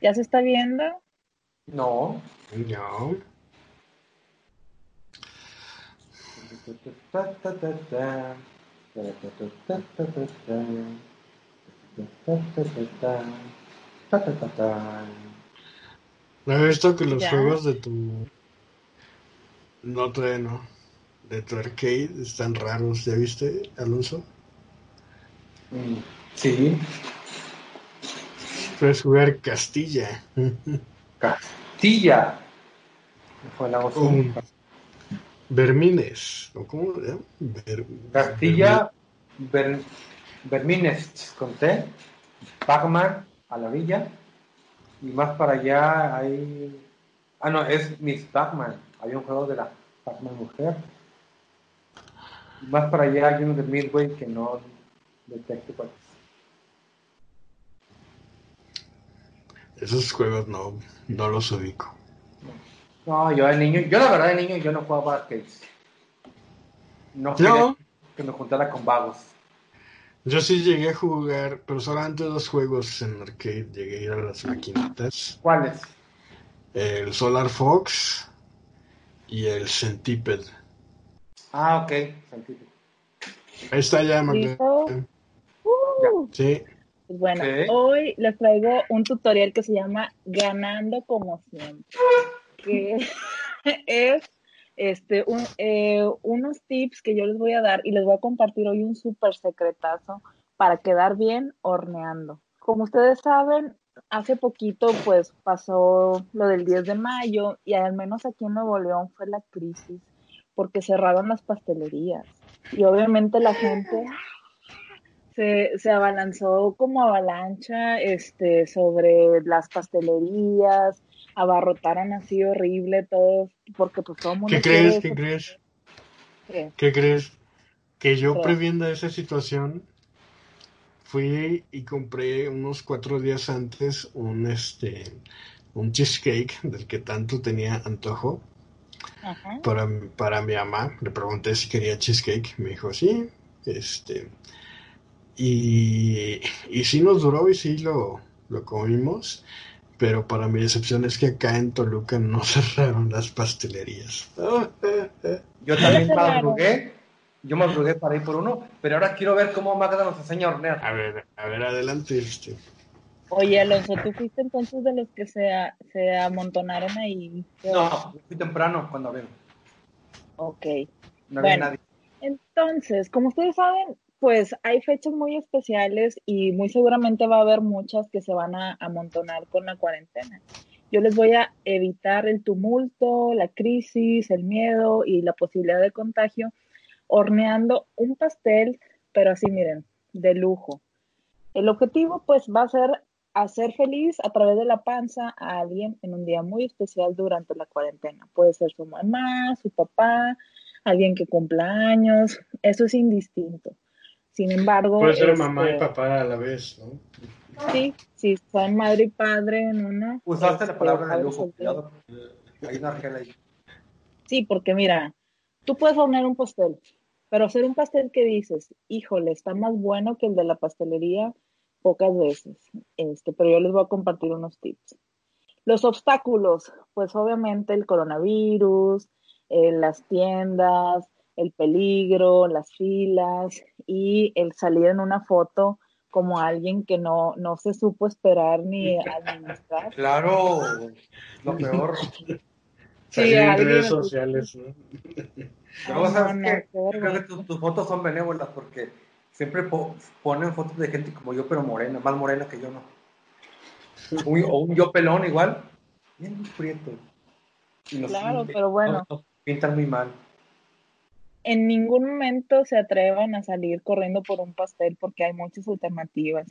Speaker 3: ¿Ya se está viendo?
Speaker 4: No.
Speaker 1: no ¿No he visto que los
Speaker 3: Ya.
Speaker 1: juegos de tu no todavía no de tu arcade están raros ¿ya viste Alonso?
Speaker 4: Sí.
Speaker 1: Puedes jugar Castilla
Speaker 4: Castilla. Fue la voz.
Speaker 1: Um, Vermines ¿o cómo llama? Ver-
Speaker 4: Castilla. Ver, Vermines con T. A la orilla. Y más para allá hay. Ah, no, es Miss Pac-Man. Hay un juego de la Pac-Man mujer. Y más para allá hay uno de Midway que no detecto cuál es.
Speaker 1: Esos juegos no no los ubico
Speaker 4: No, yo de niño, yo la verdad de niño yo no jugaba arcades. No que me juntara con vagos.
Speaker 1: yo sí llegué a jugar pero solamente dos juegos en arcade llegué a ir a las maquinitas
Speaker 4: ¿Cuáles?
Speaker 1: el Solar Fox y el Centipede
Speaker 4: Ah, ok. Santito.
Speaker 1: ahí está ya Magda
Speaker 3: ¿Listo? Uh,
Speaker 1: sí
Speaker 3: pues bueno, hoy les traigo un tutorial que se llama Ganando como siempre. Que es este un, eh, unos tips que yo les voy a dar y les voy a compartir hoy un súper secretazo para quedar bien horneando. Como ustedes saben, hace poquito pues pasó lo del 10 de mayo y al menos aquí en Nuevo León fue la crisis porque cerraron las pastelerías y obviamente la gente se, se abalanzó como avalancha este, sobre las pastelerías, abarrotaron así horrible todos, porque pues todo el mundo
Speaker 1: ¿Qué crees?
Speaker 3: eso.
Speaker 1: ¿Qué crees?
Speaker 3: ¿Qué?
Speaker 1: ¿Qué crees? Que yo
Speaker 3: ¿Qué?
Speaker 1: previendo esa situación fui y compré unos cuatro días antes un este un cheesecake del que tanto tenía antojo
Speaker 3: Ajá.
Speaker 1: para, para mi mamá. Le pregunté si quería cheesecake. Me dijo sí. Este y, y sí nos duró y sí lo, lo comimos. Pero para mi decepción es que acá en Toluca no cerraron las pastelerías.
Speaker 4: Yo también
Speaker 3: cerraron.
Speaker 4: madrugué. Yo madrugué para ir por uno, pero ahora quiero ver cómo Magda nos enseña a hornear.
Speaker 1: A ver, a ver, adelante. Este.
Speaker 3: Oye, Alonso, ¿tú fuiste entonces de los que se, se amontonaron ahí?
Speaker 4: No, fui temprano cuando abrieron.
Speaker 3: Ok.
Speaker 4: No había
Speaker 3: Bueno.
Speaker 4: nadie.
Speaker 3: Entonces, como ustedes saben, pues hay fechas muy especiales y muy seguramente va a haber muchas que se van a amontonar con la cuarentena. Yo les voy a evitar el tumulto, la crisis, el miedo y la posibilidad de contagio horneando un pastel, pero así miren, de lujo. El objetivo pues va a ser hacer feliz a través de la panza a alguien en un día muy especial durante la cuarentena. Puede ser su mamá, su papá, alguien que cumpla años, eso es indistinto. Sin embargo,
Speaker 1: Puede ser
Speaker 3: este,
Speaker 1: mamá y papá a la vez, ¿no?
Speaker 3: Sí, si son madre y padre en una.
Speaker 4: Usaste la
Speaker 3: este,
Speaker 4: palabra de lujo, cuidado. Hay una ahí.
Speaker 3: Sí, porque mira, tú puedes hornear un pastel, pero hacer un pastel que dices, híjole, está más bueno que el de la pastelería, pocas veces. Este, pero yo les voy a compartir unos tips. Los obstáculos, pues obviamente el coronavirus, eh, las tiendas, el peligro, las filas y el salir en una foto como alguien que no, no se supo esperar ni administrar.
Speaker 4: Claro, lo peor.
Speaker 1: Salir en redes sociales, ¿no?
Speaker 4: Luego, ¿sabes
Speaker 3: no,
Speaker 4: qué?
Speaker 3: no,
Speaker 4: Creo que tus, tus fotos son benévolas porque siempre po- ponen fotos de gente como yo, pero morena, más morena que yo, ¿no? Un- o un yo pelón igual, bien prieto. Y nos-
Speaker 3: Claro,
Speaker 4: y-
Speaker 3: pero bueno.
Speaker 4: nos- nos pintan muy mal.
Speaker 3: En ningún momento se atrevan a salir corriendo por un pastel porque hay muchas alternativas.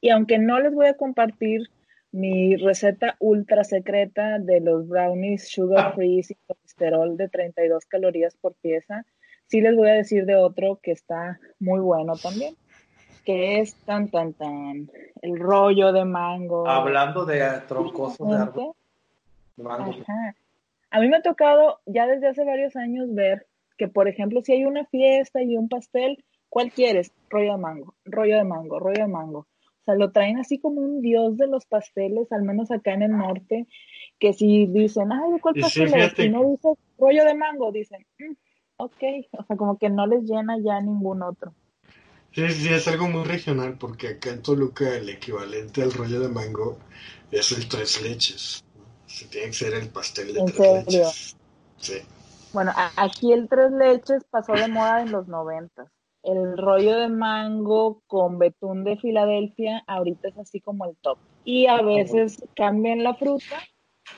Speaker 3: Y aunque no les voy a compartir mi receta ultra secreta de los brownies sugar free sin colesterol de 32 calorías por pieza, sí les voy a decir de otro que está muy bueno también, que es tan tan tan el rollo de mango.
Speaker 4: Hablando de troncosos de árbol, mango.
Speaker 3: Ajá. A mí me ha tocado ya desde hace varios años ver que, por ejemplo, si hay una fiesta y un pastel, ¿cuál quieres? Rollo de mango, rollo de mango, rollo de mango. O sea, lo traen así como un dios de los pasteles, al menos acá en el norte, que si dicen, ay, ¿de cuál
Speaker 1: sí,
Speaker 3: pastel es? Y no dice rollo de mango, dicen, "Mm, ok, o sea, como que no les llena ya ningún otro.
Speaker 1: Sí, sí, es algo muy regional porque acá en Toluca el equivalente al rollo de mango es el tres leches. Se tiene que ser el pastel de
Speaker 3: ¿En
Speaker 1: tres
Speaker 3: serio?
Speaker 1: leches. Sí.
Speaker 3: Bueno, aquí el tres leches pasó de moda en los noventas. El rollo de mango con betún de Filadelfia ahorita es así como el top. Y a veces cambian la fruta,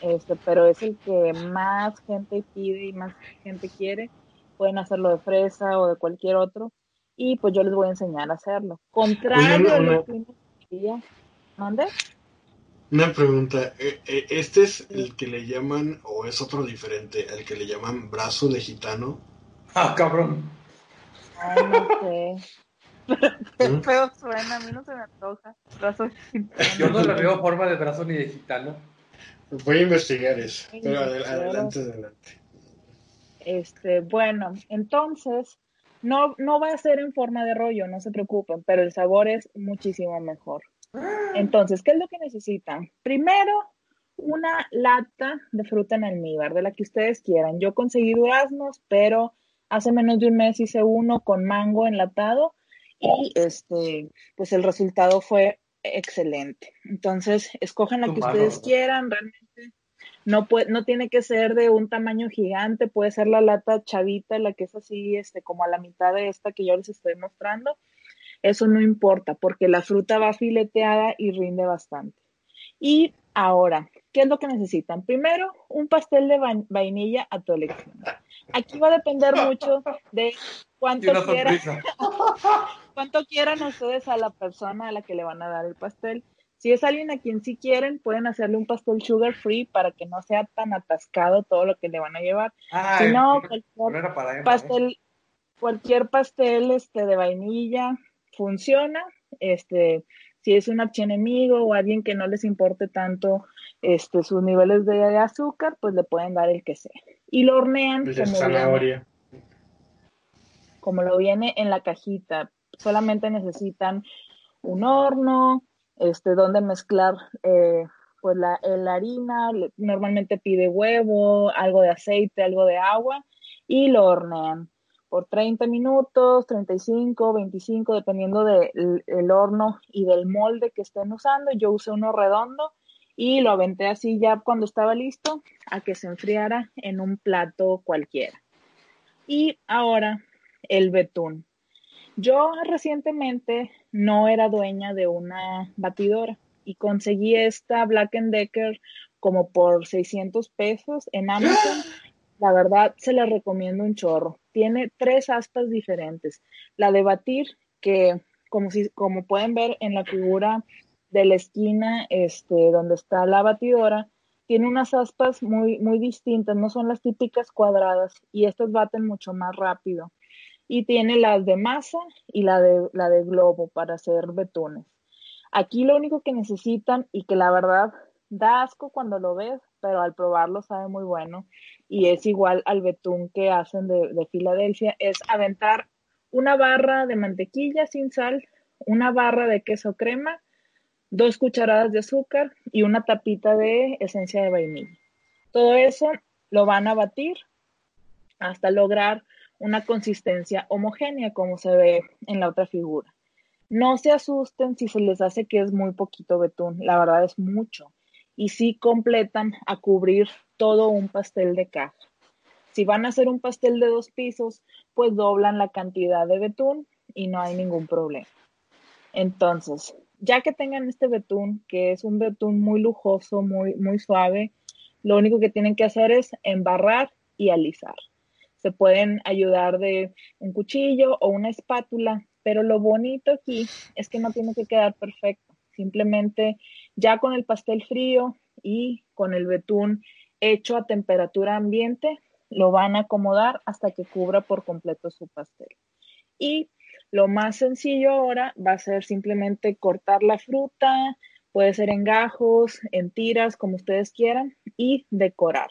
Speaker 3: este, pero es el que más gente pide y más gente quiere. Pueden hacerlo de fresa o de cualquier otro. Y pues yo les voy a enseñar a hacerlo. Contrario a lo que. ¿Mande?
Speaker 1: Una pregunta, eh, eh, ¿este es el que le llaman, o es otro diferente, el que le llaman brazo de gitano?
Speaker 4: Ah, cabrón.
Speaker 3: Ay, no sé. Qué
Speaker 1: ¿Mm?
Speaker 3: feo suena, a mí no se me antoja. Brazo
Speaker 4: Yo no le veo forma de brazo ni de gitano.
Speaker 1: Voy a investigar eso, pero adel-
Speaker 3: claro.
Speaker 1: adelante, adelante.
Speaker 3: Este, bueno, entonces no, no va a ser en forma de rollo, no se preocupen, pero el sabor es muchísimo mejor. Entonces, ¿qué es lo que necesitan? Primero, una lata de fruta en almíbar, de la que ustedes quieran. Yo conseguí duraznos, pero hace menos de un mes hice uno con mango enlatado y este, pues el resultado fue excelente. Entonces, escojan la que
Speaker 4: mano,
Speaker 3: ustedes quieran, realmente no puede, no tiene que ser de un tamaño gigante, puede ser la lata chavita, la que es así, este, como a la mitad de esta que yo les estoy mostrando. Eso no importa, porque la fruta va fileteada y rinde bastante. Y ahora, ¿qué es lo que necesitan? Primero, un pastel de va- vainilla a tu elección. Aquí va a depender mucho de cuánto quieran, cuánto quieran ustedes a la persona a la que le van a dar el pastel. Si es alguien a quien sí quieren, pueden hacerle un pastel sugar free para que no sea tan atascado todo lo que le van a llevar.
Speaker 4: Ay,
Speaker 3: Si no, cualquier
Speaker 4: ¿eh?
Speaker 3: pastel, cualquier pastel este de vainilla funciona. Este, si es un archienemigo o alguien que no les importe tanto este, sus niveles de azúcar, pues le pueden dar el que sea. Y lo hornean
Speaker 1: de
Speaker 3: como viene, como lo viene en la cajita. Solamente necesitan un horno, este, donde mezclar eh, pues la, la harina, normalmente pide huevo, algo de aceite, algo de agua y lo hornean por 30 minutos, 35, 25, dependiendo del horno y del molde que estén usando. Yo usé uno redondo y lo aventé así ya cuando estaba listo a que se enfriara en un plato cualquiera. Y ahora el betún. Yo recientemente no era dueña de una batidora y conseguí esta Black Decker como por 600 pesos en Amazon. La verdad, se la recomiendo un chorro. Tiene tres aspas diferentes. La de batir, que como, si, como pueden ver en la figura de la esquina este, donde está la batidora, tiene unas aspas muy, muy distintas, no son las típicas cuadradas y estas baten mucho más rápido. Y tiene las de masa y la de, la de globo para hacer betunes. Aquí lo único que necesitan y que la verdad da asco cuando lo ves, pero al probarlo sabe muy bueno y es igual al betún que hacen de, de Filadelfia, es aventar una barra de mantequilla sin sal, una barra de queso crema dos cucharadas de azúcar y una tapita de esencia de vainilla. Todo eso lo van a batir hasta lograr una consistencia homogénea como se ve en la otra figura. No se asusten si se les hace que es muy poquito betún, la verdad es mucho. Y si completan a cubrir todo un pastel de caja. Si van a hacer un pastel de dos pisos, pues doblan la cantidad de betún y no hay ningún problema. Entonces, ya que tengan este betún, que es un betún muy lujoso, muy, muy suave, lo único que tienen que hacer es embarrar y alisar. Se pueden ayudar de un cuchillo o una espátula, pero lo bonito aquí es que no tiene que quedar perfecto. Simplemente ya con el pastel frío y con el betún hecho a temperatura ambiente, lo van a acomodar hasta que cubra por completo su pastel. Y lo más sencillo ahora va a ser simplemente cortar la fruta, puede ser en gajos, en tiras, como ustedes quieran, y decorar.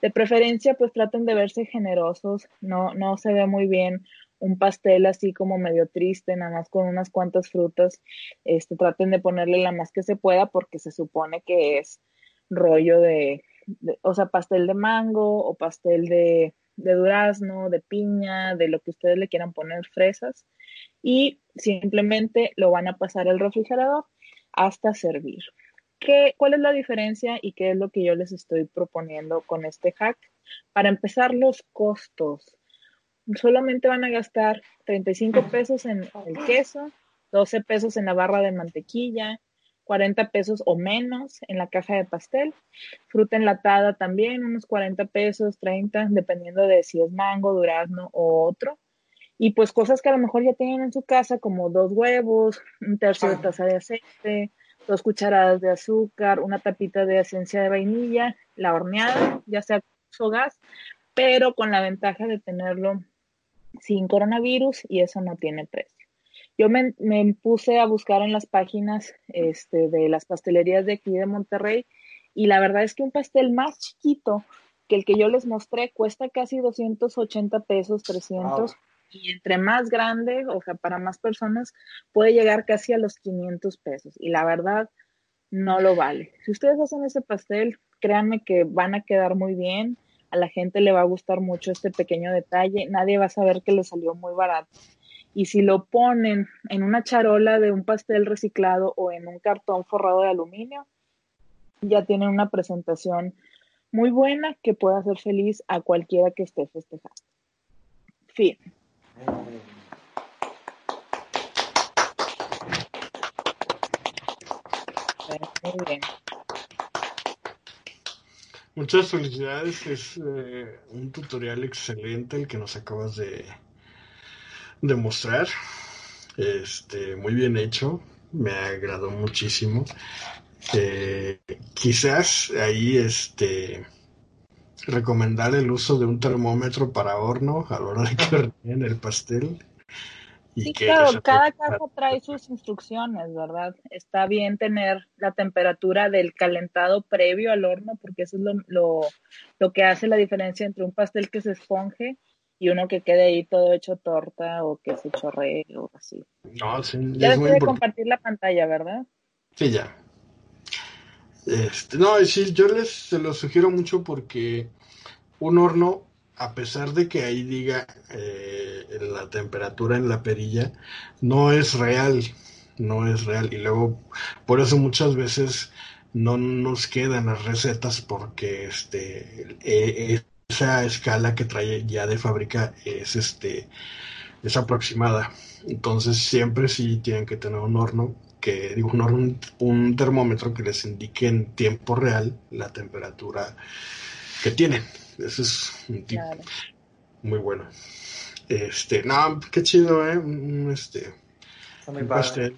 Speaker 3: De preferencia, pues traten de verse generosos, no, no se ve muy bien un pastel así como medio triste, nada más con unas cuantas frutas. Este, traten de ponerle la más que se pueda porque se supone que es rollo de, de o sea, pastel de mango o pastel de, de durazno, de piña, de lo que ustedes le quieran poner, fresas y simplemente lo van a pasar al refrigerador hasta servir. ¿Qué, ¿Cuál es la diferencia y qué es lo que yo les estoy proponiendo con este hack? Para empezar, los costos. Solamente van a gastar 35 pesos en el queso, 12 pesos en la barra de mantequilla, 40 pesos o menos en la caja de pastel. Fruta enlatada también, unos 40 pesos, 30, dependiendo de si es mango, durazno o otro. Y pues cosas que a lo mejor ya tienen en su casa, como dos huevos, un tercio de ah. taza de aceite, dos cucharadas de azúcar, una tapita de esencia de vainilla, la horneada, ya sea o gas, pero con la ventaja de tenerlo sin coronavirus y eso no tiene precio. Yo me, me puse a buscar en las páginas este, de las pastelerías de aquí de Monterrey y la verdad es que un pastel más chiquito que el que yo les mostré cuesta casi 280 pesos, 300 y entre más grande, o sea, para más personas, puede llegar casi a los 500 pesos. Y la verdad, no lo vale. Si ustedes hacen ese pastel, créanme que van a quedar muy bien. A la gente le va a gustar mucho este pequeño detalle. Nadie va a saber que le salió muy barato. Y si lo ponen en una charola de un pastel reciclado o en un cartón forrado de aluminio, ya tienen una presentación muy buena que puede hacer feliz a cualquiera que esté festejando. Fin.
Speaker 1: Muchas felicidades, es eh, un tutorial excelente el que nos acabas de, demostrar Este, muy bien hecho, me agradó muchísimo. Eh, quizás ahí este recomendar el uso de un termómetro para horno a la hora de que en el pastel.
Speaker 3: Y sí, claro, cada casa trae sus instrucciones, ¿verdad? Está bien tener la temperatura del calentado previo al horno, porque eso es lo, lo, lo que hace la diferencia entre un pastel que se esponje y uno que quede ahí todo hecho torta o que se chorree o así.
Speaker 1: No, sí,
Speaker 3: ya después de compartir la pantalla, ¿verdad?
Speaker 1: Sí, ya. Este, no, sí, yo les se lo sugiero mucho porque un horno a pesar de que ahí diga eh, la temperatura en la perilla, no es real, no es real. Y luego, por eso muchas veces no nos quedan las recetas porque este eh, esa escala que trae ya de fábrica es este es aproximada. Entonces siempre sí tienen que tener un horno que digo un, horno, un termómetro que les indique en tiempo real la temperatura que tienen. Ese es un tip muy bueno. Este, no, qué chido, eh. Este, está muy,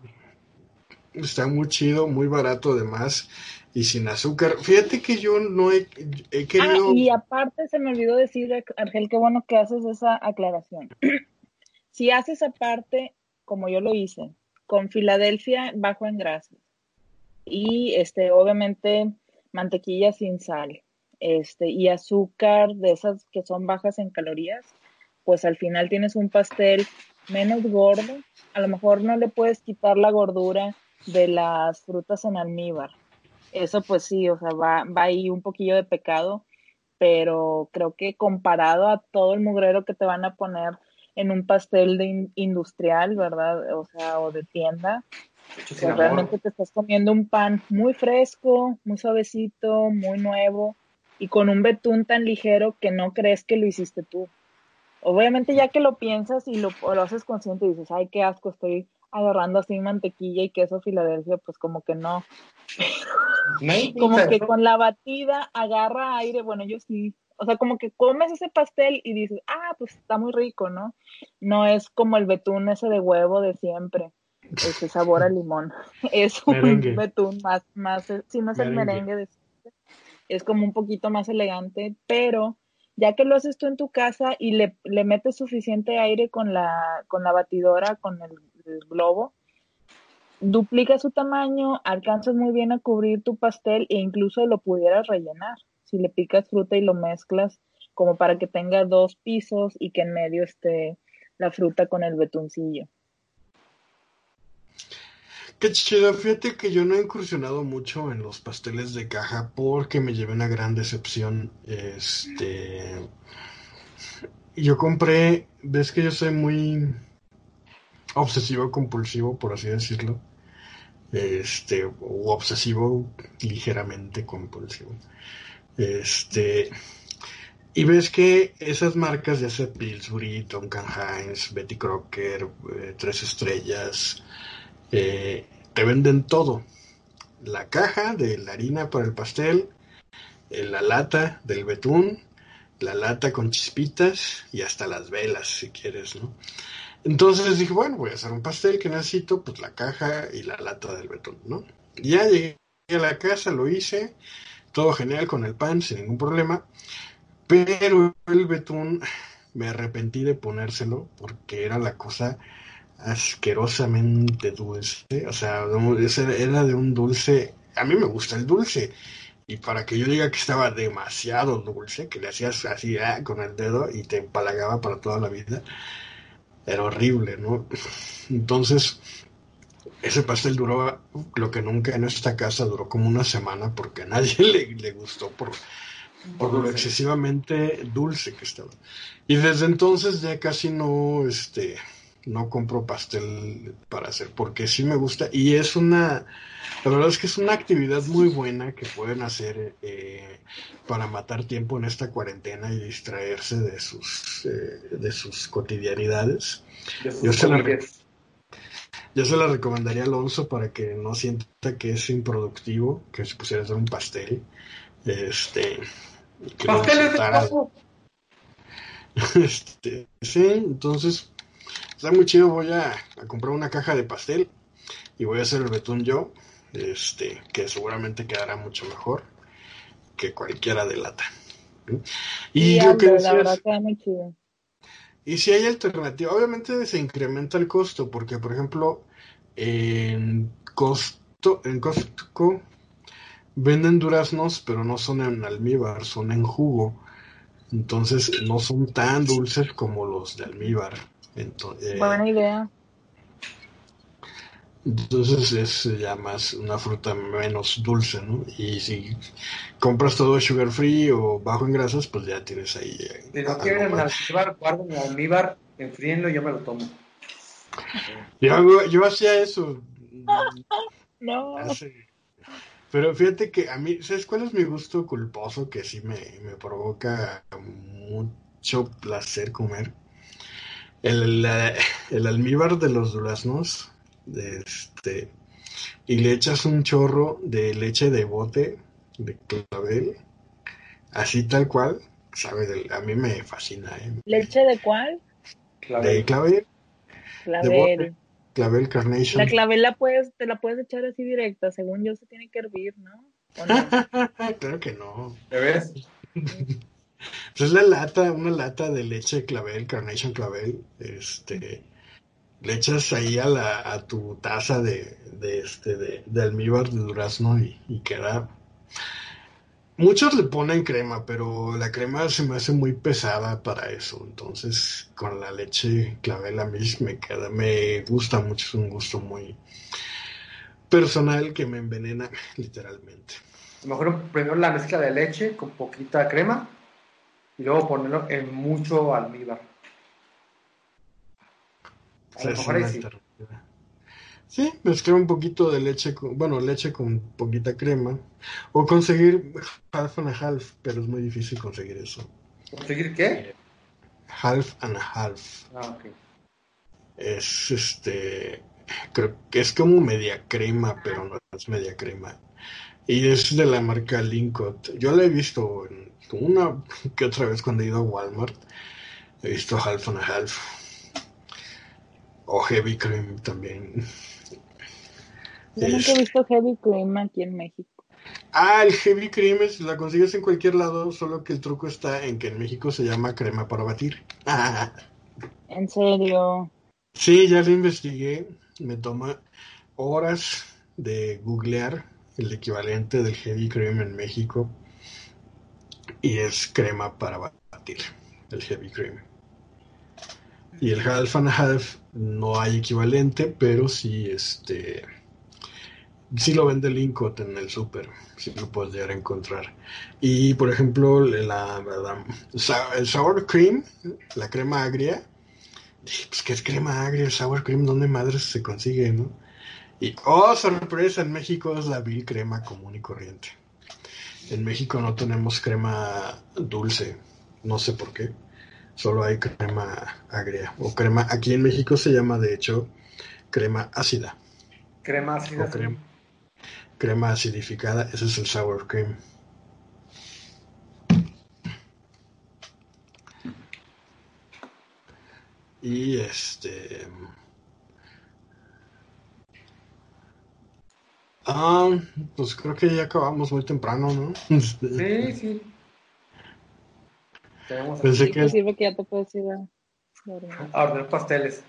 Speaker 1: está muy chido, muy barato además y sin azúcar. Fíjate que yo no he, he querido.
Speaker 3: Ah, y aparte se me olvidó decir, Argel, qué bueno que haces esa aclaración. si haces aparte, como yo lo hice, con Filadelfia bajo en grasas y este, obviamente mantequilla sin sal este, y azúcar de esas que son bajas en calorías, pues al final tienes un pastel menos gordo. A lo mejor no le puedes quitar la gordura de las frutas en almíbar. Eso pues sí, o sea, va, va ahí un poquillo de pecado, pero creo que comparado a todo el mugrero que te van a poner en un pastel de industrial, ¿verdad? O sea, o de tienda, pues realmente te estás comiendo un pan muy fresco, muy suavecito, muy nuevo y con un betún tan ligero que no crees que lo hiciste tú. Obviamente ya que lo piensas y lo, lo haces consciente y dices, ay, qué asco, estoy agarrando así mantequilla y queso Filadelfia, pues como que no. como que con la batida agarra aire, bueno, yo sí. O sea, como que comes ese pastel y dices, ah, pues está muy rico, ¿no? No es como el betún ese de huevo de siempre, ese sabor a limón. Es un betún más, más, si no es el merengue de es como un poquito más elegante, pero ya que lo haces tú en tu casa y le, le metes suficiente aire con la, con la batidora, con el, globo, duplica su tamaño, alcanzas muy bien a cubrir tu pastel e incluso lo pudieras rellenar. Si le picas fruta y lo mezclas como para que tenga dos pisos y que en medio esté la fruta con el betuncillo.
Speaker 1: Qué chido, fíjate que yo no he incursionado mucho en los pasteles de caja porque me llevé una gran decepción. Este. Yo compré, ves que yo soy muy obsesivo compulsivo, por así decirlo. Este, o obsesivo ligeramente compulsivo. Este. Y ves que esas marcas, ya sea Pillsbury, Tonkan Heinz, Betty Crocker, eh, Tres Estrellas, te venden todo. La caja de la harina para el pastel, eh, la lata del betún, la lata con chispitas y hasta las velas, si quieres, ¿no? Entonces dije, bueno, voy a hacer un pastel que necesito, pues la caja y la lata del betún, ¿no? Ya llegué a la casa, lo hice, todo genial con el pan, sin ningún problema, pero el betún me arrepentí de ponérselo porque era la cosa asquerosamente dulce. O sea, era de un dulce. A mí me gusta el dulce. Y para que yo diga que estaba demasiado dulce, que le hacías así ah, con el dedo y te empalagaba para toda la vida, era horrible, ¿no? Entonces, ese pastel duró lo que nunca en esta casa duró como una semana porque a nadie le, le gustó por, por lo excesivamente dulce que estaba. Y desde entonces ya casi no, este, no compro pastel para hacer, porque sí me gusta y es una, la verdad es que es una actividad muy buena que pueden hacer eh, para matar tiempo en esta cuarentena y distraerse de sus, eh, de sus cotidianidades. yo, se la, yo se la recomendaría a Alonso para que no sienta que es improductivo, que se pusiera a hacer un pastel. Este,
Speaker 4: ¿Pasteles de
Speaker 1: este, sí, entonces está muy chido, voy a, comprar una caja de pastel y voy a hacer el betún yo, este, que seguramente quedará mucho mejor que cualquiera de lata.
Speaker 3: Y yo que la verdad queda muy chido.
Speaker 1: Y si hay alternativa, obviamente se incrementa el costo, porque por ejemplo, en costo, en Costco venden duraznos, pero no son en almíbar, son en jugo. Entonces no son tan dulces como los de almíbar.
Speaker 3: Eh, Buena idea.
Speaker 1: Entonces es ya más una fruta menos dulce, ¿no? Y si compras todo sugar free o bajo en grasas, pues ya tienes ahí. eh,
Speaker 4: Si no
Speaker 1: algo
Speaker 4: quieren almíbar, guarden el almíbar, enfríenlo y yo me lo tomo.
Speaker 1: Yo, yo hacía eso.
Speaker 3: No.
Speaker 1: hace- Pero fíjate que a mí, ¿sabes cuál es mi gusto culposo que sí me, me provoca mucho placer comer? El, el almíbar de los duraznos, de este, y le echas un chorro de leche de bote, de clavel, así tal cual, sabe, del- a mí me fascina, ¿eh?
Speaker 3: ¿Leche de cuál?
Speaker 1: De clavel,
Speaker 3: Clavel.
Speaker 1: clavel carnation.
Speaker 3: La clavel la puedes, te la puedes echar así directa. Según yo se tiene que hervir, ¿no? ¿O no?
Speaker 1: Claro que no.
Speaker 4: ¿Te ves?
Speaker 1: Pues es la lata, una lata de leche clavel, Carnation clavel, este, le echas ahí a la, a tu taza de, de este, de, de almíbar de durazno y, y queda. Muchos le ponen crema, pero la crema se me hace muy pesada para eso. Entonces, con la leche clavel a mí me queda, me gusta mucho, es un gusto muy personal que me envenena literalmente.
Speaker 4: A lo mejor primero la mezcla de leche con poquita crema y luego ponerlo en mucho almíbar. A lo mejor sí.
Speaker 1: Sí, mezclar un poquito de leche con, bueno, leche con poquita crema. O conseguir half and a half, pero es muy difícil conseguir eso.
Speaker 4: ¿Conseguir qué?
Speaker 1: Half and a half.
Speaker 4: Ah, ok.
Speaker 1: Es este, creo que es como media crema, pero no es media crema. Y es de la marca Lincott. Yo la he visto en- una que otra vez cuando he ido a Walmart. He visto half and a half. O heavy cream también.
Speaker 3: Yo nunca he visto heavy cream aquí en México.
Speaker 1: Ah, el heavy cream es, la consigues en cualquier lado, solo que el truco está en que en México se llama crema para batir.
Speaker 3: En serio.
Speaker 1: Sí, ya lo investigué. Me toma horas de googlear el equivalente del heavy cream en México. Y es crema para batir, el heavy cream. Y el half and half no hay equivalente, pero sí este sí lo vende Lincott en el super, sí lo puedes llegar a encontrar. Y por ejemplo, la, el sour cream, la crema agria, pues que es crema agria, el sour cream, ¿dónde madres se consigue, no? Y oh, sorpresa, en México es la vil crema común y corriente. En México no tenemos crema dulce, no sé por qué. Solo hay crema agria o crema. Aquí en México se llama, de hecho, crema ácida
Speaker 4: Crema ácida.
Speaker 1: o crema, crema acidificada. Ese es el sour cream. Y este. Ah, pues creo que ya acabamos muy temprano, ¿no?
Speaker 4: Sí, sí. Tenemos
Speaker 1: Pensé que-
Speaker 3: ¿Qué sirve que ya te puedes ir a
Speaker 4: a ordenar pasteles.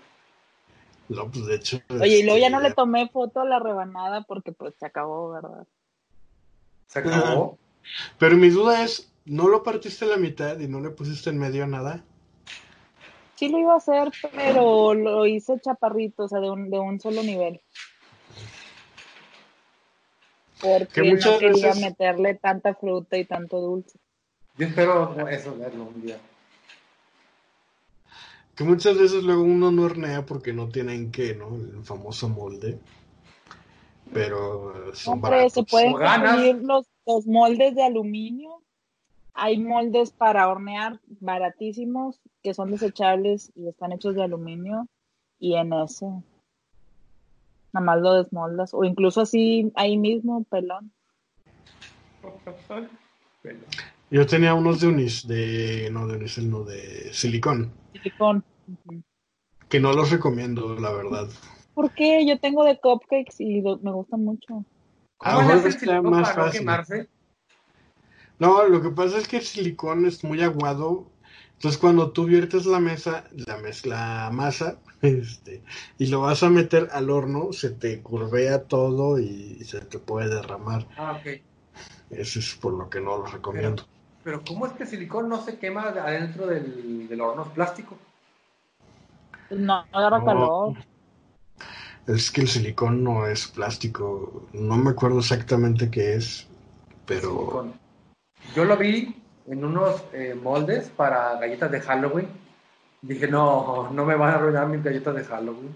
Speaker 1: No, pues de hecho.
Speaker 3: Oye, y luego ya no
Speaker 1: este,
Speaker 3: le tomé foto a la rebanada porque pues se acabó, ¿verdad?
Speaker 4: Se acabó.
Speaker 1: Pero mi duda es: ¿no lo partiste a la mitad y no le pusiste en medio nada?
Speaker 3: Sí lo iba a hacer, pero lo hice chaparrito, o sea, de un, de un solo nivel.
Speaker 1: Que
Speaker 3: Porque no quería
Speaker 1: veces-
Speaker 3: meterle tanta fruta y tanto dulce.
Speaker 4: Yo espero eso, verlo un día.
Speaker 1: Que muchas veces luego uno no hornea porque no tienen que, ¿no? El famoso molde. Pero son
Speaker 3: Hombre,
Speaker 1: baratos.
Speaker 3: se pueden conseguir los, los moldes de aluminio. Hay moldes para hornear baratísimos que son desechables y están hechos de aluminio. Y en ese, nada más lo desmoldas. O incluso así, ahí mismo, pelón.
Speaker 1: Yo tenía unos de unis, de, no de unicel, no, de silicón,
Speaker 3: Silicón.
Speaker 1: Que no los recomiendo, la verdad.
Speaker 3: ¿Por qué? Yo tengo de cupcakes y lo- me gustan mucho.
Speaker 1: A
Speaker 4: ¿Cómo
Speaker 1: lo
Speaker 4: le
Speaker 1: mejor
Speaker 4: haces
Speaker 1: está
Speaker 4: silicón
Speaker 1: más
Speaker 4: para no
Speaker 1: fácil.
Speaker 4: quemarse?
Speaker 1: No, lo que pasa es que el silicón es muy aguado. Entonces, cuando tú viertes la mesa, la mezcla masa, este, y lo vas a meter al horno, se te curvea todo y se te puede derramar.
Speaker 4: Ah, ok.
Speaker 1: Eso es por lo que no lo recomiendo.
Speaker 4: Pero ¿cómo es que el silicón no se quema adentro del, del horno? ¿Es plástico?
Speaker 3: No agarra
Speaker 1: No.
Speaker 3: calor.
Speaker 1: Es que el silicón no es plástico. No me acuerdo exactamente qué es, pero...
Speaker 4: Silicón. Yo lo vi en unos eh, moldes para galletas de Halloween. Dije, no, no me van a arruinar mis galletas de Halloween.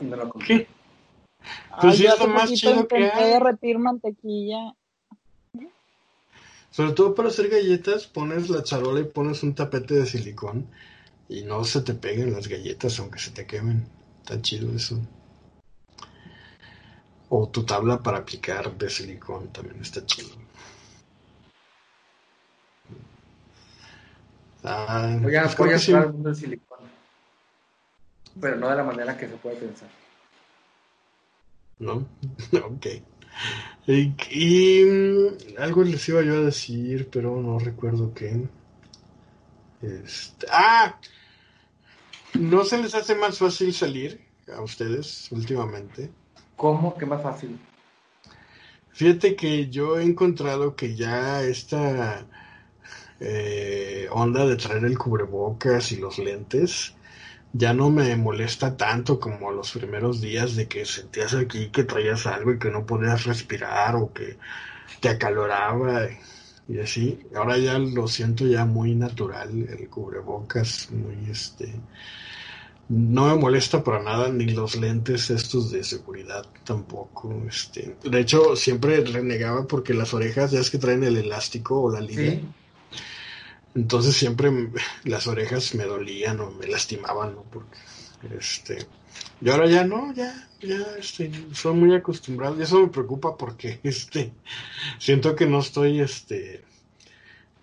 Speaker 4: Y no lo compré.
Speaker 1: ¿Qué? Pues
Speaker 3: Ay,
Speaker 1: sí es lo más chido que hay.
Speaker 3: derretir mantequilla.
Speaker 1: Sobre todo para hacer galletas, pones la charola y pones un tapete de silicón y no se te peguen las galletas aunque se te quemen. Está chido eso. O tu tabla para picar de silicón también está chido. Ah,
Speaker 4: Voy a, voy a
Speaker 1: que sí.
Speaker 4: entrar al mundo del silicón. Pero no de la manera que se puede pensar.
Speaker 1: ¿no? ok. Y, y, mm, algo les iba yo a decir, pero no recuerdo qué. Este, ¡Ah! ¿No se les hace más fácil salir a ustedes últimamente?
Speaker 4: ¿Cómo? ¿Qué más fácil?
Speaker 1: Fíjate que yo he encontrado que ya esta eh, onda de traer el cubrebocas y los lentes ya no me molesta tanto como los primeros días de que sentías aquí que traías algo y que no podías respirar o que te acaloraba y así. Ahora ya lo siento ya muy natural el cubrebocas, muy este no me molesta para nada ni los lentes estos de seguridad tampoco. Este, de hecho, siempre renegaba porque las orejas ya es que traen el elástico o la.
Speaker 4: Sí.
Speaker 1: Entonces siempre las orejas me dolían o me lastimaban, ¿no? Porque, este, y ahora ya no, ya, ya, este, soy muy acostumbrado y eso me preocupa porque, este, siento que no estoy, este,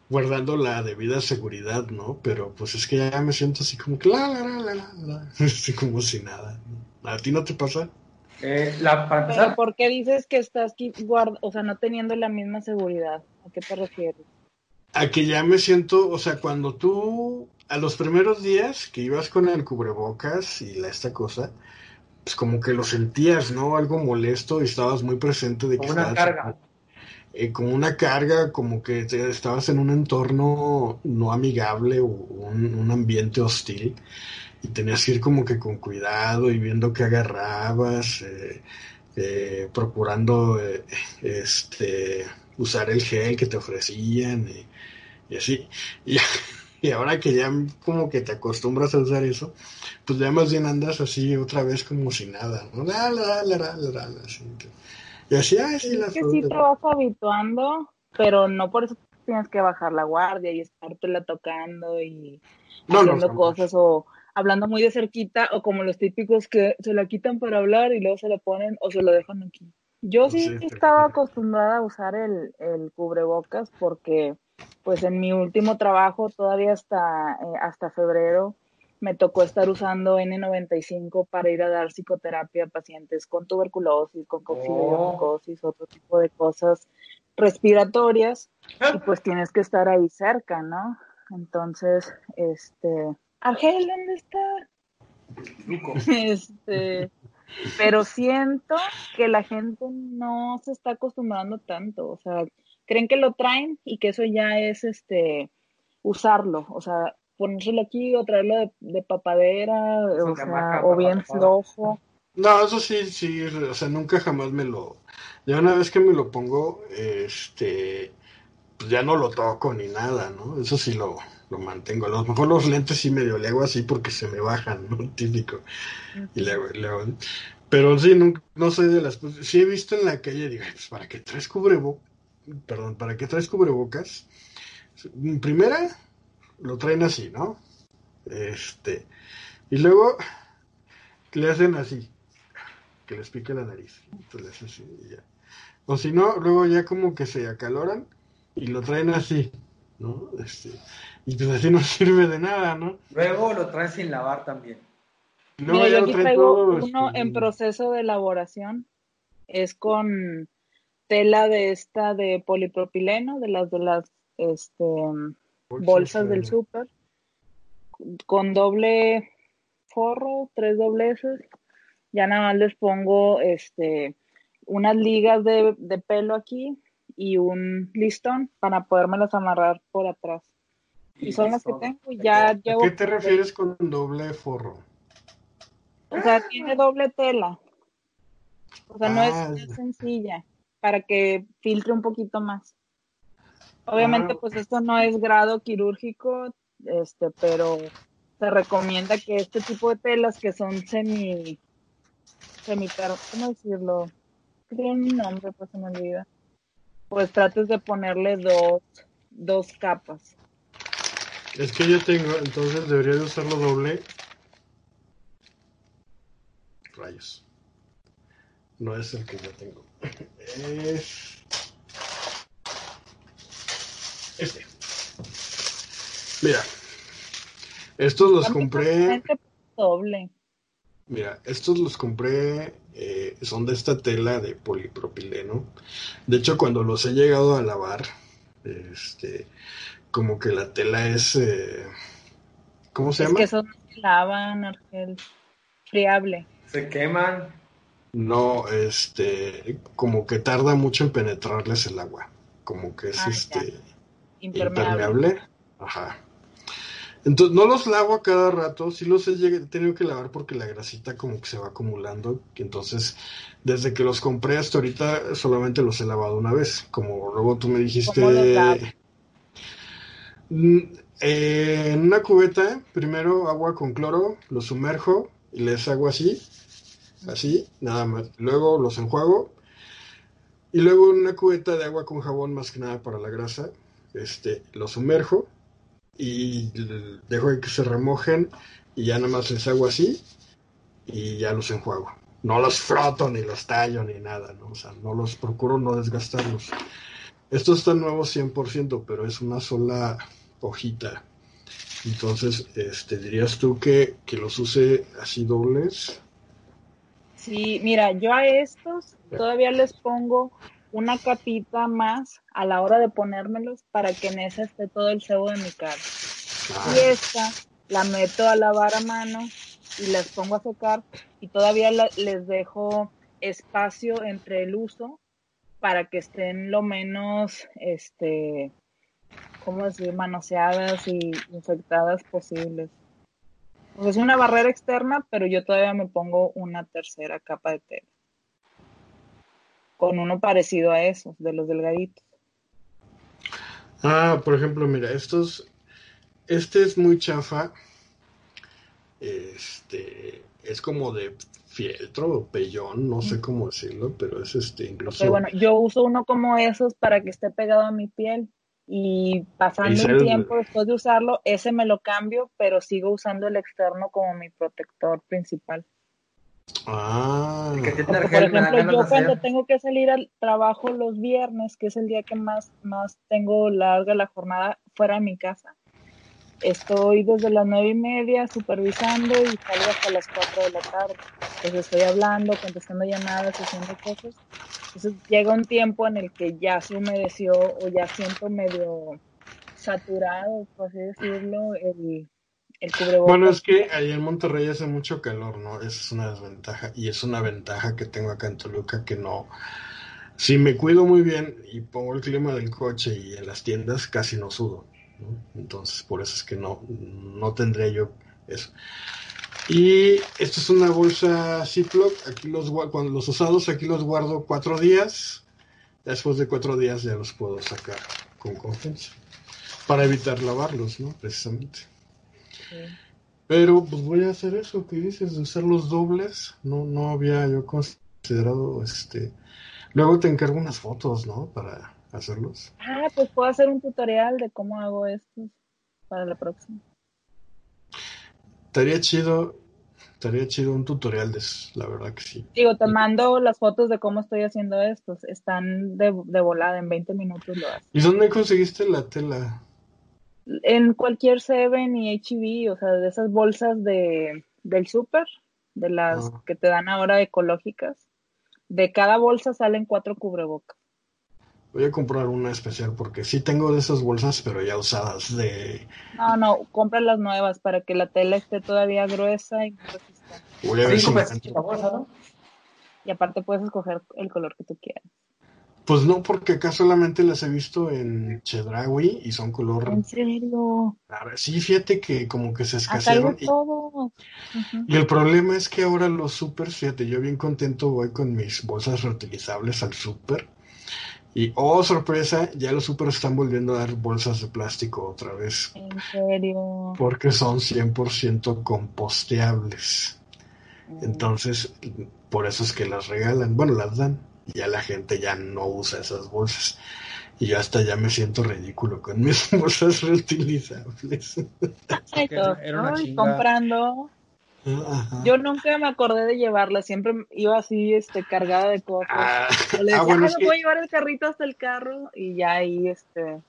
Speaker 1: guardando la debida seguridad, ¿no? Pero pues es que ya me siento así como que la, la, la, la, la, la, así como si nada. ¿no? ¿A ti no te pasa?
Speaker 4: Eh, la, para
Speaker 3: Pero ¿por qué dices que estás aquí guard- o sea, no teniendo la misma seguridad? ¿A qué te refieres?
Speaker 1: A que ya me siento, o sea, cuando tú, a los primeros días que ibas con el cubrebocas y la, esta cosa, pues como que lo sentías, ¿no? Algo molesto y estabas muy presente de que
Speaker 4: como una
Speaker 1: estabas
Speaker 4: carga.
Speaker 1: eh, como una carga, como que te- estabas en un entorno no amigable o un, un ambiente hostil y tenías que ir como que con cuidado y viendo qué agarrabas, eh, eh, procurando eh, este usar el gel que te ofrecían y, y así. Y, y ahora que ya como que te acostumbras a usar eso, pues ya más bien andas así otra vez como si nada, ¿no? La, la, la, la, la, la, así. Y así, ay, sí,
Speaker 3: Es
Speaker 1: las
Speaker 3: que sí te vas habituando, pero no por eso tienes que bajar la guardia y estártela tocando y
Speaker 1: No, no,
Speaker 3: haciendo cosas o hablando muy de cerquita o como los típicos que se la quitan para hablar y luego se la ponen o se lo dejan aquí. Yo sí
Speaker 1: Sí, te-
Speaker 3: estaba acostumbrada a usar el, el cubrebocas porque pues en mi último trabajo todavía hasta, eh, hasta febrero me tocó estar usando N95 para ir a dar psicoterapia a pacientes con tuberculosis, con coccidiomicosis, otro tipo de cosas respiratorias y pues tienes que estar ahí cerca, ¿no? Entonces, este, Argel, ¿dónde está?
Speaker 4: Luco.
Speaker 3: Este, pero siento que la gente no se está acostumbrando tanto, o sea, creen que lo traen y que eso ya es este usarlo, o sea, ponérselo aquí o traerlo de, de papadera, o sea, bien flojo.
Speaker 1: No, eso sí, sí, o sea, nunca jamás me lo... Ya una vez que me lo pongo, este, pues ya no lo toco ni nada, ¿no? Eso sí lo, lo mantengo. A lo mejor los lentes sí medio le hago así porque se me bajan, ¿no? Típico. Y le hago, le hago- Pero sí, no, no soy de las... pues, sí he visto en la calle, digo, "Ay, pues ¿para qué traes cubrebocas? Perdón, ¿para qué traes cubrebocas? Primera, lo traen así, ¿no? Este, y luego le hacen así, que les pique la nariz. Entonces así ya. O si no, luego ya como que se acaloran y lo traen así, ¿no? Este, y pues así no sirve de nada, ¿no?
Speaker 4: Luego lo traen sin lavar también.
Speaker 1: Y luego
Speaker 3: Mira,
Speaker 1: ya
Speaker 3: yo aquí traigo
Speaker 1: todo,
Speaker 3: uno
Speaker 1: este,
Speaker 3: en proceso de elaboración. Es con tela de esta de polipropileno, de las de las este, bolsas del
Speaker 1: de-
Speaker 3: súper, con doble forro, tres dobleces. Ya nada más les pongo este unas ligas de, de pelo aquí y un listón para podérmelas amarrar por atrás. Y son las que tengo y ya
Speaker 1: ¿A
Speaker 3: llevo
Speaker 1: qué te refieres con doble forro?
Speaker 3: O sea, tiene doble tela. O sea, no es,
Speaker 1: Ah.
Speaker 3: no es sencilla para que filtre un poquito más. Obviamente,
Speaker 4: Ah.
Speaker 3: pues esto no es grado quirúrgico, este, pero se recomienda que este tipo de telas que son semi, semi, ¿cómo decirlo? Tiene un nombre, pues se me olvida. Pues trates de ponerle dos, dos capas.
Speaker 1: Es que yo tengo, entonces debería de usarlo doble. Rayos. No es el que yo tengo. Es. Este. Mira. Estos los compré.
Speaker 3: Doble.
Speaker 1: Mira, estos los compré. eh, son de esta tela de polipropileno. De hecho, cuando los he llegado a lavar, este. Como que la tela es. eh, ¿Cómo se
Speaker 3: Es
Speaker 1: llama?
Speaker 3: que esos no se lavan, Argel. Friable.
Speaker 4: Se queman.
Speaker 1: No, este, como que tarda mucho en penetrarles el agua, como que es
Speaker 3: Ah,
Speaker 1: este
Speaker 3: Impermeable.
Speaker 1: impermeable. Ajá. Entonces, no los lavo a cada rato, sí los he tenido que lavar porque la grasita como que se va acumulando. Entonces, desde que los compré hasta ahorita solamente los he lavado una vez. Como luego tú me dijiste. Mm, eh, en una cubeta, primero agua con cloro, los sumerjo y les hago así, así, nada más. Luego los enjuago y luego una cubeta de agua con jabón, más que nada para la grasa, este, los sumerjo y dejo que se remojen y ya nada más les hago así y ya los enjuago. No los froto ni los tallo ni nada, ¿no? O sea, no los procuro no desgastarlos. Estos están nuevos 100%, pero es una sola hojita. Entonces, este, dirías tú que, que los use así dobles.
Speaker 3: Sí, mira, yo a estos todavía les pongo una capita más a la hora de ponérmelos para que en esa esté todo el sebo de mi cara.
Speaker 1: Ah,
Speaker 3: Y esta la meto a lavar a mano y las pongo a secar y todavía la- les dejo espacio entre el uso para que estén lo menos, este, ¿cómo decir?, manoseadas y infectadas posibles. Es una barrera externa, pero yo todavía me pongo una tercera capa de tela. Con uno parecido a esos, de los delgaditos.
Speaker 1: Ah, por ejemplo, mira, estos, este es muy chafa. Este, es como de fieltro o pellón, no sé cómo decirlo, pero es este, incluso.
Speaker 3: Pero bueno, yo uso uno como esos para que esté pegado a mi piel y pasando
Speaker 1: es-
Speaker 3: tiempo después de usarlo, ese me lo cambio, pero sigo usando el externo como mi protector principal.
Speaker 1: Ah,
Speaker 4: El que tiene
Speaker 3: Porque, por ejemplo, yo cuando
Speaker 4: hacer.
Speaker 3: tengo que salir al trabajo los viernes, que es el día que más, más tengo larga la jornada fuera de mi casa, estoy desde las nueve y media supervisando y salgo hasta las cuatro de la tarde. Pues estoy hablando, contestando llamadas, haciendo cosas. Entonces llega un tiempo en el que ya se humedeció o ya siento medio saturado, por así decirlo, el, el cubrebocas.
Speaker 1: Bueno, es que ahí en Monterrey hace mucho calor, ¿no? Esa es una desventaja. Y es una ventaja que tengo acá en Toluca que no. Si me cuido muy bien y pongo el clima del coche y en las tiendas, casi no sudo. ¿No? Entonces, por eso es que no, no tendría yo eso. Y esto es una bolsa Ziploc. Aquí los, cuando los usados, aquí los guardo cuatro días. Después de cuatro días ya los puedo sacar con confianza. Para evitar lavarlos, ¿no? Precisamente.
Speaker 3: Sí.
Speaker 1: Pero pues voy a hacer eso que dices, de usar los dobles. No, no había yo considerado este. Luego te encargo unas fotos, ¿no? Para hacerlos.
Speaker 3: Ah, pues puedo hacer un tutorial de cómo hago estos para la próxima.
Speaker 1: Estaría chido, estaría chido un tutorial de eso, la verdad que sí.
Speaker 3: Digo, te mando las fotos de cómo estoy haciendo estos. Están de, de volada, en 20 minutos lo haces.
Speaker 1: ¿Y dónde conseguiste la tela?
Speaker 3: En cualquier Seven y HB, o sea, de esas bolsas de, del súper, de las
Speaker 1: Ah.
Speaker 3: que te dan ahora ecológicas. De cada bolsa salen cuatro cubrebocas.
Speaker 1: Voy a comprar una especial porque sí tengo de esas bolsas, pero ya usadas de...
Speaker 3: No, no, compra las nuevas para que la tela esté todavía gruesa y.
Speaker 1: Voy a ver si me
Speaker 4: la bolsa, ¿no?
Speaker 3: Y aparte puedes escoger el color que tú quieras.
Speaker 1: Pues no, porque acá solamente las he visto en Chedraui y son color.
Speaker 3: ¿En serio?
Speaker 1: Sí, fíjate que como que se escasearon. Y, y el problema es que ahora los super, fíjate, yo bien contento voy con mis bolsas reutilizables al super. Y, oh, sorpresa, ya los super están volviendo a dar bolsas de plástico otra vez.
Speaker 3: En serio.
Speaker 1: Porque son 100% composteables. Entonces, por eso es que las regalan. Bueno, las dan. Ya la gente ya no usa esas bolsas. Y yo hasta ya me siento ridículo con mis bolsas reutilizables.
Speaker 3: Ay,
Speaker 2: era-
Speaker 3: todo.
Speaker 2: era una
Speaker 3: Ay,
Speaker 2: chinga.
Speaker 3: comprando.
Speaker 1: Ajá.
Speaker 3: Yo nunca me acordé de llevarla, siempre iba así, este, cargada de cosas.
Speaker 1: Ah,
Speaker 3: le decía,
Speaker 1: ah, bueno,
Speaker 3: "Ay,
Speaker 1: es que,
Speaker 3: a llevar el carrito hasta el carro y ya ahí, este,
Speaker 1: ah,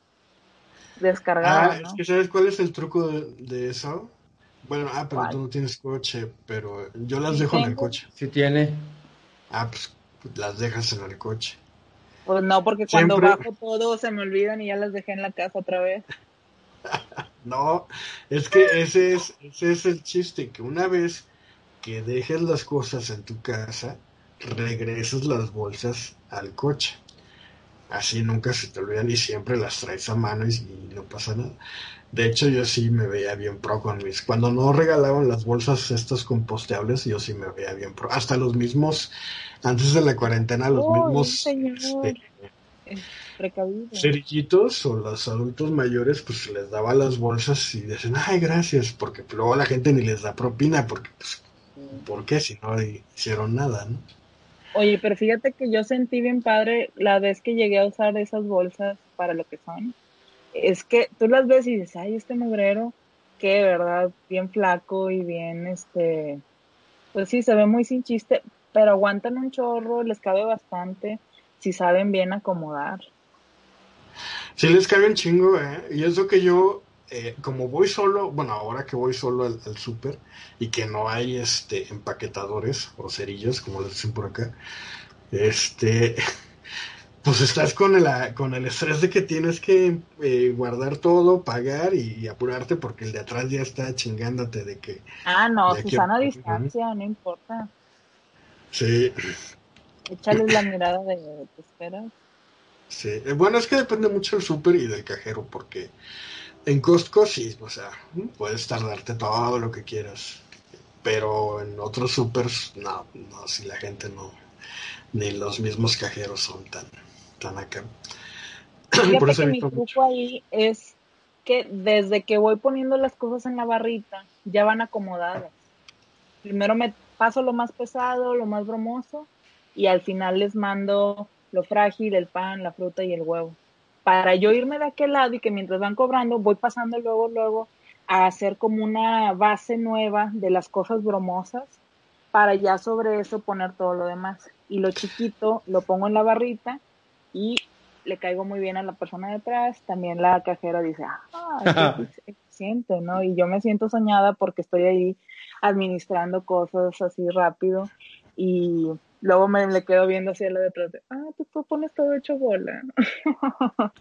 Speaker 3: descargada,
Speaker 1: es
Speaker 3: ¿no?
Speaker 1: que ¿sabes cuál es el truco de, de eso? Bueno, ah, pero
Speaker 3: ¿Cuál?
Speaker 1: tú no tienes coche, pero yo las
Speaker 3: Sí
Speaker 1: dejo en el coche.
Speaker 2: Si tiene.
Speaker 1: Ah, pues las dejas en el coche.
Speaker 3: Pues no, porque cuando bajo todo se me olvidan y ya las dejé en la casa otra vez.
Speaker 1: No, es que ese es, ese es el chiste, que una vez que dejes las cosas en tu casa, regresas las bolsas al coche. Así nunca se te olvidan y siempre las traes a mano y, y no pasa nada. De hecho, yo sí me veía bien pro con mis... Cuando no regalaban las bolsas estas composteables, yo sí me veía bien pro. Hasta los mismos, antes de la cuarentena, los mismos este, Cerillitos o los adultos mayores, pues les daba las bolsas y decían, ay, gracias, porque luego la gente ni les da propina, porque, pues, ¿por qué? Si no hicieron nada, ¿no?
Speaker 3: Oye, pero fíjate que yo sentí bien padre la vez que llegué a usar esas bolsas para lo que son. Es que tú las ves y dices, ay, este mugrero, que verdad, bien flaco y bien, este, pues sí, se ve muy sin chiste, pero aguantan un chorro, les cabe bastante, si saben bien acomodar.
Speaker 1: Sí les cabe un chingo, ¿eh? Y eso que yo, eh, como voy solo, bueno, ahora que voy solo al, al súper y que no hay, este, empaquetadores o cerillos, como les dicen por acá, este, pues estás con el, con el estrés de que tienes que eh, guardar todo, pagar y, y apurarte porque el de atrás ya está chingándote de que,
Speaker 3: Ah, no,
Speaker 1: Ya
Speaker 3: Susana a distancia, no importa.
Speaker 1: sí,
Speaker 3: Échales la mirada de, ¿te esperas?
Speaker 1: Sí, eh, bueno, es que depende mucho del súper y del cajero, porque en Costco sí, o sea, puedes tardarte todo lo que quieras, pero en otros supers, no, no, si la gente no, ni los mismos cajeros son tan, tan acá. Por eso
Speaker 3: que mi truco
Speaker 1: mucho.
Speaker 3: ahí es que desde que voy poniendo las cosas en la barrita, ya van acomodadas. Primero me paso lo más pesado, lo más bromoso, y al final les mando lo frágil, el pan, la fruta y el huevo. Para yo irme de aquel lado y que mientras van cobrando, voy pasando luego, luego a hacer como una base nueva de las cosas bromosas para ya sobre eso poner todo lo demás. Y lo chiquito lo pongo en la barrita y le caigo muy bien a la persona detrás. También la cajera dice, ah, eficiente, ¿no? Y yo me siento soñada porque estoy ahí administrando cosas así rápido y luego me le quedo viendo hacia la detrás de, ah, pues tú pones todo hecho bola.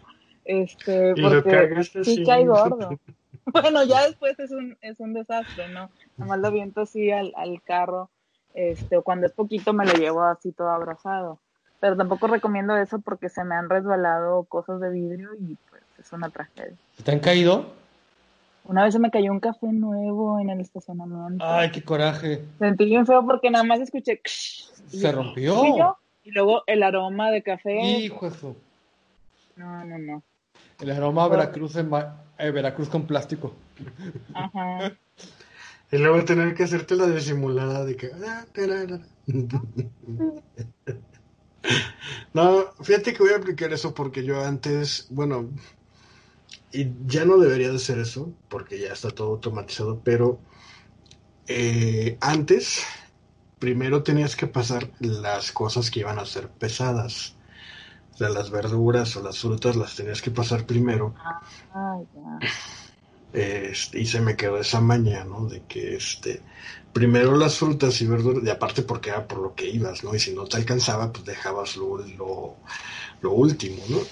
Speaker 3: este,
Speaker 1: Y
Speaker 3: porque sí cae gordo. Bueno, ya después es un, es un desastre, ¿no? Nomás lo viento así al, al carro, este, o cuando es poquito me lo llevo así todo abrazado. Pero tampoco recomiendo eso porque se me han resbalado cosas de vidrio y pues es una tragedia.
Speaker 2: ¿Te han caído?
Speaker 3: Una vez se me cayó un café nuevo en el estacionamiento.
Speaker 2: Ay, qué coraje.
Speaker 3: Sentí bien feo porque nada más escuché. y
Speaker 2: Se
Speaker 3: yo,
Speaker 2: rompió.
Speaker 3: Y luego el aroma de café.
Speaker 2: Hijo de su-
Speaker 3: No, no, no.
Speaker 2: El aroma a Veracruz, en ma- eh, Veracruz con plástico.
Speaker 3: Ajá.
Speaker 1: Y luego tener que hacerte la disimulada de que... ah. No, fíjate que voy a aplicar eso porque yo antes, bueno, y ya no debería de ser eso, porque ya está todo automatizado, pero eh, antes primero tenías que pasar las cosas que iban a ser pesadas. O sea, las verduras o las frutas las tenías que pasar primero.
Speaker 3: Ya.
Speaker 1: Este, y se me quedó esa maña, ¿no? De que este, primero las frutas y verduras, y aparte porque era por lo que ibas, ¿no? Y si no te alcanzaba, pues dejabas lo, lo, lo último, ¿no?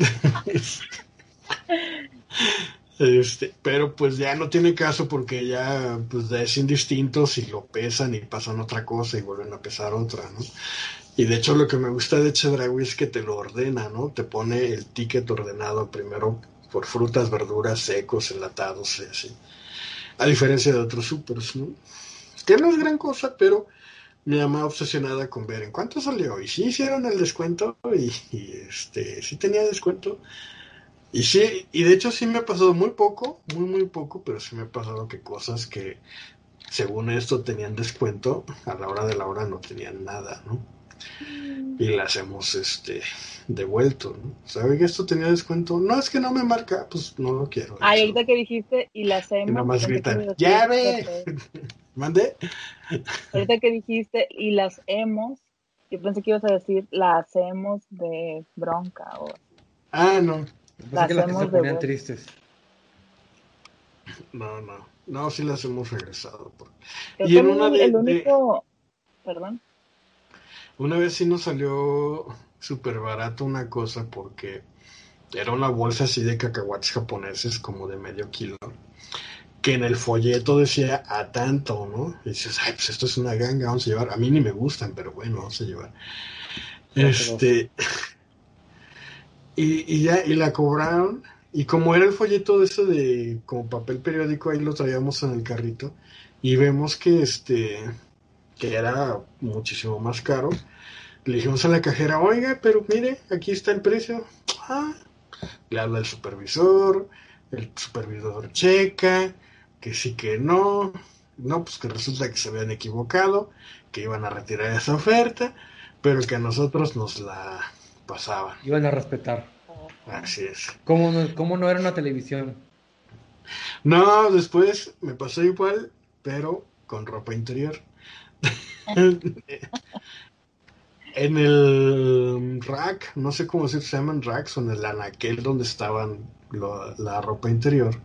Speaker 1: Este, pero pues ya no tiene caso porque ya pues es indistinto si lo pesan y pasan otra cosa y vuelven a pesar otra, ¿no? Y de hecho lo que me gusta de Chedraui es que te lo ordena, ¿no? Te pone el ticket ordenado primero por frutas, verduras, secos, enlatados así. A diferencia de otros supers, ¿no? Que no es gran cosa, pero mi mamá obsesionada con ver en cuánto salió. Y sí hicieron el descuento y, y, este sí tenía descuento. Y sí, y de hecho sí me ha pasado muy poco, muy muy poco, pero sí me ha pasado que cosas que según esto tenían descuento, a la hora de la hora no tenían nada, ¿no? Y las hemos este devuelto, ¿no? ¿Sabe que esto tenía descuento? No, es que no me marca, pues no lo quiero.
Speaker 3: Ah, ahorita que dijiste y las hemos.
Speaker 1: Y nada más gritan, ¡ya ve! ¿Mande?
Speaker 3: Ahorita que dijiste y las hemos, yo pensé que ibas a decir la hacemos de bronca o...
Speaker 1: Ah, no.
Speaker 2: Pensé que las que se ponían tristes.
Speaker 1: No, no. No, sí las hemos regresado. Por...
Speaker 3: Y en una de, el único... De... Perdón.
Speaker 1: Una vez sí nos salió súper barato una cosa porque era una bolsa así de cacahuates japoneses como de medio kilo que en el folleto decía a tanto, ¿no? Y dices, ay, pues esto es una ganga, vamos a llevar. A mí ni me gustan, pero bueno, vamos a llevar. Este. Y, y ya, y la cobraron. Y como era el folleto de eso de como papel periódico, ahí lo traíamos en el carrito. Y vemos que este que era muchísimo más caro. Le dijimos a la cajera, oiga, pero mire, aquí está el precio. Ah, le habla el supervisor, el supervisor checa, que sí que no, no, pues que resulta que se habían equivocado, que iban a retirar esa oferta, pero que a nosotros nos la pasaban.
Speaker 2: Iban a respetar.
Speaker 1: Así es.
Speaker 2: ¿Cómo no, cómo no era una televisión?
Speaker 1: No, después me pasó igual, pero con ropa interior. en el rack, no sé cómo se llaman racks, o en el anaquel donde estaban lo, la ropa interior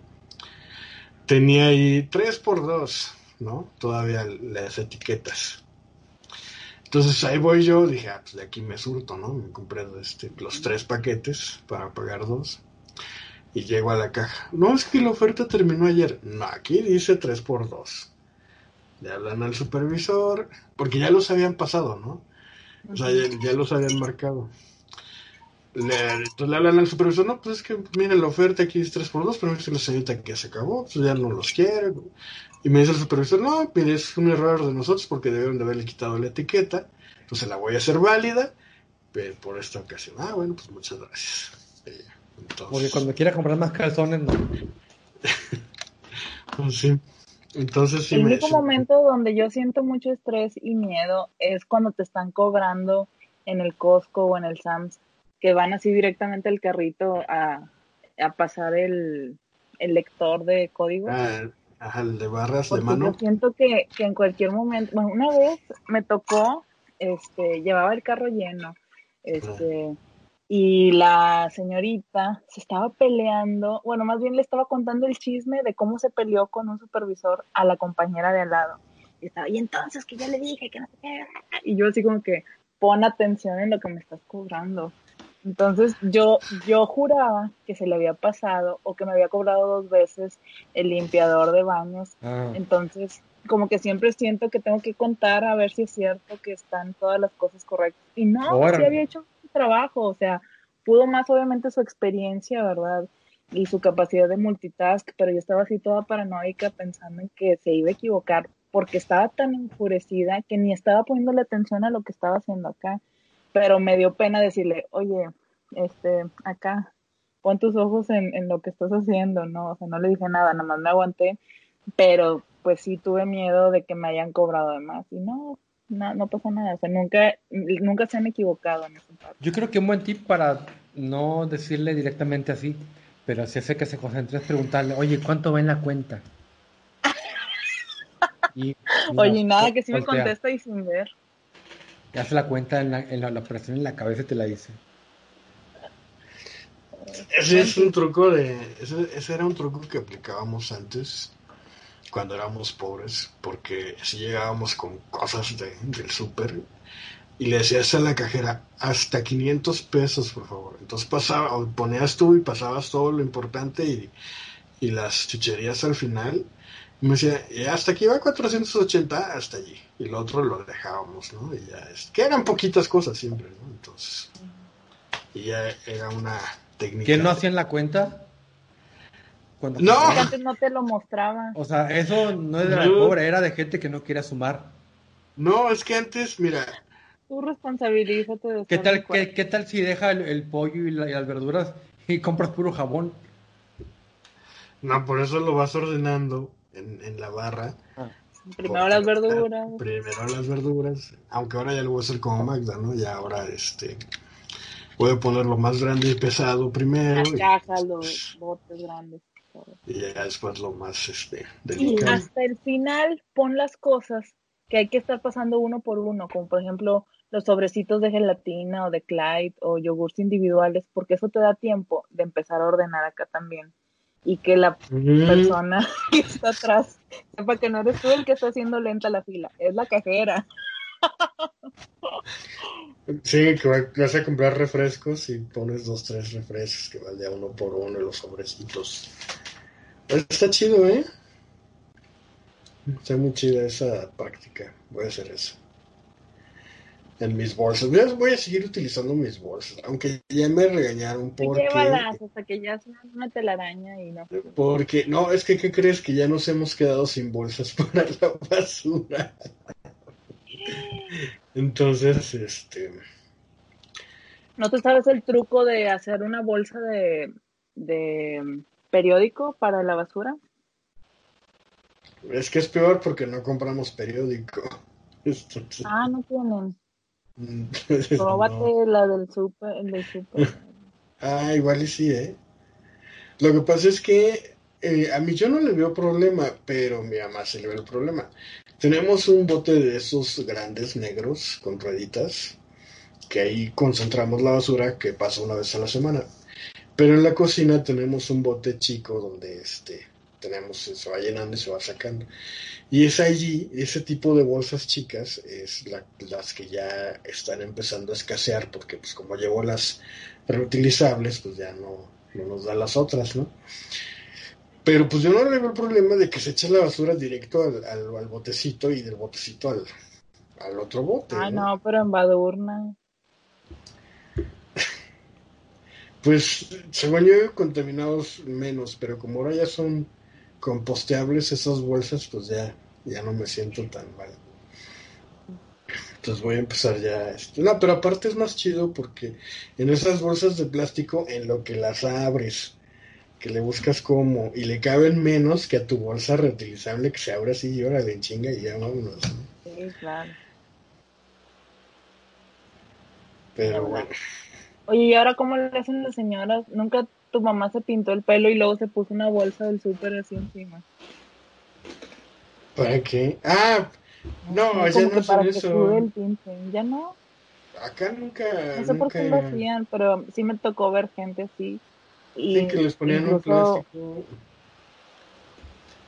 Speaker 1: tenía ahí 3 por 2 ¿no? Todavía las etiquetas. Entonces ahí voy yo, dije, ah, pues de aquí me surto, ¿no? Me compré este, los tres paquetes para pagar dos. Y llego a la caja. No, es que la oferta terminó ayer. No, aquí dice 3 por 2 Le hablan al supervisor, porque ya los habían pasado, ¿no? O sea, ya, ya los habían marcado. Le, entonces le hablan al supervisor, no, pues es que mire la oferta aquí es 3x2, pero dice la señorita que se acabó, pues ya no los quiere. Y me dice el supervisor, no, mire, es un error de nosotros porque debieron de haberle quitado la etiqueta, entonces la voy a hacer válida pero por esta ocasión. Ah, bueno, pues muchas gracias.
Speaker 2: Entonces... Porque cuando quiera comprar más calzones, no.
Speaker 1: pues sí. Entonces sí
Speaker 3: El
Speaker 1: me,
Speaker 3: único momento donde yo siento mucho estrés y miedo es cuando te están cobrando en el Costco o en el Sam's que van así directamente al carrito a, a pasar el, el, lector de código.
Speaker 1: Ah, ajá, el de barras
Speaker 3: Porque
Speaker 1: de mano.
Speaker 3: Yo siento que, que, en cualquier momento, bueno, una vez me tocó, este, llevaba el carro lleno, este, y la señorita se estaba peleando, bueno, más bien le estaba contando el chisme de cómo se peleó con un supervisor a la compañera de al lado. Y estaba, y entonces que yo le dije que no. Y yo así como que pon atención en lo que me estás cobrando. Entonces yo, yo juraba que se le había pasado o que me había cobrado dos veces el limpiador de baños.
Speaker 2: Ah.
Speaker 3: Entonces, como que siempre siento que tengo que contar a ver si es cierto que están todas las cosas correctas. Y no,
Speaker 2: Órale.
Speaker 3: sí había hecho un trabajo, o sea, pudo más obviamente su experiencia, ¿verdad? Y su capacidad de multitask, pero yo estaba así toda paranoica pensando en que se iba a equivocar porque estaba tan enfurecida que ni estaba poniéndole atención a lo que estaba haciendo acá pero me dio pena decirle, oye, este, acá, pon tus ojos en, en, lo que estás haciendo, ¿no? O sea, no le dije nada, nada más me aguanté, pero pues sí tuve miedo de que me hayan cobrado de más. Y no, no, no pasa nada, o sea, nunca, nunca se han equivocado en esa parte.
Speaker 2: Yo creo que un buen tip para no decirle directamente así, pero si hace que se concentre es preguntarle, oye, ¿cuánto va en la cuenta?
Speaker 3: Y, oye, nada, que si me contesta y sin ver
Speaker 2: te hace la cuenta en la, en la, operación en la cabeza y te la dice.
Speaker 1: Ese es un truco de. Ese, ese, era un truco que aplicábamos antes cuando éramos pobres, porque si llegábamos con cosas de, del súper y le decías a la cajera hasta 500 pesos, por favor. Entonces pasaba, ponías tú y pasabas todo lo importante y, y las chucherías al final Me decía, "Y hasta aquí va 480, hasta allí. Y el otro lo dejábamos, ¿no? Y ya, es, que eran poquitas cosas siempre, ¿no? Entonces, y ya era una técnica.
Speaker 2: ¿Quién no hacían la cuenta? Cuando
Speaker 1: No.
Speaker 3: Porque antes no te lo mostraba.
Speaker 2: O sea, eso no es de la
Speaker 1: No.
Speaker 2: pobre, era de gente que no quería sumar.
Speaker 1: No, es que antes, mira,
Speaker 3: Tú responsabilízate de
Speaker 2: ¿Qué tal, qué, qué tal si deja el, el pollo y, la- y las verduras y compras puro jabón?
Speaker 1: no, por eso lo vas ordenando en, en la barra.
Speaker 3: Primero las verduras.
Speaker 1: Primero las verduras. Aunque ahora ya lo voy a hacer como Magda, ¿no? Ya ahora, este, voy a poner lo más grande y pesado primero.
Speaker 3: Las
Speaker 1: y-
Speaker 3: cajas, los botes grandes.
Speaker 1: Y ya después lo más este,
Speaker 3: Y hasta el final pon las cosas que hay que estar pasando uno por uno, como por ejemplo los sobrecitos de gelatina o de Clyde o yogurts individuales, porque eso te da tiempo de empezar a ordenar acá también. Y que la
Speaker 1: Mm,
Speaker 3: persona que está atrás sepa que no eres tú el que está haciendo lenta la fila, es la cajera.
Speaker 1: Sí, que va- vas a comprar refrescos y pones dos, tres refrescos que a uno por uno los sobrecitos. Está chido, ¿eh? Está muy chida esa práctica. Voy a hacer eso. En mis bolsas. Voy a, voy a seguir utilizando mis bolsas. Aunque ya me regañaron porque...
Speaker 3: Llévalas hasta que ya sean una telaraña y no.
Speaker 1: Porque, no, es que, ¿qué crees? Que ya nos hemos quedado sin bolsas para la basura. Entonces, este...
Speaker 3: ¿No te sabes el truco de hacer una bolsa de, de periódico para la basura?
Speaker 1: Es que es peor porque no compramos periódico. Entonces,
Speaker 3: Ah, no tienen. Róbate
Speaker 1: no.
Speaker 3: la del super, el del super.
Speaker 1: Ah, igual y sí, ¿eh? Lo que pasa es que eh, a mí yo no le veo problema, pero mi mamá se le ve el problema. Tenemos un bote de esos grandes negros con rueditas, que ahí concentramos la basura que pasa una vez a la semana. Pero en la cocina tenemos un bote chico donde este tenemos, se va llenando y se va sacando. Y es allí, ese tipo de bolsas chicas, es la- las que ya están empezando a escasear, porque pues como llevo las reutilizables, pues ya no, no nos da las otras, ¿no? Pero pues yo no le veo el problema de que se eche la basura directo al, al, al botecito y del botecito al, al otro bote.
Speaker 3: Ay,
Speaker 1: ¿no?
Speaker 3: no, pero en Badurna.
Speaker 1: Pues según yo contaminados menos, pero como ahora ya son composteables esas bolsas, pues ya, ya no me siento tan mal. Entonces voy a empezar ya. este, No, pero aparte es más chido porque en esas bolsas de plástico, en lo que las abres, que le buscas cómo, y le caben menos que a tu bolsa reutilizable que se abre así y órale en chinga y ya vámonos. ¿no?
Speaker 3: Sí, claro.
Speaker 1: Pero bueno.
Speaker 3: Oye, ¿y ahora cómo le hacen las señoras? Nunca tu mamá se pintó el pelo y luego se puso una bolsa del súper así encima.
Speaker 1: ¿Para qué? Ah, no,
Speaker 3: Como
Speaker 1: ya no
Speaker 3: que
Speaker 1: eso.
Speaker 3: el tinte. Ya no.
Speaker 1: Acá nunca.
Speaker 3: No sé por qué lo hacían, pero sí me tocó ver gente así. Y
Speaker 1: Sí, que les ponían un
Speaker 3: incluso-
Speaker 1: plástico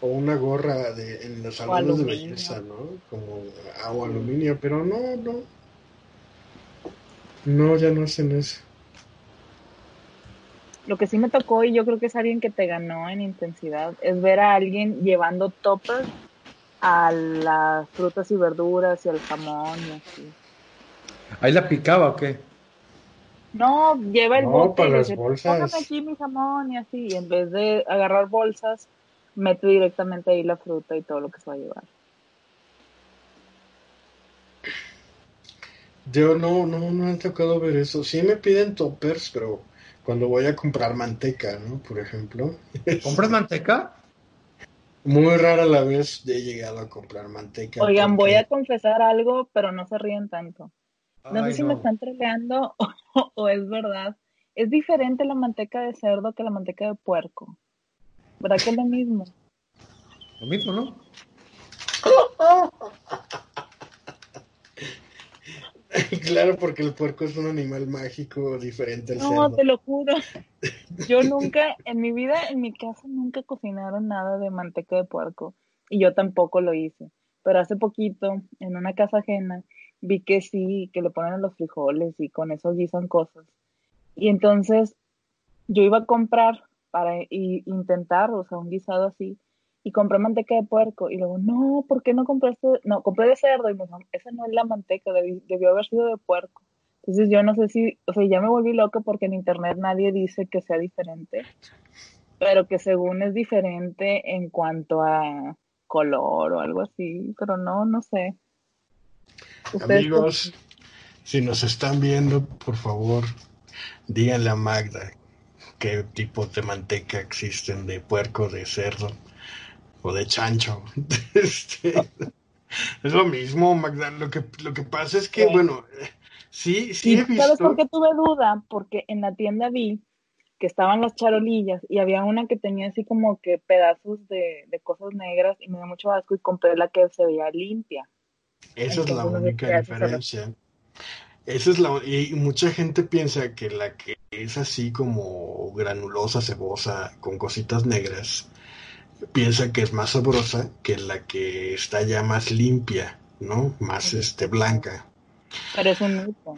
Speaker 1: o una gorra de, en los salones de belleza, ¿no? Como agua aluminio, pero no, no. No, ya no hacen eso.
Speaker 3: Lo que sí me tocó, y yo creo que es alguien que te ganó en intensidad, es ver a alguien llevando toppers a las frutas y verduras y al jamón y así.
Speaker 2: ¿Ahí la picaba o qué?
Speaker 3: No, lleva el
Speaker 1: No,
Speaker 3: bote
Speaker 1: para
Speaker 3: y
Speaker 1: las
Speaker 3: dice,
Speaker 1: bolsas.
Speaker 3: póngame aquí mi jamón y así. Y en vez de agarrar bolsas, mete directamente ahí la fruta y todo lo que se va a llevar.
Speaker 1: Yo no, no, no me ha tocado ver eso. Sí me piden toppers, pero cuando voy a comprar manteca, ¿no? Por ejemplo.
Speaker 2: ¿Compras manteca?
Speaker 1: Muy rara la vez he llegado a comprar manteca.
Speaker 3: Oigan, voy a confesar algo, pero no se ríen tanto. No
Speaker 2: Ay,
Speaker 3: sé si me están troleando o, o es verdad. Es diferente la manteca de cerdo que la manteca de puerco. ¿Verdad que es lo mismo?
Speaker 2: Lo mismo, ¿no?
Speaker 1: Claro, porque el puerco es un animal mágico diferente al
Speaker 3: No,
Speaker 1: cerdo.
Speaker 3: te lo juro. Yo nunca, en mi vida, en mi casa, nunca cocinaron nada de manteca de puerco. Y yo tampoco lo hice. Pero hace poquito, en una casa ajena, vi que sí, que le ponen a los frijoles y con eso guisan cosas. Y entonces yo iba a comprar para intentar, o sea, un guisado así. Y compré manteca de puerco. Y luego, no, ¿por qué no compraste? No, compré de cerdo. Y me dijo, esa no es la manteca, debi- debió haber sido de puerco. Entonces yo no sé si, o sea, ya me volví loca porque en internet nadie dice que sea diferente, pero que según es diferente en cuanto a color o algo así, pero no, no sé.
Speaker 1: Amigos, si nos están viendo, por favor, díganle a Magda qué tipos de manteca existen de puerco, de cerdo o de chancho. Este, es lo mismo, Magda. Lo que, lo que pasa es que,
Speaker 3: Sí.
Speaker 1: bueno, sí, sí
Speaker 3: ¿Y
Speaker 1: he
Speaker 3: sabes por
Speaker 1: visto.
Speaker 3: qué tuve duda? Porque en la tienda vi que estaban las charolillas y había una que tenía así como que pedazos de, de cosas negras y me dio mucho asco y compré la que se veía limpia.
Speaker 1: Esa es la única diferencia. Esa es la y mucha gente piensa que la que es así como granulosa, cebosa, con cositas negras, piensa que es más sabrosa que la que está ya más limpia, ¿no? Más este blanca.
Speaker 3: Pero es un mito.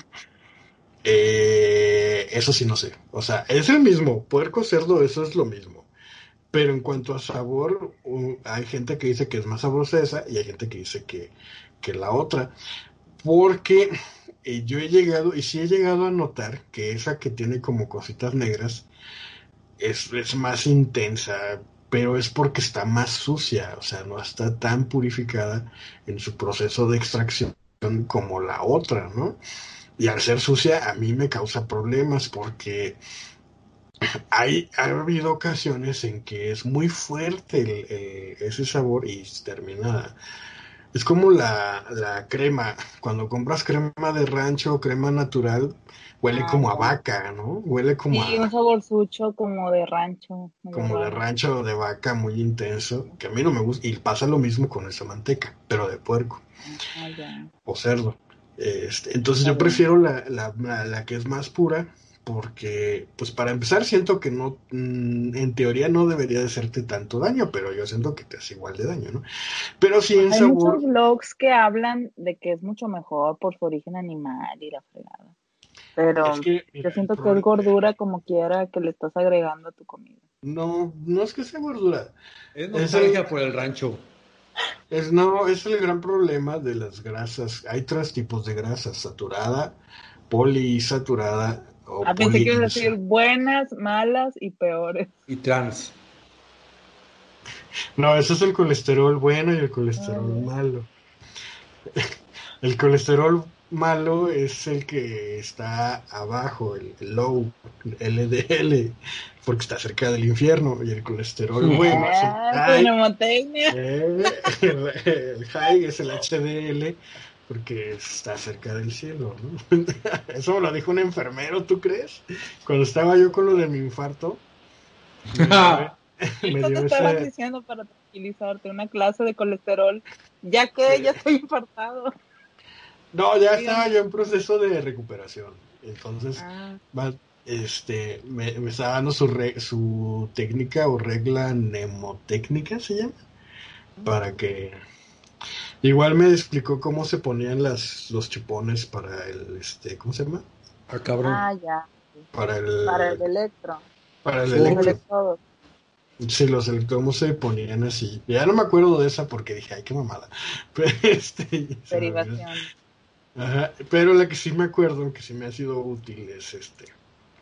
Speaker 1: Eh, eso sí no sé. O sea, es el mismo. Puerco, cerdo, eso es lo mismo. Pero en cuanto a sabor, uh, hay gente que dice que es más sabrosa esa y hay gente que dice que, que la otra. Porque eh, yo he llegado, y sí he llegado a notar que esa que tiene como cositas negras es, es más intensa, pero es porque está más sucia, o sea, no está tan purificada en su proceso de extracción como la otra, ¿no? Y al ser sucia a mí me causa problemas porque hay, ha habido ocasiones en que es muy fuerte el- ese sabor y termina... Es como la, la crema, cuando compras crema de rancho crema natural, huele
Speaker 3: Ah,
Speaker 1: como a
Speaker 3: ya.
Speaker 1: vaca, ¿no? Huele como
Speaker 3: Sí,
Speaker 1: a,
Speaker 3: un sabor sucho como de rancho.
Speaker 1: como de rancho o de vaca muy intenso, que a mí no me gusta. Y pasa lo mismo con esa manteca, pero de puerco
Speaker 3: Ah,
Speaker 1: o cerdo. Este, entonces
Speaker 3: Está
Speaker 1: yo
Speaker 3: bien.
Speaker 1: prefiero la, la, la- la que es más pura porque, pues para empezar, siento que no, mm, en teoría no debería de hacerte tanto daño, pero yo siento que te hace igual de daño, ¿no? Pero sí en
Speaker 3: Hay
Speaker 1: sabor,
Speaker 3: muchos blogs que hablan de que es mucho mejor por su origen animal y la fregada. Pero
Speaker 1: es que mira,
Speaker 3: yo siento que es gordura como quiera que le estás agregando a tu comida.
Speaker 1: no, no es que sea gordura,
Speaker 2: Es
Speaker 1: Es
Speaker 2: nostalgia
Speaker 1: el-
Speaker 2: por el rancho.
Speaker 1: es no, es el gran problema de las grasas. Hay tres tipos de grasas, saturada, poliinsaturada o
Speaker 3: Ah, pensé que a decir buenas, malas y peores.
Speaker 2: Y trans.
Speaker 1: No, ese es el colesterol bueno y el colesterol
Speaker 3: Ah.
Speaker 1: malo. El colesterol malo es el que está abajo, el el low, LDL, porque está cerca del infierno. Y el colesterol bueno es el
Speaker 3: Ah,
Speaker 1: high, eh, el, el high es el HDL, porque está cerca del cielo. ¿no? Eso me lo dijo un enfermero, ¿tú crees? Cuando estaba yo con lo de mi infarto. me
Speaker 3: Esto te
Speaker 1: dio
Speaker 3: diciendo para tranquilizarte, una clase de colesterol, ya que ya estoy infartado.
Speaker 1: No, ya
Speaker 3: Sí.
Speaker 1: estaba yo en proceso de recuperación. Entonces,
Speaker 3: Ah,
Speaker 1: va- este, me, me estaba dando su, re- su técnica o regla mnemotécnica, se llama, para que... Igual me explicó cómo se ponían las, los chupones para el, este, ¿cómo se llama?
Speaker 2: Ah, cabrón.
Speaker 3: ah, ya,
Speaker 1: Para el,
Speaker 3: para el electro,
Speaker 1: para el
Speaker 2: Sí.
Speaker 3: los
Speaker 1: electro. Sí, los electrodos se ponían así. Ya no me acuerdo de esa porque dije, ay, qué mamada. Pero, este,
Speaker 3: derivación.
Speaker 1: Ajá, pero la que sí me acuerdo, que sí me ha sido útil, es este,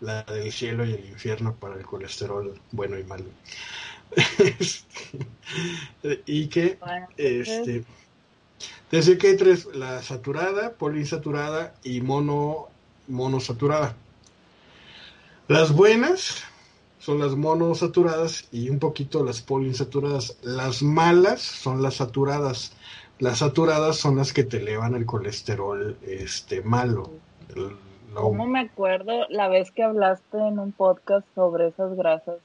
Speaker 1: la del cielo y el infierno para el colesterol bueno y malo. Este, y que, este, decía que hay tres, la saturada, poliinsaturada y mono, monosaturada. Las buenas son las monosaturadas y un poquito las poliinsaturadas. Las malas son las saturadas. Las saturadas son las que te elevan el colesterol este malo. El low.
Speaker 3: ¿Cómo me acuerdo la vez que hablaste en un podcast sobre esas grasas?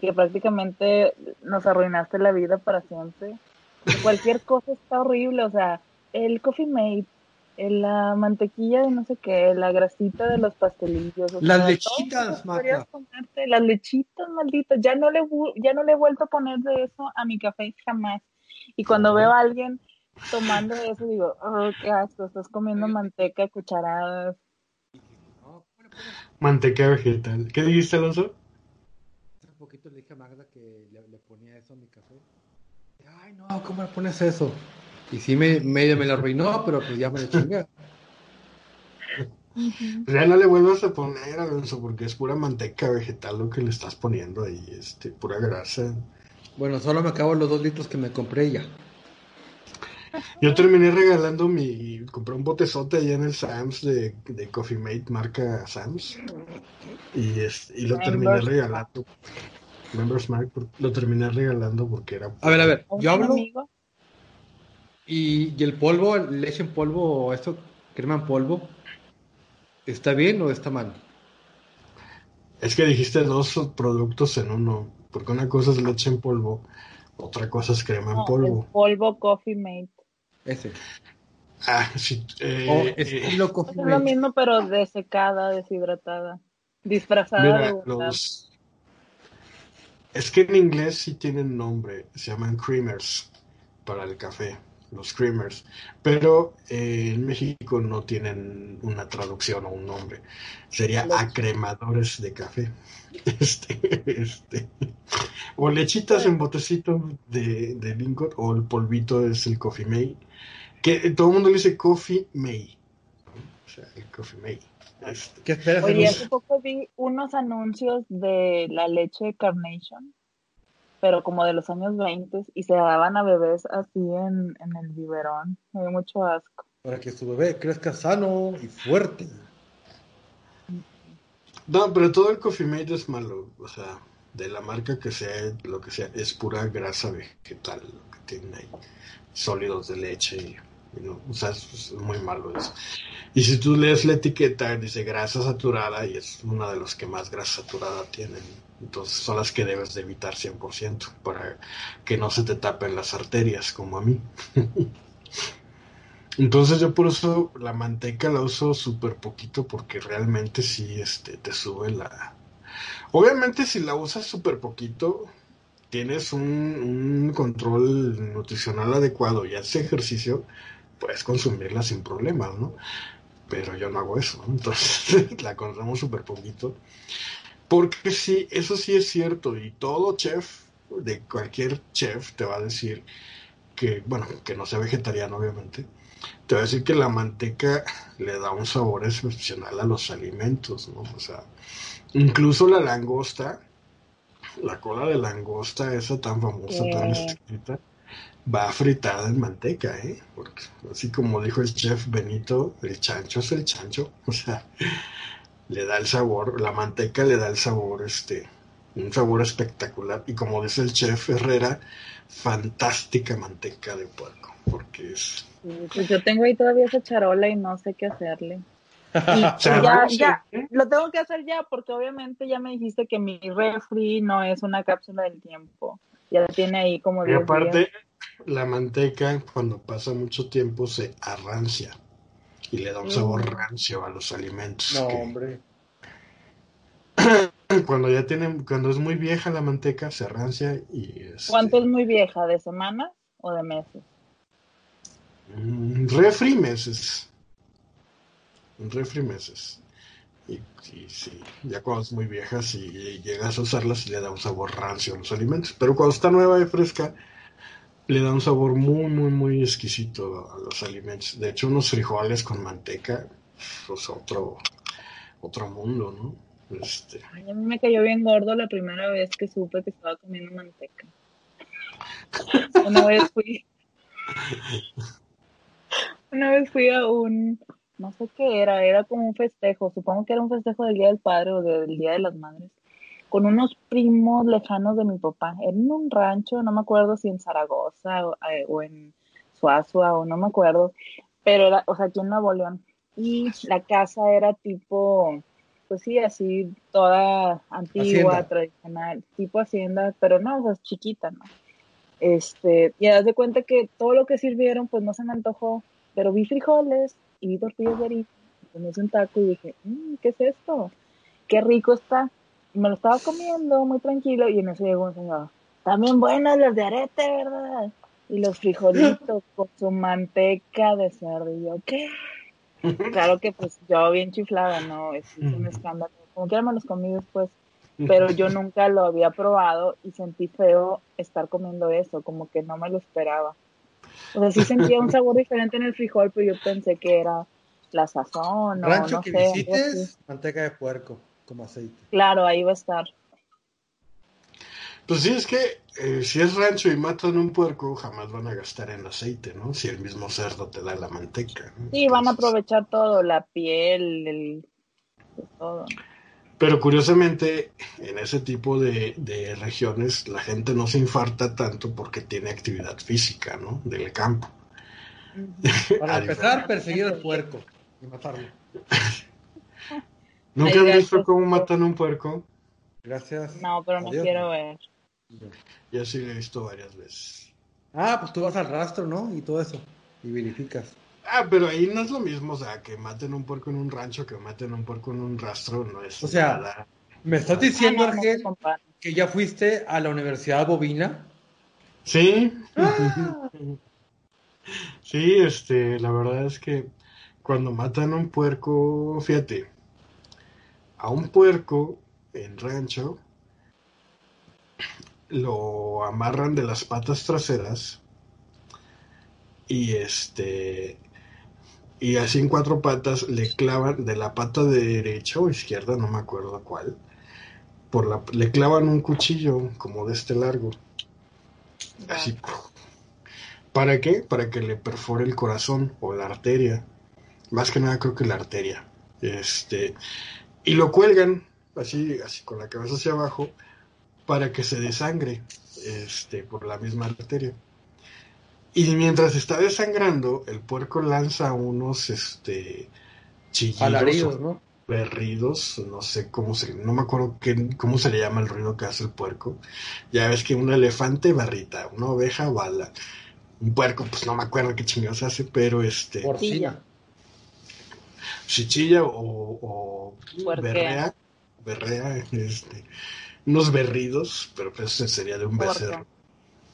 Speaker 3: Que prácticamente nos arruinaste la vida para siempre. Cualquier cosa está horrible, o sea, el coffee mate, el- la mantequilla de no sé qué, la grasita de los pastelillos. o
Speaker 2: Las
Speaker 3: sea,
Speaker 2: lechitas, Marta.
Speaker 3: comerte, las lechitas malditas. Ya no le ya no le he vuelto a poner de eso a mi café jamás. Y cuando veo a alguien tomando eso digo, oh, qué asco, estás comiendo manteca cucharadas.
Speaker 1: Manteca vegetal. ¿Qué dijiste, Alonso?
Speaker 2: hace poquito le dije a Magda que le, le ponía eso a mi café. Ay, no, ¿cómo le pones eso? Y sí, me, medio me lo arruinó, pero pues ya me lo chingué.
Speaker 1: Ya no le vuelvas a poner, Alonso, porque es pura manteca vegetal lo que le estás poniendo ahí, este, pura grasa.
Speaker 2: Bueno, solo me acabo los dos litros que me compré y ya.
Speaker 1: Yo terminé regalando mi. Compré un botezote allá en el Sam's de, de Coffee Mate, marca Sam's. Y, es, y lo terminé
Speaker 3: Members.
Speaker 1: regalando. Members Mark, lo terminé regalando porque era.
Speaker 2: A ver, a ver,
Speaker 3: ¿Un
Speaker 2: yo hablo y, y el polvo, leche en polvo o esto, crema en polvo, ¿está bien o está mal?
Speaker 1: Es que dijiste dos productos en uno. Porque una cosa es leche en polvo, otra cosa es crema en polvo.
Speaker 3: polvo Coffee Mate.
Speaker 2: Ese.
Speaker 1: Ah, sí. eh, eh,
Speaker 2: estilo
Speaker 3: Es lo mismo, pero desecada, deshidratada. Disfrazada
Speaker 1: Mira,
Speaker 3: de
Speaker 1: los... Es que en inglés sí tienen nombre, se llaman creamers para el café, los creamers, pero eh, en México no tienen una traducción o un nombre, sería acremadores de café, este, este, o lechitas en botecito de, de Lingot, o el polvito es el coffee mate, que todo el mundo le dice coffee mate, o sea, el coffee mate. este.
Speaker 2: ¿Qué esperas?
Speaker 3: Oye, hace poco vi unos anuncios de la leche Carnation, pero como de los años 20, y se daban a bebés así en, en el biberón. Me dio mucho asco.
Speaker 2: Para que su bebé crezca sano y fuerte.
Speaker 1: No, pero todo el Coffee Mate es malo, o sea, de la marca que sea, lo que sea, es pura grasa vegetal, lo que tiene ahí, sólidos de leche, y, o sea, es, muy malo eso. Y si tú lees la etiqueta, dice grasa saturada, y es una de los que más grasa saturada tienen, entonces son las que debes de evitar 100%, para que no se te tapen las arterias, como a mí. Entonces yo por eso la manteca la uso súper poquito porque realmente sí este, te sube la... Obviamente si la usas súper poquito, tienes un, un control nutricional adecuado y haces ejercicio, puedes consumirla sin problemas, ¿no? Pero yo no hago eso, ¿no? entonces la consumo súper poquito. Porque sí, eso sí es cierto y todo chef, de cualquier chef, te va a decir que, bueno, que no sea vegetariano obviamente, te voy a decir que la manteca le da un sabor excepcional a los alimentos, ¿no? O sea, incluso la langosta, la cola de langosta, esa tan famosa, tan escrita, va fritada en manteca, ¿eh? Porque así como dijo el chef Benito, el chancho es el chancho, o sea, le da el sabor, la manteca le da el sabor, este, un sabor espectacular. Y como dice el chef Herrera, fantástica manteca de puerco, porque es
Speaker 3: Pues yo tengo ahí todavía esa charola y no sé qué hacerle. Y, ya, lo tengo que hacer ya porque obviamente ya me dijiste que mi refri no es una cápsula del tiempo. Ya tiene ahí como
Speaker 1: Y
Speaker 3: 10
Speaker 1: aparte,
Speaker 3: días.
Speaker 1: La manteca cuando pasa mucho tiempo se arrancia y le da un sabor
Speaker 3: Mm.
Speaker 1: rancio a los alimentos.
Speaker 2: No,
Speaker 1: que
Speaker 2: hombre.
Speaker 1: cuando ya tienen, cuando es muy vieja la manteca se arrancia y este,
Speaker 3: ¿Cuánto es muy vieja? ¿De semanas o de meses?
Speaker 1: mm, refri meses. Un refri meses. Y, y sí, ya cuando es muy vieja, si llegas a usarla, sí le da un sabor rancio a los alimentos. Pero cuando está nueva y fresca, le da un sabor muy, muy, muy exquisito a los alimentos. De hecho, unos frijoles con manteca, pues otro, otro mundo, ¿no? Este,
Speaker 3: Ay, a mí me cayó bien gordo la primera vez que supe que estaba comiendo manteca. Una vez fui. Una vez fui a un. No sé qué era, era como un festejo. Supongo que era un festejo del Día del Padre o del Día de las Madres. Con unos primos lejanos de mi papá. En un rancho, no me acuerdo si en Zaragoza o, eh, o en Suazua o no me acuerdo. Pero era, o sea, aquí en Nuevo León. Y la casa era tipo pues sí, así toda antigua,
Speaker 2: Hacienda.
Speaker 3: tradicional, tipo hacienda, pero no, o sea, es chiquita, ¿no? Este, y haz de cuenta que todo lo que sirvieron, pues no se me antojó, pero vi frijoles y vi tortillas de harina, y me hice un taco y dije, "Mm, ¿qué es esto? Qué rico está. Me lo estaba comiendo muy tranquilo y en eso llegó un señor, también buenas las de arete, ¿verdad? Y los frijolitos con su manteca de cerdo. Y yo, ¿qué? Claro que pues yo bien chiflada, ¿no? Es, es un escándalo. Como quiera me los comí después. pero yo nunca lo había probado y sentí feo estar comiendo eso, como que no me lo esperaba. O sea, sí sentía un sabor diferente en el frijol, pero yo pensé que era la sazón o
Speaker 2: Rancho
Speaker 3: no
Speaker 2: que
Speaker 3: sé.
Speaker 2: visites, manteca de puerco, como aceite.
Speaker 3: Claro, ahí va a estar.
Speaker 1: Pues sí, es que eh, si es rancho y matan un puerco, jamás van a gastar en aceite, ¿no? Si el mismo cerdo te da la manteca. ¿no?
Speaker 3: Sí, van a aprovechar todo, la piel, el todo.
Speaker 1: Pero curiosamente, en ese tipo de, de regiones, la gente no se infarta tanto porque tiene actividad física, ¿no? Del campo.
Speaker 2: Para empezar, perseguir al puerco y matarlo.
Speaker 1: ¿Nunca
Speaker 3: Hay
Speaker 1: han visto cómo matan un puerco?
Speaker 2: Gracias.
Speaker 3: No, pero no
Speaker 2: Adiós.
Speaker 3: quiero ver.
Speaker 1: Yo sí lo he visto varias veces.
Speaker 2: Ah, pues tú vas al rastro, ¿no? Y todo eso. Y verificas.
Speaker 1: Ah, pero ahí no es lo mismo, o sea, que maten un puerco en un rancho, que maten un puerco en un rastro, no es
Speaker 2: O sea,
Speaker 1: nada.
Speaker 2: ¿Me estás diciendo,
Speaker 3: Ah, no, no se
Speaker 2: Argel, que ya fuiste a la Universidad Bovina?
Speaker 1: Sí,
Speaker 2: Ah.
Speaker 1: sí, este, la verdad es que cuando matan a un puerco, fíjate, a un puerco en rancho lo amarran de las patas traseras y este y así en cuatro patas le clavan de la pata de derecha o izquierda, no me acuerdo cuál, por la, le clavan un cuchillo como de este largo. Así. ¿Para qué? Para que le perfore el corazón o la arteria. Más que nada creo que la arteria. Este, y lo cuelgan así, así con la cabeza hacia abajo para que se desangre este, por la misma arteria. Y mientras está desangrando, el puerco lanza unos este, chillidos
Speaker 2: Alaridos, ¿no?
Speaker 1: berridos, no sé cómo se, no me acuerdo qué, cómo se le llama el ruido que hace el puerco. Ya ves que un elefante barrita, una oveja bala, un puerco, pues no me acuerdo qué chingados hace, pero este. Si chilla o, berrea, berrea, este, unos berridos, pero pues ese sería de un
Speaker 3: Porca.
Speaker 1: becerro.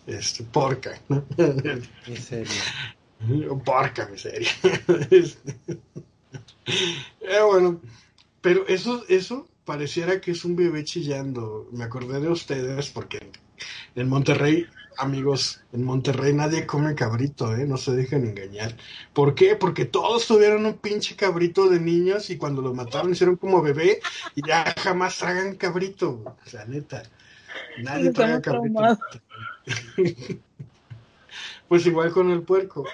Speaker 1: Este, porca, ¿no?
Speaker 2: Miseria.
Speaker 1: Porca miseria. Este, eh, bueno, pero eso, eso pareciera que es un bebé chillando. Me acordé de ustedes porque en Monterrey, amigos, en Monterrey nadie come cabrito, ¿eh? No se dejen engañar. ¿Por qué? Porque todos tuvieron un pinche cabrito de niños y cuando lo mataron hicieron como bebé y ya jamás tragan cabrito. O sea, neta. Nadie
Speaker 3: Estamos
Speaker 1: traga cabrito. Pues igual con el puerco.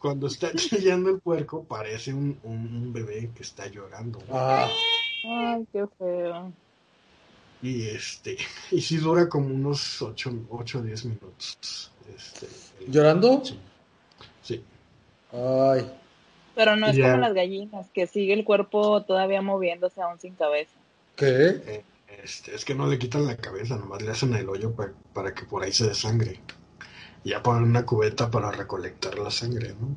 Speaker 1: Cuando está chillando el puerco, parece un, un- un bebé que está llorando.
Speaker 2: Ah,
Speaker 3: Ay, qué feo.
Speaker 1: Y este, y sí dura como unos 8 o 10 minutos. Este,
Speaker 2: ¿Llorando?
Speaker 1: Sí. Sí.
Speaker 2: Ay.
Speaker 3: Pero no es
Speaker 1: Ya.
Speaker 3: como las gallinas, que sigue el cuerpo todavía moviéndose aún sin cabeza.
Speaker 2: ¿Qué?
Speaker 1: Eh, este, es que no le quitan la cabeza, nomás le hacen el hoyo pa- para que por ahí se desangre. Y ya ponen una cubeta para recolectar la sangre, ¿no?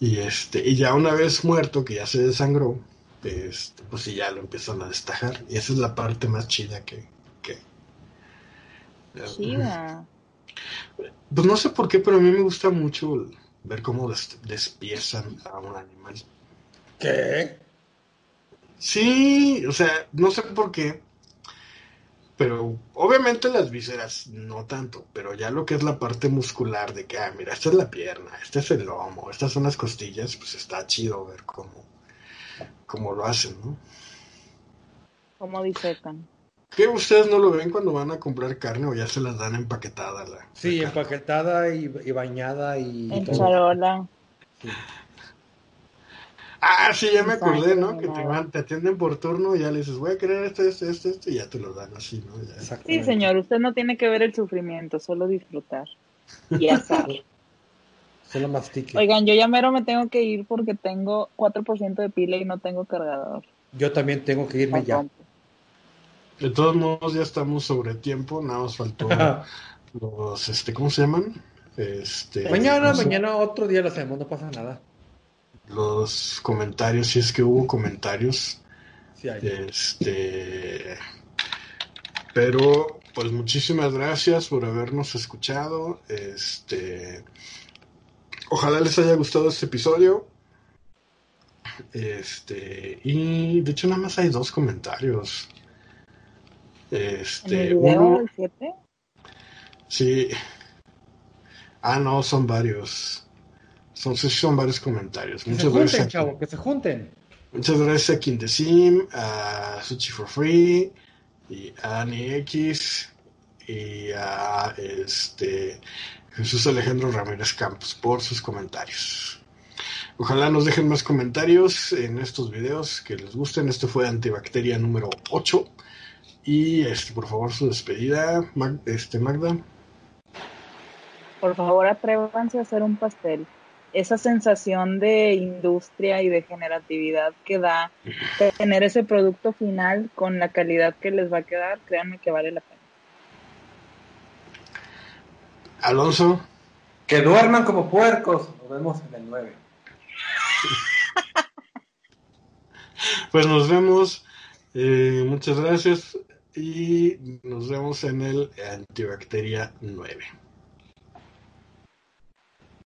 Speaker 1: Y este, y ya una vez muerto, que ya se desangró, este, pues sí ya lo empiezan a destajar. Y esa es la parte más chida que, que
Speaker 3: Chida.
Speaker 1: Pues no sé por qué, pero a mí me gusta mucho ver cómo des- despiezan a un animal.
Speaker 2: ¿Qué?
Speaker 1: Sí, o sea, no sé por qué, pero obviamente las vísceras no tanto, pero ya lo que es la parte muscular de que, ah, mira, esta es la pierna, este es el lomo, estas son las costillas, pues está chido ver cómo, cómo lo hacen, ¿no?
Speaker 3: ¿Cómo disecan?
Speaker 1: ¿Qué ustedes no lo ven cuando van a comprar carne o ya se las dan empaquetada la,
Speaker 2: Sí,
Speaker 1: la
Speaker 2: empaquetada y, y bañada y
Speaker 3: En charola.
Speaker 1: Ah, sí, ya me acordé, ¿no? Que te,
Speaker 3: no.
Speaker 1: van, te atienden por turno y ya le dices, voy a querer esto, esto, esto, esto, y ya te lo dan así, ¿no? Ya.
Speaker 3: Sí, señor, usted no tiene que ver el sufrimiento, solo disfrutar. Y azar.
Speaker 2: Solo mastique.
Speaker 3: Oigan, yo ya mero me tengo que ir porque tengo 4% de pila y no tengo cargador.
Speaker 2: Yo también tengo que irme ya.
Speaker 1: De todos modos, ya estamos sobre tiempo, nada más faltó los, este, ¿cómo se llaman? Este,
Speaker 2: mañana, mañana otro día lo hacemos, no pasa nada.
Speaker 1: los comentarios, si es que hubo comentarios,
Speaker 2: Sí hay.
Speaker 1: este, pero, pues muchísimas gracias por habernos escuchado, este, ojalá les haya gustado este episodio, este, y de hecho nada más hay dos comentarios.
Speaker 3: ¿En
Speaker 1: Este,
Speaker 3: el video
Speaker 1: uno,
Speaker 3: 7?
Speaker 1: sí. Ah, no, son varios. Son, son varios comentarios.
Speaker 2: Que se
Speaker 1: Muchas gracias.
Speaker 2: junten, chavo, que se junten.
Speaker 1: Muchas gracias a Quintesim, a Suchi for Free, y a Ani X, y a este Jesús Alejandro Ramírez Campos por sus comentarios. Ojalá nos dejen más comentarios en estos videos que les gusten. Este fue Antibacteria número 8. Y este, por favor, su despedida, este, Magda.
Speaker 3: Por favor, atrévanse a hacer un pastel. Esa sensación de industria y de generatividad que da tener ese producto final con la calidad que les va a quedar, créanme que vale la pena.
Speaker 1: Alonso,
Speaker 4: Que duerman como puercos. Nos vemos en el 9.
Speaker 1: pues nos vemos. Eh, muchas gracias y nos vemos en el Antibacteria 9.